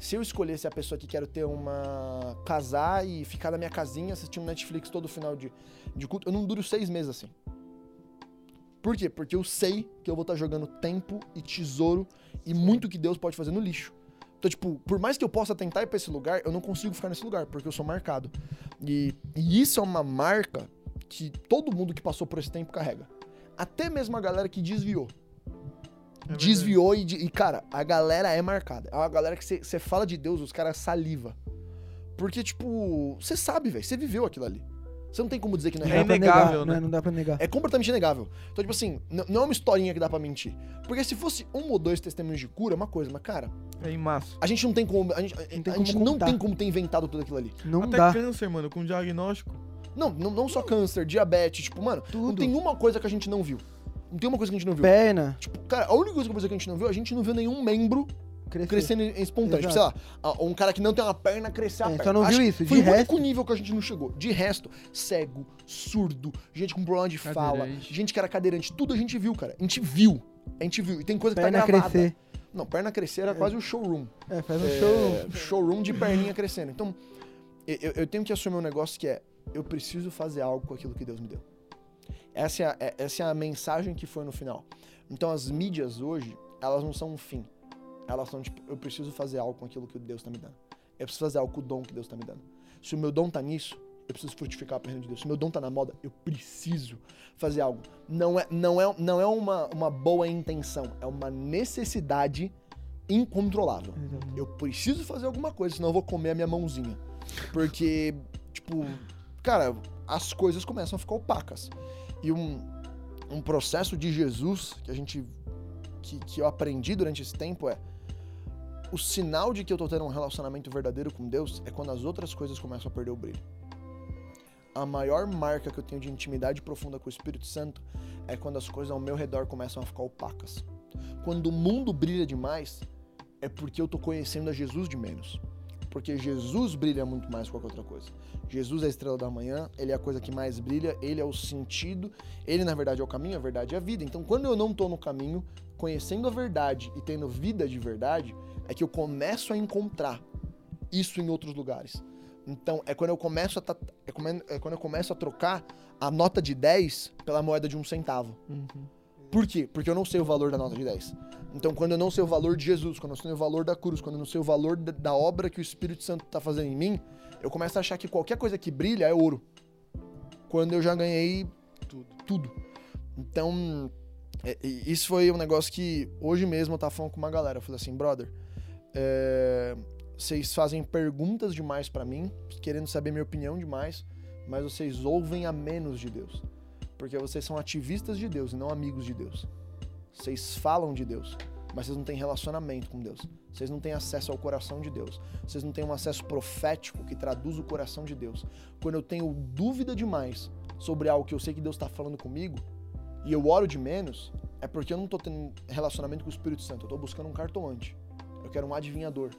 Se eu escolhesse a pessoa que quero ter uma. casar e ficar na minha casinha assistindo Netflix todo final de, de culto, eu não duro seis meses assim. Por quê? Porque eu sei que eu vou estar jogando tempo e tesouro e muito que Deus pode fazer no lixo. Então, tipo, por mais que eu possa tentar ir pra esse lugar, eu não consigo ficar nesse lugar, porque eu sou marcado. E, e isso é uma marca que todo mundo que passou por esse tempo carrega. Até mesmo a galera que desviou. É desviou e, e, cara, a galera é marcada. É uma galera que você fala de Deus, os caras saliva. Porque, tipo, você sabe, velho, você viveu aquilo ali. Você não tem como dizer que não é É real. Não dá pra inegável, negar, né? Não, é- não dá pra negar. É completamente inegável. Então, tipo assim, não é uma historinha que dá pra mentir. Porque se fosse um ou dois testemunhos de cura, é uma coisa, mas, cara, É em massa. a gente não tem como. A gente, a- tem a como gente não tem como ter inventado tudo aquilo ali. Não Até dá. câncer, mano, com diagnóstico. Não, não, não só câncer, diabetes, tipo, mano, não Tudo. tem uma coisa que a gente não viu. Não tem uma coisa que a gente não viu. Perna, Tipo, cara, a única coisa que a gente não viu, a gente não viu nenhum membro crescer. crescendo espontâneo. Tipo, sei lá, a- um cara que não tem uma perna crescer a É, perna. só não viu Acho que isso, de Foi o único resto- nível que a gente não chegou. De resto, cego, surdo, gente com problema de fala, gente que era cadeirante, tudo a gente viu, cara. A gente viu. A gente viu. E tem coisa que Perna tá gravada. crescer. Não, perna crescer era quase o showroom. É, faz um É, show. showroom de perninha crescendo. Então, eu, eu tenho que assumir um negócio que é: eu preciso fazer algo com aquilo que Deus me deu. Essa é, a, é- essa é a mensagem que foi no final. Então, as mídias hoje, elas não são um fim. Elas são tipo: eu preciso fazer algo com aquilo que Deus tá me dando. Eu preciso fazer algo com o dom que Deus tá me dando. Se o meu dom tá nisso, eu preciso frutificar para reino de Deus. Se o meu dom tá na moda, eu preciso fazer algo. Não é, não é, não é uma, uma boa intenção, é uma necessidade incontrolável. Eu preciso fazer alguma coisa, senão eu vou comer a minha mãozinha. Porque, tipo, cara, as coisas começam a ficar opacas. E um, um processo de Jesus que a gente. Que, que eu aprendi durante esse tempo é. O sinal de que eu tô tendo um relacionamento verdadeiro com Deus é quando as outras coisas começam a perder o brilho. A maior marca que eu tenho de intimidade profunda com o Espírito Santo é quando as coisas ao meu redor começam a ficar opacas. Quando o mundo brilha demais, é porque eu tô conhecendo a Jesus de menos. Porque Jesus brilha muito mais que qualquer outra coisa. Jesus é a estrela da manhã, ele é a coisa que mais brilha, ele é o sentido, ele na verdade é o caminho, a verdade é a vida. Então quando eu não tô no caminho, conhecendo a verdade e tendo vida de verdade, é que eu começo a encontrar isso em outros lugares. Então é quando eu começo a é é quando eu começo a trocar a nota de 10 pela moeda de um centavo. Uhum. Por quê? Porque eu não sei o valor da nota de 10. Então, quando eu não sei o valor de Jesus, quando eu não sei o valor da cruz, quando eu não sei o valor da, da obra que o Espírito Santo tá fazendo em mim, eu começo a achar que qualquer coisa que brilha é ouro. Quando eu já ganhei tudo. tudo. Então, é, isso foi um negócio que hoje mesmo eu tava falando com uma galera. Eu falei assim, brother, é, vocês fazem perguntas demais pra mim, querendo saber minha opinião demais, mas vocês ouvem a menos de Deus. Porque vocês são ativistas de Deus e não amigos de Deus. Vocês falam de Deus, mas vocês não têm relacionamento com Deus. Vocês não têm acesso ao coração de Deus. Vocês não têm um acesso profético que traduz o coração de Deus. Quando eu tenho dúvida demais sobre algo que eu sei que Deus está falando comigo e eu oro de menos, é porque eu não tô tendo relacionamento com o Espírito Santo. Eu tô buscando um cartomante. Eu quero um adivinhador.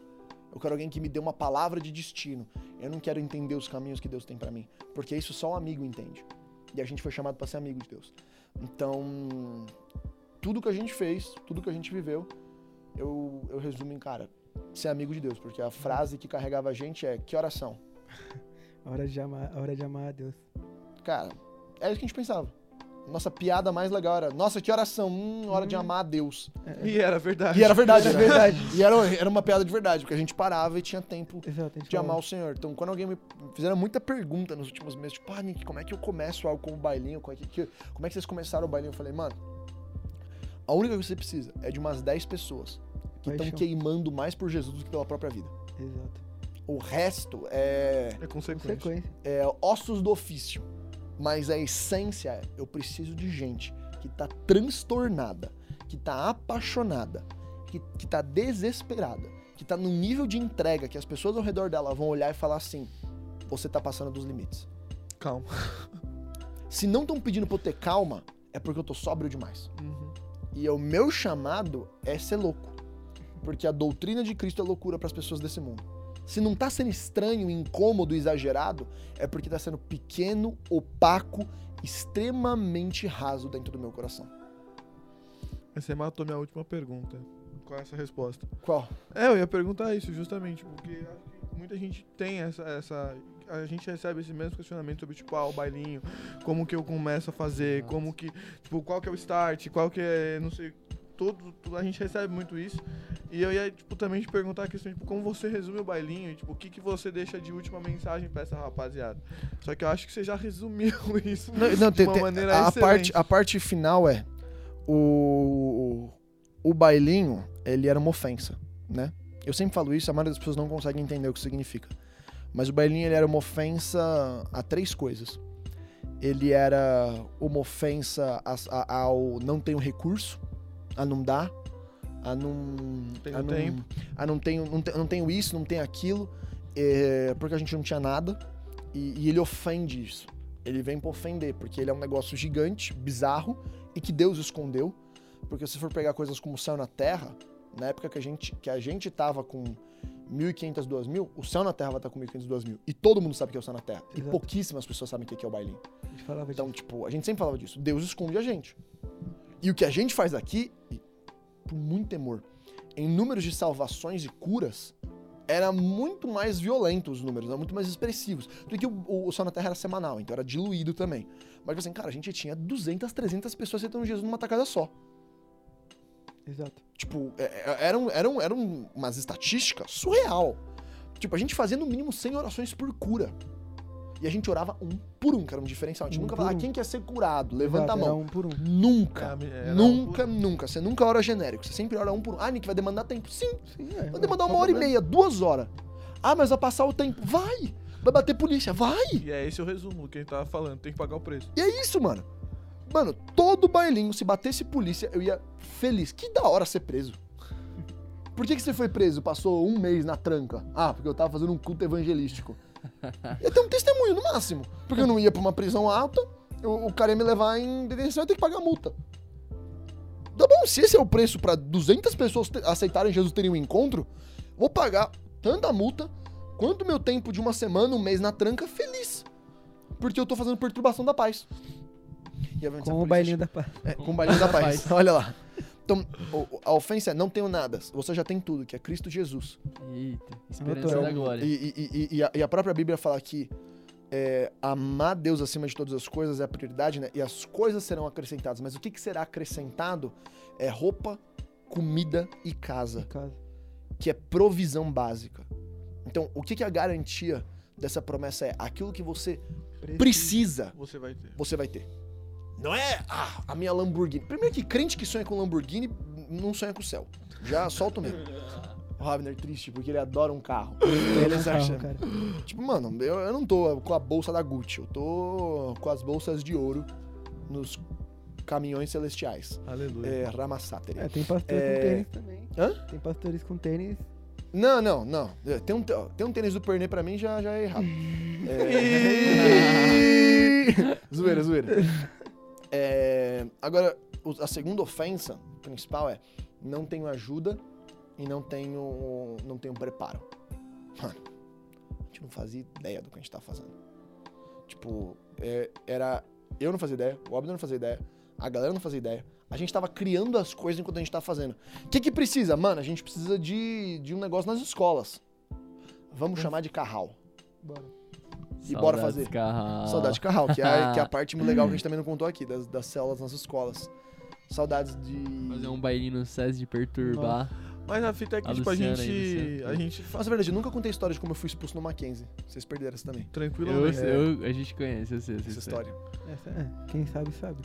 Eu quero alguém que me dê uma palavra de destino. Eu não quero entender os caminhos que Deus tem pra mim, porque isso só um amigo entende. E a gente foi chamado para ser amigo de Deus. Então, tudo que a gente fez, tudo que a gente viveu, eu, eu resumo em, cara, ser amigo de Deus. Porque a frase que carregava a gente é: que oração? Hora de amar, hora de amar a Deus. Cara, é isso que a gente pensava. Nossa piada mais legal era: nossa, que oração? Hum, hora de Hum. amar a Deus. E era verdade. E era verdade, Era verdade. E era, era uma piada de verdade, porque a gente parava e tinha tempo Exato, de amar o Senhor. Então, quando alguém me fizeram muita pergunta nos últimos meses, tipo, ah, Nick, como é que eu começo algo como bailinho? Como é que, que- como é que vocês começaram o bailinho? Eu falei, mano, a única coisa que você precisa é de umas 10 pessoas que estão queimando mais por Jesus do que pela própria vida. Exato. O resto é, É. Consequência. é ossos do ofício. Mas a essência é: eu preciso de gente que tá transtornada, que tá apaixonada, que, que tá desesperada, que tá num nível de entrega que as pessoas ao redor dela vão olhar e falar assim: você tá passando dos limites. Calma. Se não estão pedindo pra eu ter calma, é porque eu tô sóbrio demais. Uhum. E o meu chamado é ser louco. Porque a doutrina de Cristo é loucura para as pessoas desse mundo. Se não tá sendo estranho, incômodo, exagerado, é porque tá sendo pequeno, opaco, extremamente raso dentro do meu coração. Você matou minha última pergunta. Com essa resposta. Qual? É, eu ia perguntar isso justamente, porque muita gente tem essa, essa. A gente recebe esse mesmo questionamento sobre, tipo, ah, o bailinho, como que eu começo a fazer, como que. Tipo, qual que é o start, qual que é. Não sei. Todo, tudo- a gente recebe muito isso. E eu ia, tipo, também te perguntar a questão, tipo, como você resume o bailinho e, tipo, o que, que você deixa de última mensagem pra essa rapaziada. Só que eu acho que você já resumiu isso Não, não, de tem- uma tem- maneira a, excelente. parte, a parte final é o o bailinho, ele era uma ofensa, né? Eu sempre falo isso, a maioria das pessoas não consegue entender o que significa. Mas o bailinho ele era uma ofensa a três coisas. Ele era uma ofensa ao não tenho recurso, a não dar, a não Tenho a não, tempo. a não tenho não, não tenho isso, não tenho aquilo, é, porque a gente não tinha nada. E, e ele ofende isso. Ele vem pra ofender, porque ele é um negócio gigante, bizarro, e que Deus escondeu. Porque se for pegar coisas como o céu na terra, na época que a gente, que a gente tava com 1.500, 2.000, o céu na terra vai estar com 1.500, 2.000. E todo mundo sabe o que é o céu na terra. E Exato. pouquíssimas pessoas sabem o que é o bailinho. A gente falava Então, disso. tipo, a gente sempre falava disso. Deus esconde a gente. E o que a gente faz aqui, por muito temor, em números de salvações e curas, era muito mais violento os números, eram muito mais expressivos. Porque o, o, o Céu na Terra era semanal, então era diluído também. Mas tipo assim, cara, a gente tinha 200, 300 pessoas aceitando Jesus numa tacada só. Exato. Tipo, é- é- eram, eram, eram umas estatísticas surreal. Tipo, a gente fazia no mínimo 100 orações por cura. E a gente orava um por um, que era um diferencial. A gente Um nunca falava, ah, um. quem quer ser curado? Levanta Exato, a era mão. um por um. Nunca. É, era nunca, nunca. Você nunca ora genérico. Você sempre ora um por um. Ah, Nick, vai demandar tempo. Sim, Sim, é. vai demandar uma hora e problema? meia, duas horas. Ah, mas vai passar o tempo. Vai! Vai bater polícia. Vai! E é esse o resumo do que a gente tava falando. Tem que pagar o preço. E é isso, mano. Mano, todo bailinho, se batesse polícia, eu ia feliz. Que da hora ser preso. Por que, que você foi preso? Passou um mês na tranca. Ah, porque eu tava fazendo um culto evangelístico. Ia ter um testemunho, no máximo. Porque eu não ia pra uma prisão alta, o, o cara ia me levar em detenção e ia ter que pagar multa. Tá bom, se esse é o preço pra 200 pessoas aceitarem Jesus terem um encontro, vou pagar tanto a multa quanto o meu tempo de uma semana, um mês na tranca, feliz. Porque eu tô fazendo perturbação da paz. A Com o bailinho da paz. é, com o bailinho da paz. Olha lá. Então, a ofensa é não tenho nada. Você já tem tudo, que é Cristo Jesus. Eita, esperança Anotou. da glória. E, e- e- e a, e a própria Bíblia fala que é, amar Deus acima de todas as coisas é a prioridade, né? E as coisas serão acrescentadas. Mas o que, que será acrescentado é roupa, comida e casa, Casa. que é provisão básica. Então, o que, que é a garantia dessa promessa é aquilo que você precisa Você vai ter. você vai ter. Não é ah, a minha Lamborghini. Primeiro que crente que sonha com Lamborghini não sonha com o céu. Já solta mesmo. O Ravner triste porque ele adora um carro. Ele um carro, cara. Tipo, mano, eu, eu não tô com a bolsa da Gucci, eu tô com as bolsas de ouro nos caminhões celestiais. Aleluia. É, Ramassateri. É, tem pastores É. com tênis também. Hã? Tem pastores com tênis. Não, não, não. É, Tem um, tem um tênis do Pernê pra mim já, já é errado. É... zoeira, zoeira. É, Agora, a segunda ofensa principal é não tenho ajuda e não tenho, não tenho preparo. Mano, a gente não fazia ideia do que a gente tá fazendo. Tipo, é, era... Eu não fazia ideia, o Abner não fazia ideia, a galera não fazia ideia. A gente tava criando as coisas enquanto a gente tá fazendo. O que que precisa? Mano, a gente precisa de, de um negócio nas escolas. Vamos chamar de carral. Bora. E bora Saudades, fazer. Carral. Saudade de carral, que é, que é a parte legal que a gente também não contou aqui, das, das células nas escolas. Saudades de... Fazer um bailinho no SES de perturbar. Mas a fita é que, A tipo, a gente. a gente. Nossa, é verdade, eu nunca contei a história de como eu fui expulso no Mackenzie. Vocês perderam essa também. Eu, Tranquilamente. eu- a gente conhece, eu sei essa, Essa história. Essa, é, quem sabe, sabe.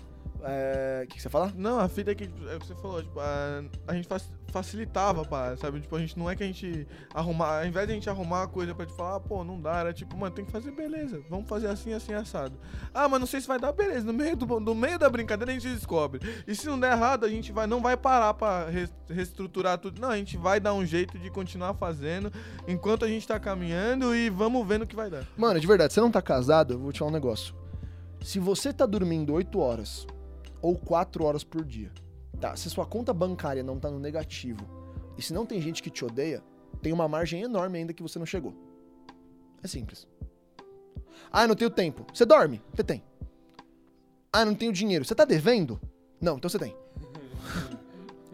É, O que, que você fala? Não, a fita é que, tipo, é o que você falou, tipo, a, a gente fac- facilitava, pá, sabe? Tipo, a gente não é que a gente arrumar, ao invés de a gente arrumar a coisa pra te falar, ah, pô, não dá, era tipo, mano, tem que fazer beleza, vamos fazer assim, assim, assado. Ah, mas não sei se vai dar beleza, no meio, do, no meio da brincadeira a gente descobre. E se não der errado, a gente vai, não vai parar pra reestruturar tudo, não, a gente vai dar um jeito de continuar fazendo enquanto a gente tá caminhando e vamos vendo o que vai dar. Mano, de verdade, você não tá casado, eu vou te falar um negócio. Se você tá dormindo 8 horas ou 4 horas por dia, tá? Se sua conta bancária não tá no negativo e se não tem gente que te odeia, tem uma margem enorme ainda que você não chegou. É simples. Ah, eu não tenho tempo. Você dorme? Você tem. Ah, eu não tenho dinheiro. Você tá devendo? Não, então você tem.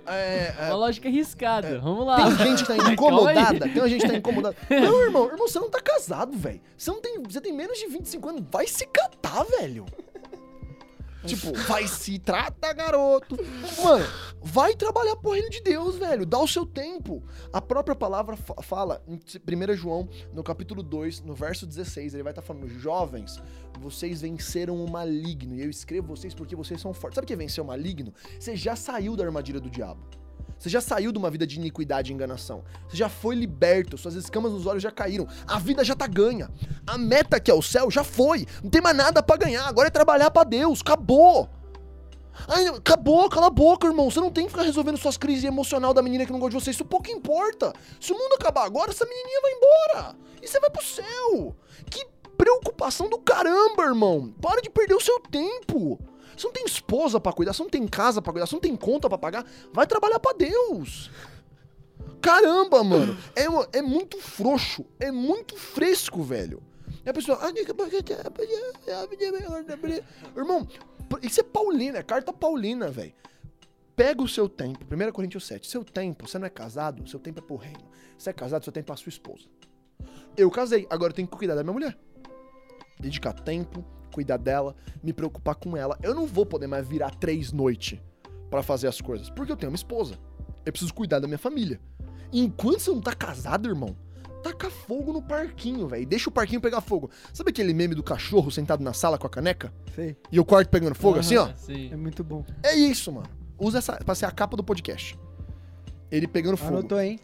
É, é, Uma lógica arriscada. Vamos lá. tem gente que tá incomodada. Tem gente que tá incomodada. Não, irmão, irmão, você não tá casado, velho. Você não tem. Você tem menos de 25 anos. Vai se catar, velho. Tipo, vai se trata, garoto. Mano, vai trabalhar pro reino de Deus, velho. Dá o seu tempo. A própria palavra fa- fala em 1 João, no capítulo 2, no verso 16, ele vai estar falando: Jovens, vocês venceram o maligno. E eu escrevo vocês porque vocês são fortes. Sabe o que é vencer o maligno? Você já saiu da armadilha do diabo. Você já saiu de uma vida de iniquidade e enganação. Você já foi liberto, suas escamas nos olhos já caíram. A vida já tá ganha. A meta que é o céu já foi. Não tem mais nada pra ganhar. Agora é trabalhar pra Deus. Acabou. Ai, acabou, cala a boca, irmão. Você não tem que ficar resolvendo suas crises emocional da menina que não gosta de você. Isso pouco importa. Se o mundo acabar agora, essa menininha vai embora. E você vai pro céu. Que preocupação do caramba, irmão. Para de perder o seu tempo. Você não tem esposa pra cuidar, você não tem casa pra cuidar, você não tem conta pra pagar. Vai trabalhar pra Deus. Caramba, mano. É, é muito frouxo. É muito fresco, velho. E a pessoa. "Ah, Irmão, isso é Paulina, é carta Paulina, velho. Pega o seu tempo. 1 Coríntios 7. Seu tempo, você não é casado, seu tempo é pro reino. Você é casado, seu tempo é pra sua esposa. Eu casei, agora eu tenho que cuidar da minha mulher. Dedicar tempo, cuidar dela, me preocupar com ela. Eu não vou poder mais virar três noites pra fazer as coisas, porque eu tenho uma esposa. Eu preciso cuidar da minha família. Enquanto você não tá casado, irmão, taca fogo no parquinho, velho. Deixa o parquinho pegar fogo. Sabe aquele meme do cachorro sentado na sala com a caneca? Sei. E o quarto pegando fogo, assim, ó? Sim. É muito bom. É isso, mano. Usa essa pra ser a capa do podcast. Ele pegando fogo. Anotou, hein?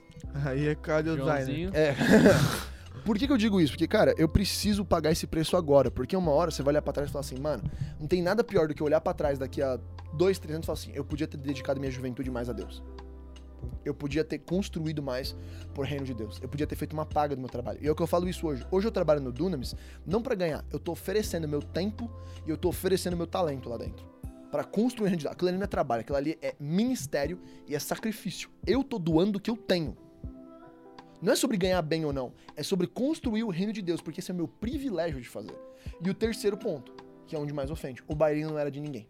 Aí é cardio designer. Joãozinho. É. Por que, que eu digo isso? Porque, cara, eu preciso pagar esse preço agora. Porque uma hora você vai olhar pra trás e falar assim, mano, não tem nada pior do que olhar pra trás daqui a dois, três anos e falar assim, eu podia ter dedicado minha juventude mais a Deus. Eu podia ter construído mais por reino de Deus. Eu podia ter feito uma paga do meu trabalho. E é o que eu falo isso hoje. Hoje eu trabalho no Dunamis não pra ganhar. Eu tô oferecendo meu tempo e eu tô oferecendo meu talento lá dentro. Pra construir o reino de Deus. Aquilo ali não é trabalho. Aquilo ali é ministério e é sacrifício. Eu tô doando o que eu tenho. Não é sobre ganhar bem ou não, é sobre construir o reino de Deus, porque esse é meu privilégio de fazer. E o terceiro ponto, que é onde mais ofende, o bailinho não era de ninguém.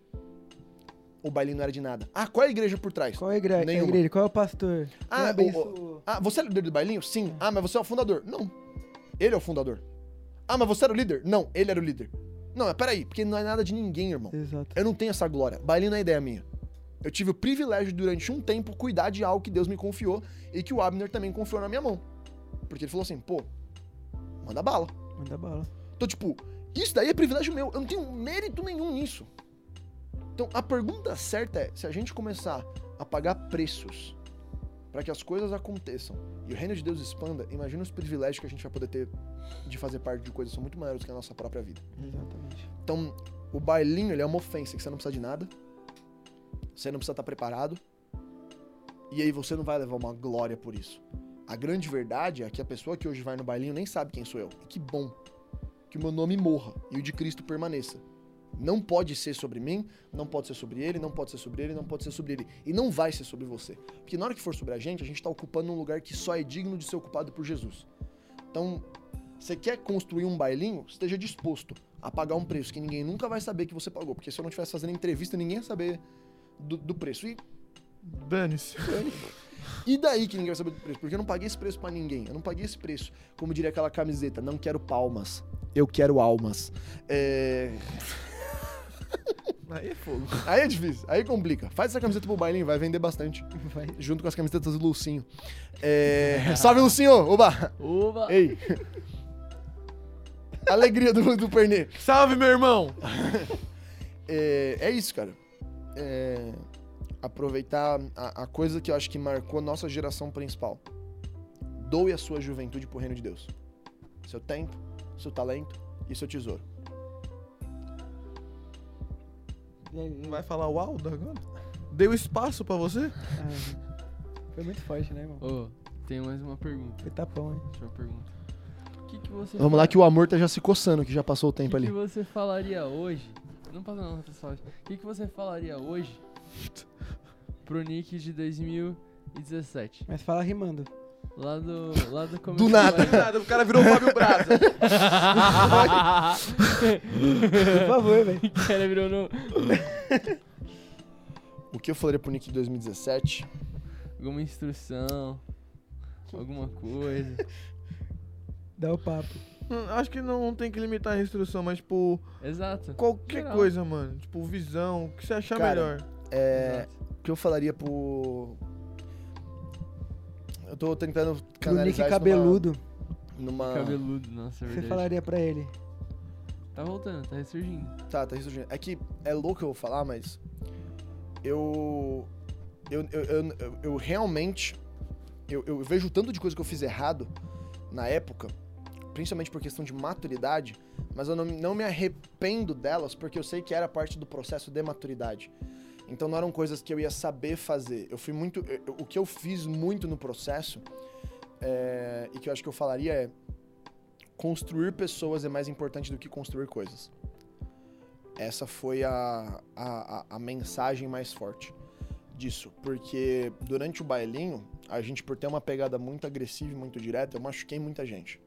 O bailinho não era de nada. Ah, qual é a igreja por trás? Qual é a igreja? Nenhuma. A igreja? Qual é o pastor? Ah, Quem o- abençoou? Ah, você é líder do bailinho? Sim. Ah, mas você é o fundador? Não. Ele é o fundador. Ah, mas você era o líder? Não, ele era o líder. Não, mas peraí, porque não é nada de ninguém, irmão. Exato. Eu não tenho essa glória. Bailinho não é ideia minha. Eu tive o privilégio durante um tempo, cuidar de algo que Deus me confiou e que o Abner também confiou na minha mão. Porque ele falou assim, pô, manda bala. Manda bala. Então, tipo, isso daí é privilégio meu. Eu não tenho mérito nenhum nisso. Então, a pergunta certa é: se a gente começar a pagar preços para que as coisas aconteçam e o reino de Deus expanda, imagina os privilégios que a gente vai poder ter de fazer parte de coisas que são muito maiores que a nossa própria vida. Exatamente. Então, o bailinho, ele é uma ofensa, que você não precisa de nada. Você não precisa estar preparado. E aí você não vai levar uma glória por isso. A grande verdade é que a pessoa que hoje vai no bailinho nem sabe quem sou eu. E que bom que o meu nome morra e o de Cristo permaneça. Não pode ser sobre mim, não pode ser sobre ele, não pode ser sobre ele, não pode ser sobre ele. E não vai ser sobre você. Porque na hora que for sobre a gente, a gente tá ocupando um lugar que só é digno de ser ocupado por Jesus. Então, você quer construir um bailinho? Esteja disposto a pagar um preço que ninguém nunca vai saber que você pagou. Porque se eu não estivesse fazendo entrevista, ninguém ia saber do, do preço. E, Dane-se. e daí que ninguém vai saber do preço? Porque eu não paguei esse preço pra ninguém. Eu não paguei esse preço. Como diria aquela camiseta, não quero palmas. Eu quero almas. É... Aí é fogo. Aí é difícil, aí complica. Faz essa camiseta pro bailinho, vai vender bastante. Vai. Junto com as camisetas do Lucinho. É... Salve, Lucinho! Oba! Uva. Ei! Alegria do, do Pernê. Salve, meu irmão! É, é isso, cara. É, aproveitar a, a coisa que eu acho que marcou a nossa geração principal. Doe a sua juventude pro reino de Deus. Seu tempo, seu talento e seu tesouro. E aí, Não vai falar o Aldo agora? Deu espaço pra você? ah, foi muito forte, né, irmão? Ô, tem mais uma pergunta. Foi tapão, hein? Deixa eu perguntar. O que, que você Vamos lá que o amor tá já se coçando, que já passou o O tempo que, ali. que você falaria hoje? Não passa não, pessoal. O que, que você falaria hoje pro Nick de 2017? Mas fala rimando. Lá do. Lá do começo. Do nada. Nada, o cara virou o Fábio Braza. Por favor, velho. O cara virou no. O que eu falaria pro Nick de 2017? Alguma instrução. Alguma coisa. Dá o papo. Hum, Acho que não tem que limitar a instrução, mas, tipo, Exato. qualquer Geral. coisa, mano. Tipo, visão, o que você achar Cara, melhor. É, o que eu falaria pro. Eu tô tentando Pro Nick canalizar isso cabeludo, Numa, numa... Cabeludo, nossa, é o que você verdade. falaria pra ele? Tá voltando, tá ressurgindo. Tá, tá ressurgindo. É que é louco eu falar, mas. Eu. Eu, eu, eu, eu- eu realmente. Eu, eu vejo o tanto de coisa que eu fiz errado na época, principalmente por questão de maturidade, mas eu não, não me arrependo delas porque eu sei que era parte do processo de maturidade. Então não eram coisas que eu ia saber fazer. Eu fui muito. eu- o que eu fiz muito no processo, é, e que eu acho que eu falaria é. Construir pessoas é mais importante do que construir coisas. Essa foi a, a, a- a mensagem mais forte disso. Porque durante o bailinho, a gente, por ter uma pegada muito agressiva e muito direta, eu machuquei muita gente.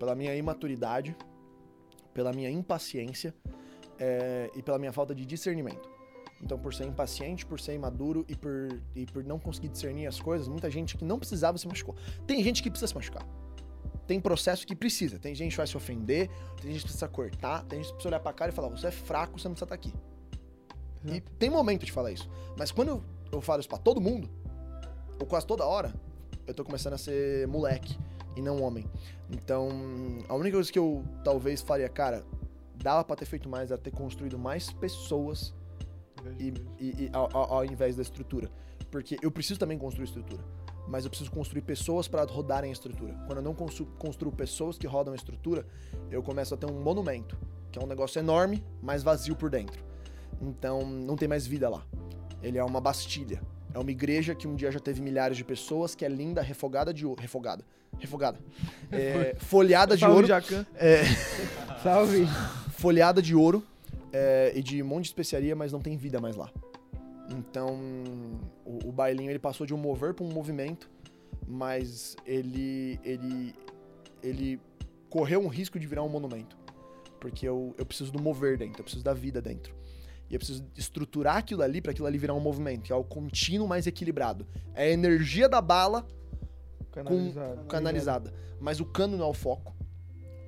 Pela minha imaturidade, pela minha impaciência é, e pela minha falta de discernimento. Então, por ser impaciente, por ser imaduro e por, e por não conseguir discernir as coisas, muita gente que não precisava se machucou. Tem gente que precisa se machucar. Tem processo que precisa. Tem gente que vai se ofender, tem gente que precisa cortar, tem gente que precisa olhar pra cara e falar: você é fraco, você não precisa estar aqui. E tem momento de falar isso. Mas quando eu, eu falo isso pra todo mundo, ou quase toda hora, eu tô começando a ser moleque e não homem. Então, a única coisa que eu talvez faria, cara, dava pra ter feito mais, era ter construído mais pessoas e, e- e ao, ao- invés da estrutura. Porque eu preciso também construir estrutura. Mas eu preciso construir pessoas para rodarem a estrutura. Quando eu não constru- construo pessoas que rodam a estrutura, eu começo a ter um monumento, que é um negócio enorme, mas vazio por dentro. Então não tem mais vida lá. Ele é uma bastilha. É uma igreja que um dia já teve milhares de pessoas, que é linda, refogada de ouro. Refogada. Refogada. É, folhada de Salve, ouro. Jacan. É, Salve! folhada de ouro é, e de um monte de especiaria, mas não tem vida mais lá. Então, o, o bailinho ele passou de um mover para um movimento, mas ele, ele, ele correu um risco de virar um monumento. Porque eu, eu preciso do mover dentro, eu preciso da vida dentro. E eu preciso estruturar aquilo ali para aquilo ali virar um movimento, que é o contínuo mais equilibrado. É a energia da bala Canalizado. canalizada. Mas o cano não é o foco.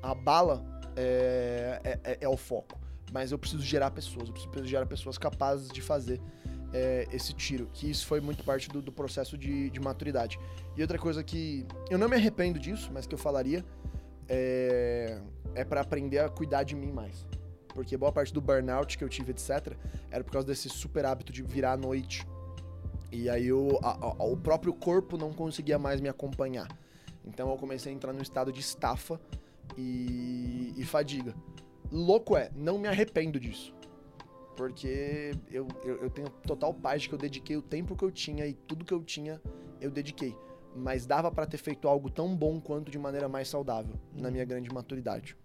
A bala é, é, é- é o foco. Mas eu preciso gerar pessoas. Eu preciso gerar pessoas capazes de fazer é, esse tiro. Que isso foi muito parte do, do processo de, de maturidade. E outra coisa que eu não me arrependo disso, mas que eu falaria é, é para aprender a cuidar de mim mais. Porque boa parte do burnout que eu tive, etc., era por causa desse super hábito de virar à noite. E aí eu, a- a- o próprio corpo não conseguia mais me acompanhar. Então eu comecei a entrar num estado de estafa e, e fadiga. Louco é, não me arrependo disso. Porque eu, eu, eu tenho total paz de que eu dediquei o tempo que eu tinha e tudo que eu tinha eu dediquei. Mas dava pra ter feito algo tão bom quanto de maneira mais saudável, na minha grande maturidade.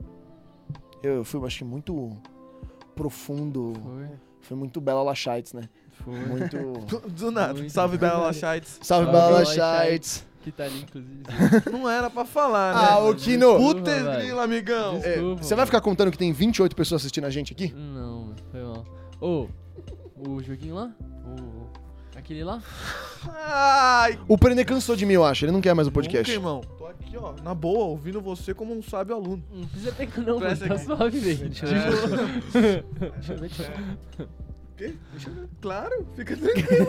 Eu, eu fui, acho que, muito profundo. Foi, Foi muito Bela Lachites, né? Foi. Muito. Do nada. Muito Salve, Bela. Lachites. Salve, Salve, Bela Lachites! Que tá ali, inclusive. Não era pra falar, né? Ah, o Kino! Velho. grila, amigão. Desculpa. É, você vai ficar contando que tem 28 pessoas assistindo a gente aqui? Não, mano, foi mal. Ô, o joguinho lá? O. Aquele lá? Ai, O Prender cansou de mim, eu acho. Ele não quer mais o podcast. nunca, irmão. Tô aqui, ó, na boa, ouvindo você como um sábio aluno. Não precisa pegar não, mano. Tá suave, velho. Ver. Deixa eu ver, deixa eu ver. Quê? Claro, fica tranquilo.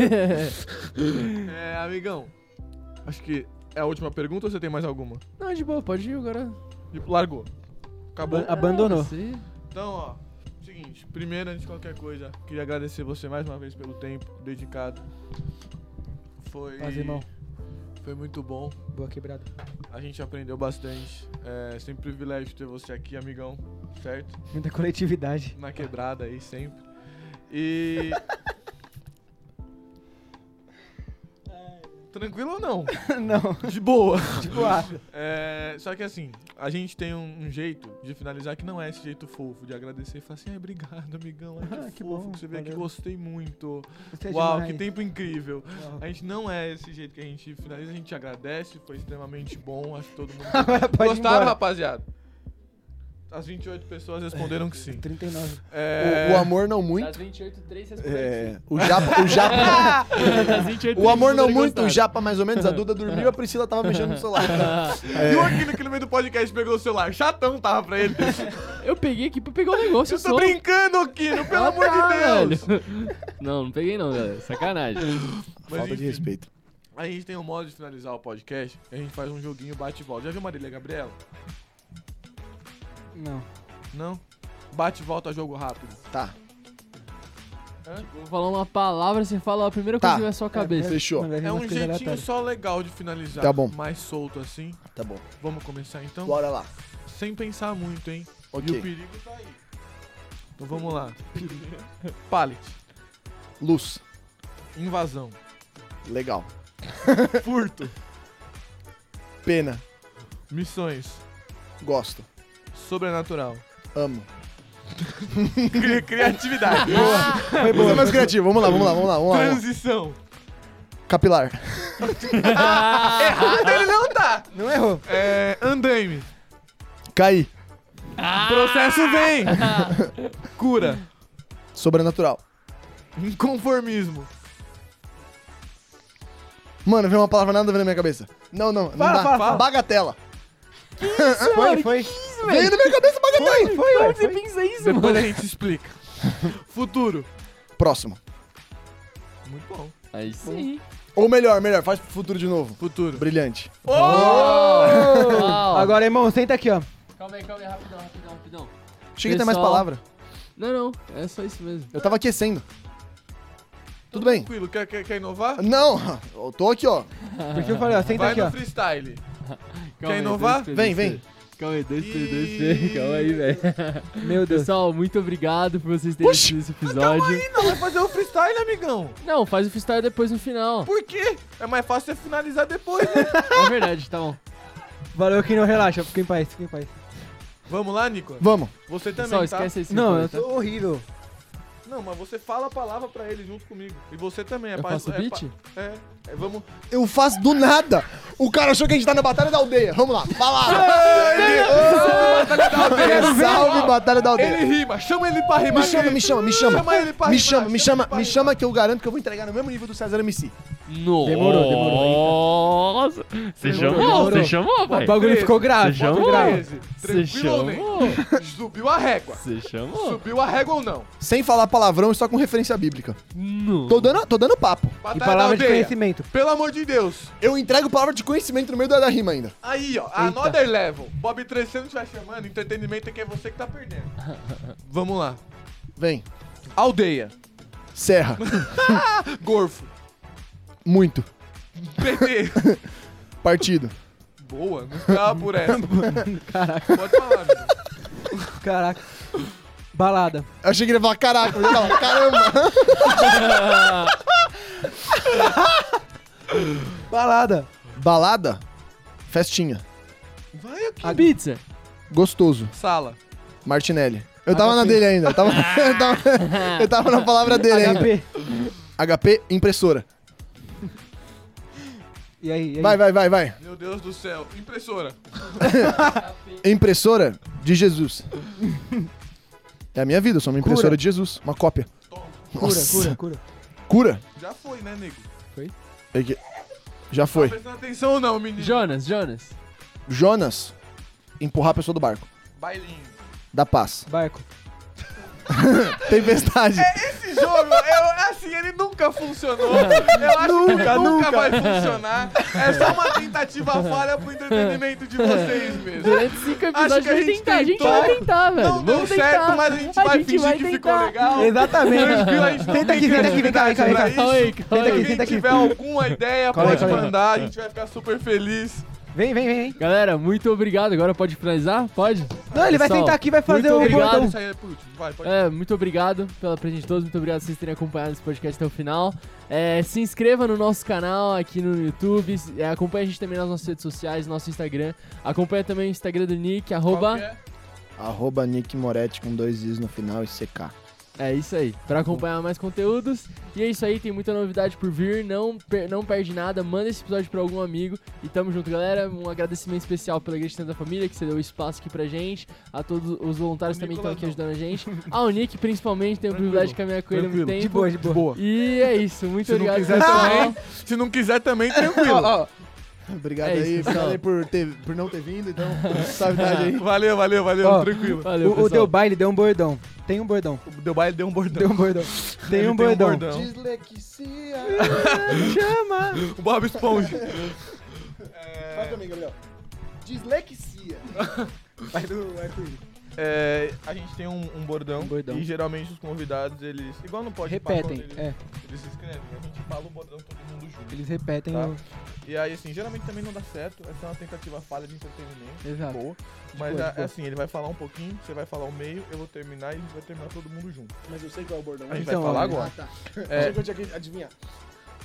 é, amigão. Acho que é a última pergunta ou você tem mais alguma? Não, de boa, pode ir agora. Largou. Acabou. Abandonou. Então, ó. Seguinte, primeiro, antes de qualquer coisa, queria agradecer você mais uma vez pelo tempo dedicado. Foi. Paz, irmão. Foi muito bom. Boa quebrada. A gente aprendeu bastante. É sempre um privilégio ter você aqui, amigão. Certo? Muita coletividade. Na quebrada aí, sempre. E. Tranquilo ou não? Não, De boa. tipo, ah, É, só que assim, a gente tem um, um jeito de finalizar que não é esse jeito fofo, de agradecer e falar assim, ai, obrigado, amigão, ai, que, Ah, que fofo bom, que você veio aqui, gostei muito. você Uau, que tempo incrível. Uau. A gente não é esse jeito que a gente finaliza, a gente agradece, foi extremamente bom, acho que todo mundo... Gostaram, rapaziada? As 28 pessoas responderam que sim. 39. É, O, o amor não muito. Das 28, 3 respondem É, o japa, o japa, Das 28, o amor não muito, o gostaram. japa mais ou menos. A Duda dormiu, a Priscila tava mexendo no celular. E o aqui naquele meio do podcast pegou o celular, chatão tava pra ele. Eu peguei aqui pra pegar o negócio Eu tô só. brincando, Aquino, pelo Ah, amor tá, de Deus. velho. Não, não peguei não, galera. Sacanagem. Mas, Falta de respeito. A gente tem um modo de finalizar o podcast, que a gente faz um joguinho bate e volta. Já viu Marília Gabriela? Não. Não? Bate e volta, jogo rápido. Tá, Vou falar uma palavra, você fala a primeira Tá. coisa que vem à sua cabeça. Fechou. Mano, vai vir É umas um jeitinho só legal de finalizar. Tá bom. Mais solto assim. tá bom. Vamos começar então? Bora lá. Sem pensar muito, hein? E o Ok. perigo tá aí. Então vamos lá. Pallet. Luz. Invasão. Legal. Furto. Pena. Missões. Gosto. Sobrenatural. Amo. Cri- Criatividade. Foi boa. mais criativo. Vamos lá, vamos lá, vamos lá. Vamos lá, vamos lá. Transição. Capilar. Errado ele não tá. Não errou. É, andaime. Cair. Processo vem. Cura. Sobrenatural. Inconformismo. Mano, veio uma palavra nada a ver na minha cabeça. Não, não. não Fala, dá. fala, fala. Bagatela. Foi, foi. Veio na minha cabeça. Foi, foi, Como ué, você foi. pensa isso, Depois mano? a gente explica. Futuro. Próximo. Muito bom. Aí sim. Ou melhor, melhor. Faz pro futuro de novo. Futuro. Brilhante. Uau. Agora, irmão, senta aqui, ó. Calma aí, calma aí, rapidão, rapidão, rapidão. Chega que tem mais Pessoal. palavra. Não, não, é só isso mesmo. Eu tava aquecendo. Tudo bem. Tranquilo. Quer, quer, quer inovar? Não, eu tô aqui, ó. Por isso eu falei, ó, senta Vai aqui, no ó. freestyle. Calma Quer aí, inovar? dois, três, Vem, dois, vem. Calma aí, dois, três, dois, E- três. Calma aí, velho. Meu Deus. Pessoal, muito obrigado por vocês terem assistido esse episódio. Ih, não, vai fazer o freestyle, amigão. Não, faz o freestyle depois no final. Por quê? É mais fácil você finalizar depois, né? É verdade, tá bom. Valeu que não relaxa, fica em paz, fica em paz. Vamos lá, Nico? Vamos. Você também, Pessoal, tá? esquece esse Não, eu tá? tô horrível. Não, mas você fala a palavra pra ele junto comigo. E você também. É Eu faço é beat? pa- é, vamos... Eu faço do nada. O cara achou que a gente tá na Batalha da Aldeia. Vamos lá. Palavra. Salve, Batalha da Aldeia. Ele rima. Chama ele pra rimar. Me chama, me chama, me chama. Chama ele pra Me chama, me chama, me chama que eu garanto que eu vou entregar no mesmo nível do César MC. Nossa. Demorou, demorou. Nossa. Você chamou, você chamou, O pai. bagulho ficou grave, Você chamou? grave. 13. Você chamou? Subiu a régua. Você chamou? Subiu a régua ou não? Sem falar palavrão e só com referência bíblica. Não. Tô dando, tô dando papo. E Batalha palavra da de aldeia. Conhecimento. Pelo amor de Deus. Eu entrego palavra de conhecimento no meio da da rima ainda. Aí, ó. Another level. Bob 3, você não estiver chamando, entretenimento é que é você que tá perdendo. Vamos lá. Vem. Aldeia. Serra. Gorfo. Muito. PT. Partido. Boa, não esperava por essa. Caraca, Pode falar, amigo. caraca. Balada. Eu achei que ele ia falar caraca. Eu ia falar, caramba. Balada. Balada. Festinha. Vai aqui. A pizza. Gostoso. Sala. Martinelli. Eu tava na HP. dele ainda. Eu tava, eu tava, eu tava na palavra dele ainda. HP. HP, impressora. E aí, e aí? Vai, vai, vai, vai. Meu Deus do céu. Impressora. Impressora de Jesus. É a minha vida, eu sou uma impressora Cura. de Jesus. Uma cópia. Toma. Cura, Nossa. cura, cura. Cura? Já foi, né, nego? É que- Já foi. Prestando atenção ou não, menino? Jonas, Jonas. Jonas, empurrar a pessoa do barco. Bailinho. Da paz. Barco. Tempestade. Esse jogo, eu, assim, ele nunca funcionou. Eu acho que ele nunca vai funcionar. É só uma tentativa falha pro entretenimento de vocês mesmo. Durante cinco episódios que a gente tentar. A gente tentou, vai tentar, velho. Não deu certo, mas a gente vai fingir vai que ficou legal. Exatamente. A gente Senta aqui, tem senta aqui, vem cá, vem cá, Senta aí. aqui, Quem senta aqui. tiver alguma ideia, pode mandar, a gente vai ficar super feliz. Vem, vem, vem. Galera, muito obrigado. Agora pode finalizar? Pode? Não, ele vai Pessoal, sentar aqui e vai fazer muito o obrigado. bordão. Isso aí é por último, vai, pode. É, muito obrigado pela presença de todos, muito obrigado por vocês terem acompanhado esse podcast até o final. É, se inscreva no nosso canal aqui no YouTube, é, acompanhe a gente também nas nossas redes sociais, no nosso Instagram. Acompanha também o Instagram do Nick, arroba... que é? Arroba Nick Moretti com dois Is no final e CK. É isso aí, pra acompanhar mais conteúdos. E é isso aí, tem muita novidade por vir, não, per- não perde nada, manda esse episódio pra algum amigo. E tamo junto, galera. Um agradecimento especial pela Igreja Santa Família, que você deu espaço aqui pra gente. A todos os voluntários O também estão aqui ajudando a gente. Ao Nick, principalmente, tenho o privilégio de caminhar com ele há muito Tranquilo. tempo. De boa, de boa. E é isso, muito Se não obrigado, quiser pessoal. também, se não quiser também, tranquilo. Ó, ó, Obrigado É isso, aí, obrigado aí por, ter, por não ter vindo, então, suavidade aí. Valeu, valeu, valeu, Ó, tranquilo. Valeu, o, o. Deu Baile deu um bordão. Tem um bordão. O Deu baile deu um bordão. Deu um bordão. Tem Ele um bordão. Dislexia. Chama. O Bob Esponja. Fala pra mim, Gabriel. Dislexia. Vai do. É, a gente tem um, um bordão, Um bordão. e geralmente os convidados, eles, igual no pode Repetem, eles, é. eles se inscrevem, a gente fala o bordão todo mundo junto. Eles repetem Tá. o... E aí, assim, geralmente também não dá certo, essa é uma tentativa falha de entretenimento. Exato. Boa. Mas boa, é, boa. assim, ele vai falar um pouquinho, você vai falar o meio, eu vou terminar e a gente vai terminar todo mundo junto. Mas eu sei qual é o bordão. A gente Então, vai falar ó, agora. Ah, tá. É. Achei que eu tinha que adivinhar.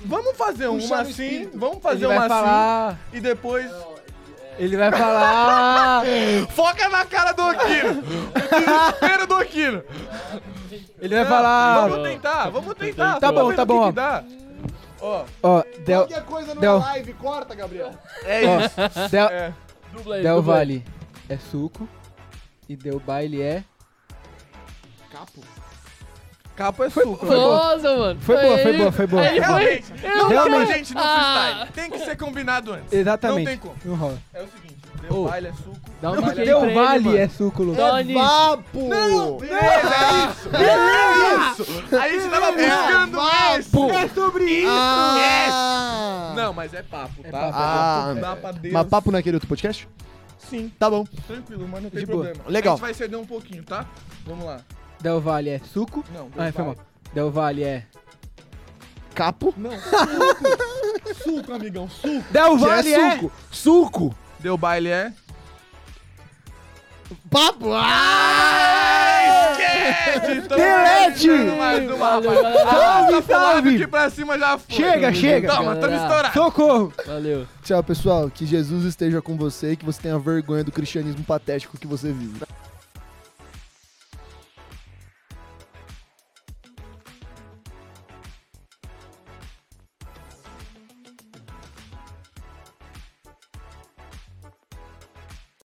Vamos fazer Puxar uma assim, espírito. vamos fazer Ele vai uma falar... assim e depois. Ele vai falar... Foca na cara do Aquino! o desespero do Aquino! Ele vai Não, falar... Vamos tentar, vamos tentar. Tá bom, tá bom, ó. Ó, Ó, Del... Qualquer coisa não Del- é live, corta, Gabriel. é Ó, isso. Del... É. Dubla aí, Del dubla aí. Valle é suco. E Deu Baile é... Capo. Capo é suco. Foi boa. Nossa, mano. Foi boa, foi boa, foi boa. Ele foi... Realmente, não Realmente. tem gente no Ah. freestyle. Tem que ser combinado antes. Exatamente. Não tem como. Não rola. É o seguinte, deu baile é suco. dá um deu é Deu ele, Vale mano. é suco, Lu. Doni. Vapo! Beleza, é isso! Beleza! Isso! A gente tava buscando isso! É sobre isso! Ah! Não, mas é papo, tá? papo. Ah, Dá pra Deus. Mas papo naquele outro podcast? Sim, Tá bom. tranquilo, mas não tem De boa. problema. Legal. A gente vai ceder um pouquinho, tá? Vamos lá. Del Valle é suco. Não, Ah, Del foi Valle. mal. Del Valle é... Capo. Não, suco. suco, amigão, suco. Del Que Valle é é... suco. Suco. Deu baile é... Papo. Ah, esquece! Delete! mais uma, Valeu, rapaz. Ah, Salve, tá pro lado salve! aqui pra cima já foi. Chega, chega! Toma, tamo Galera. estourado. Socorro! Valeu. Tchau, pessoal. Que Jesus esteja com você e que você tenha vergonha do cristianismo patético que você vive.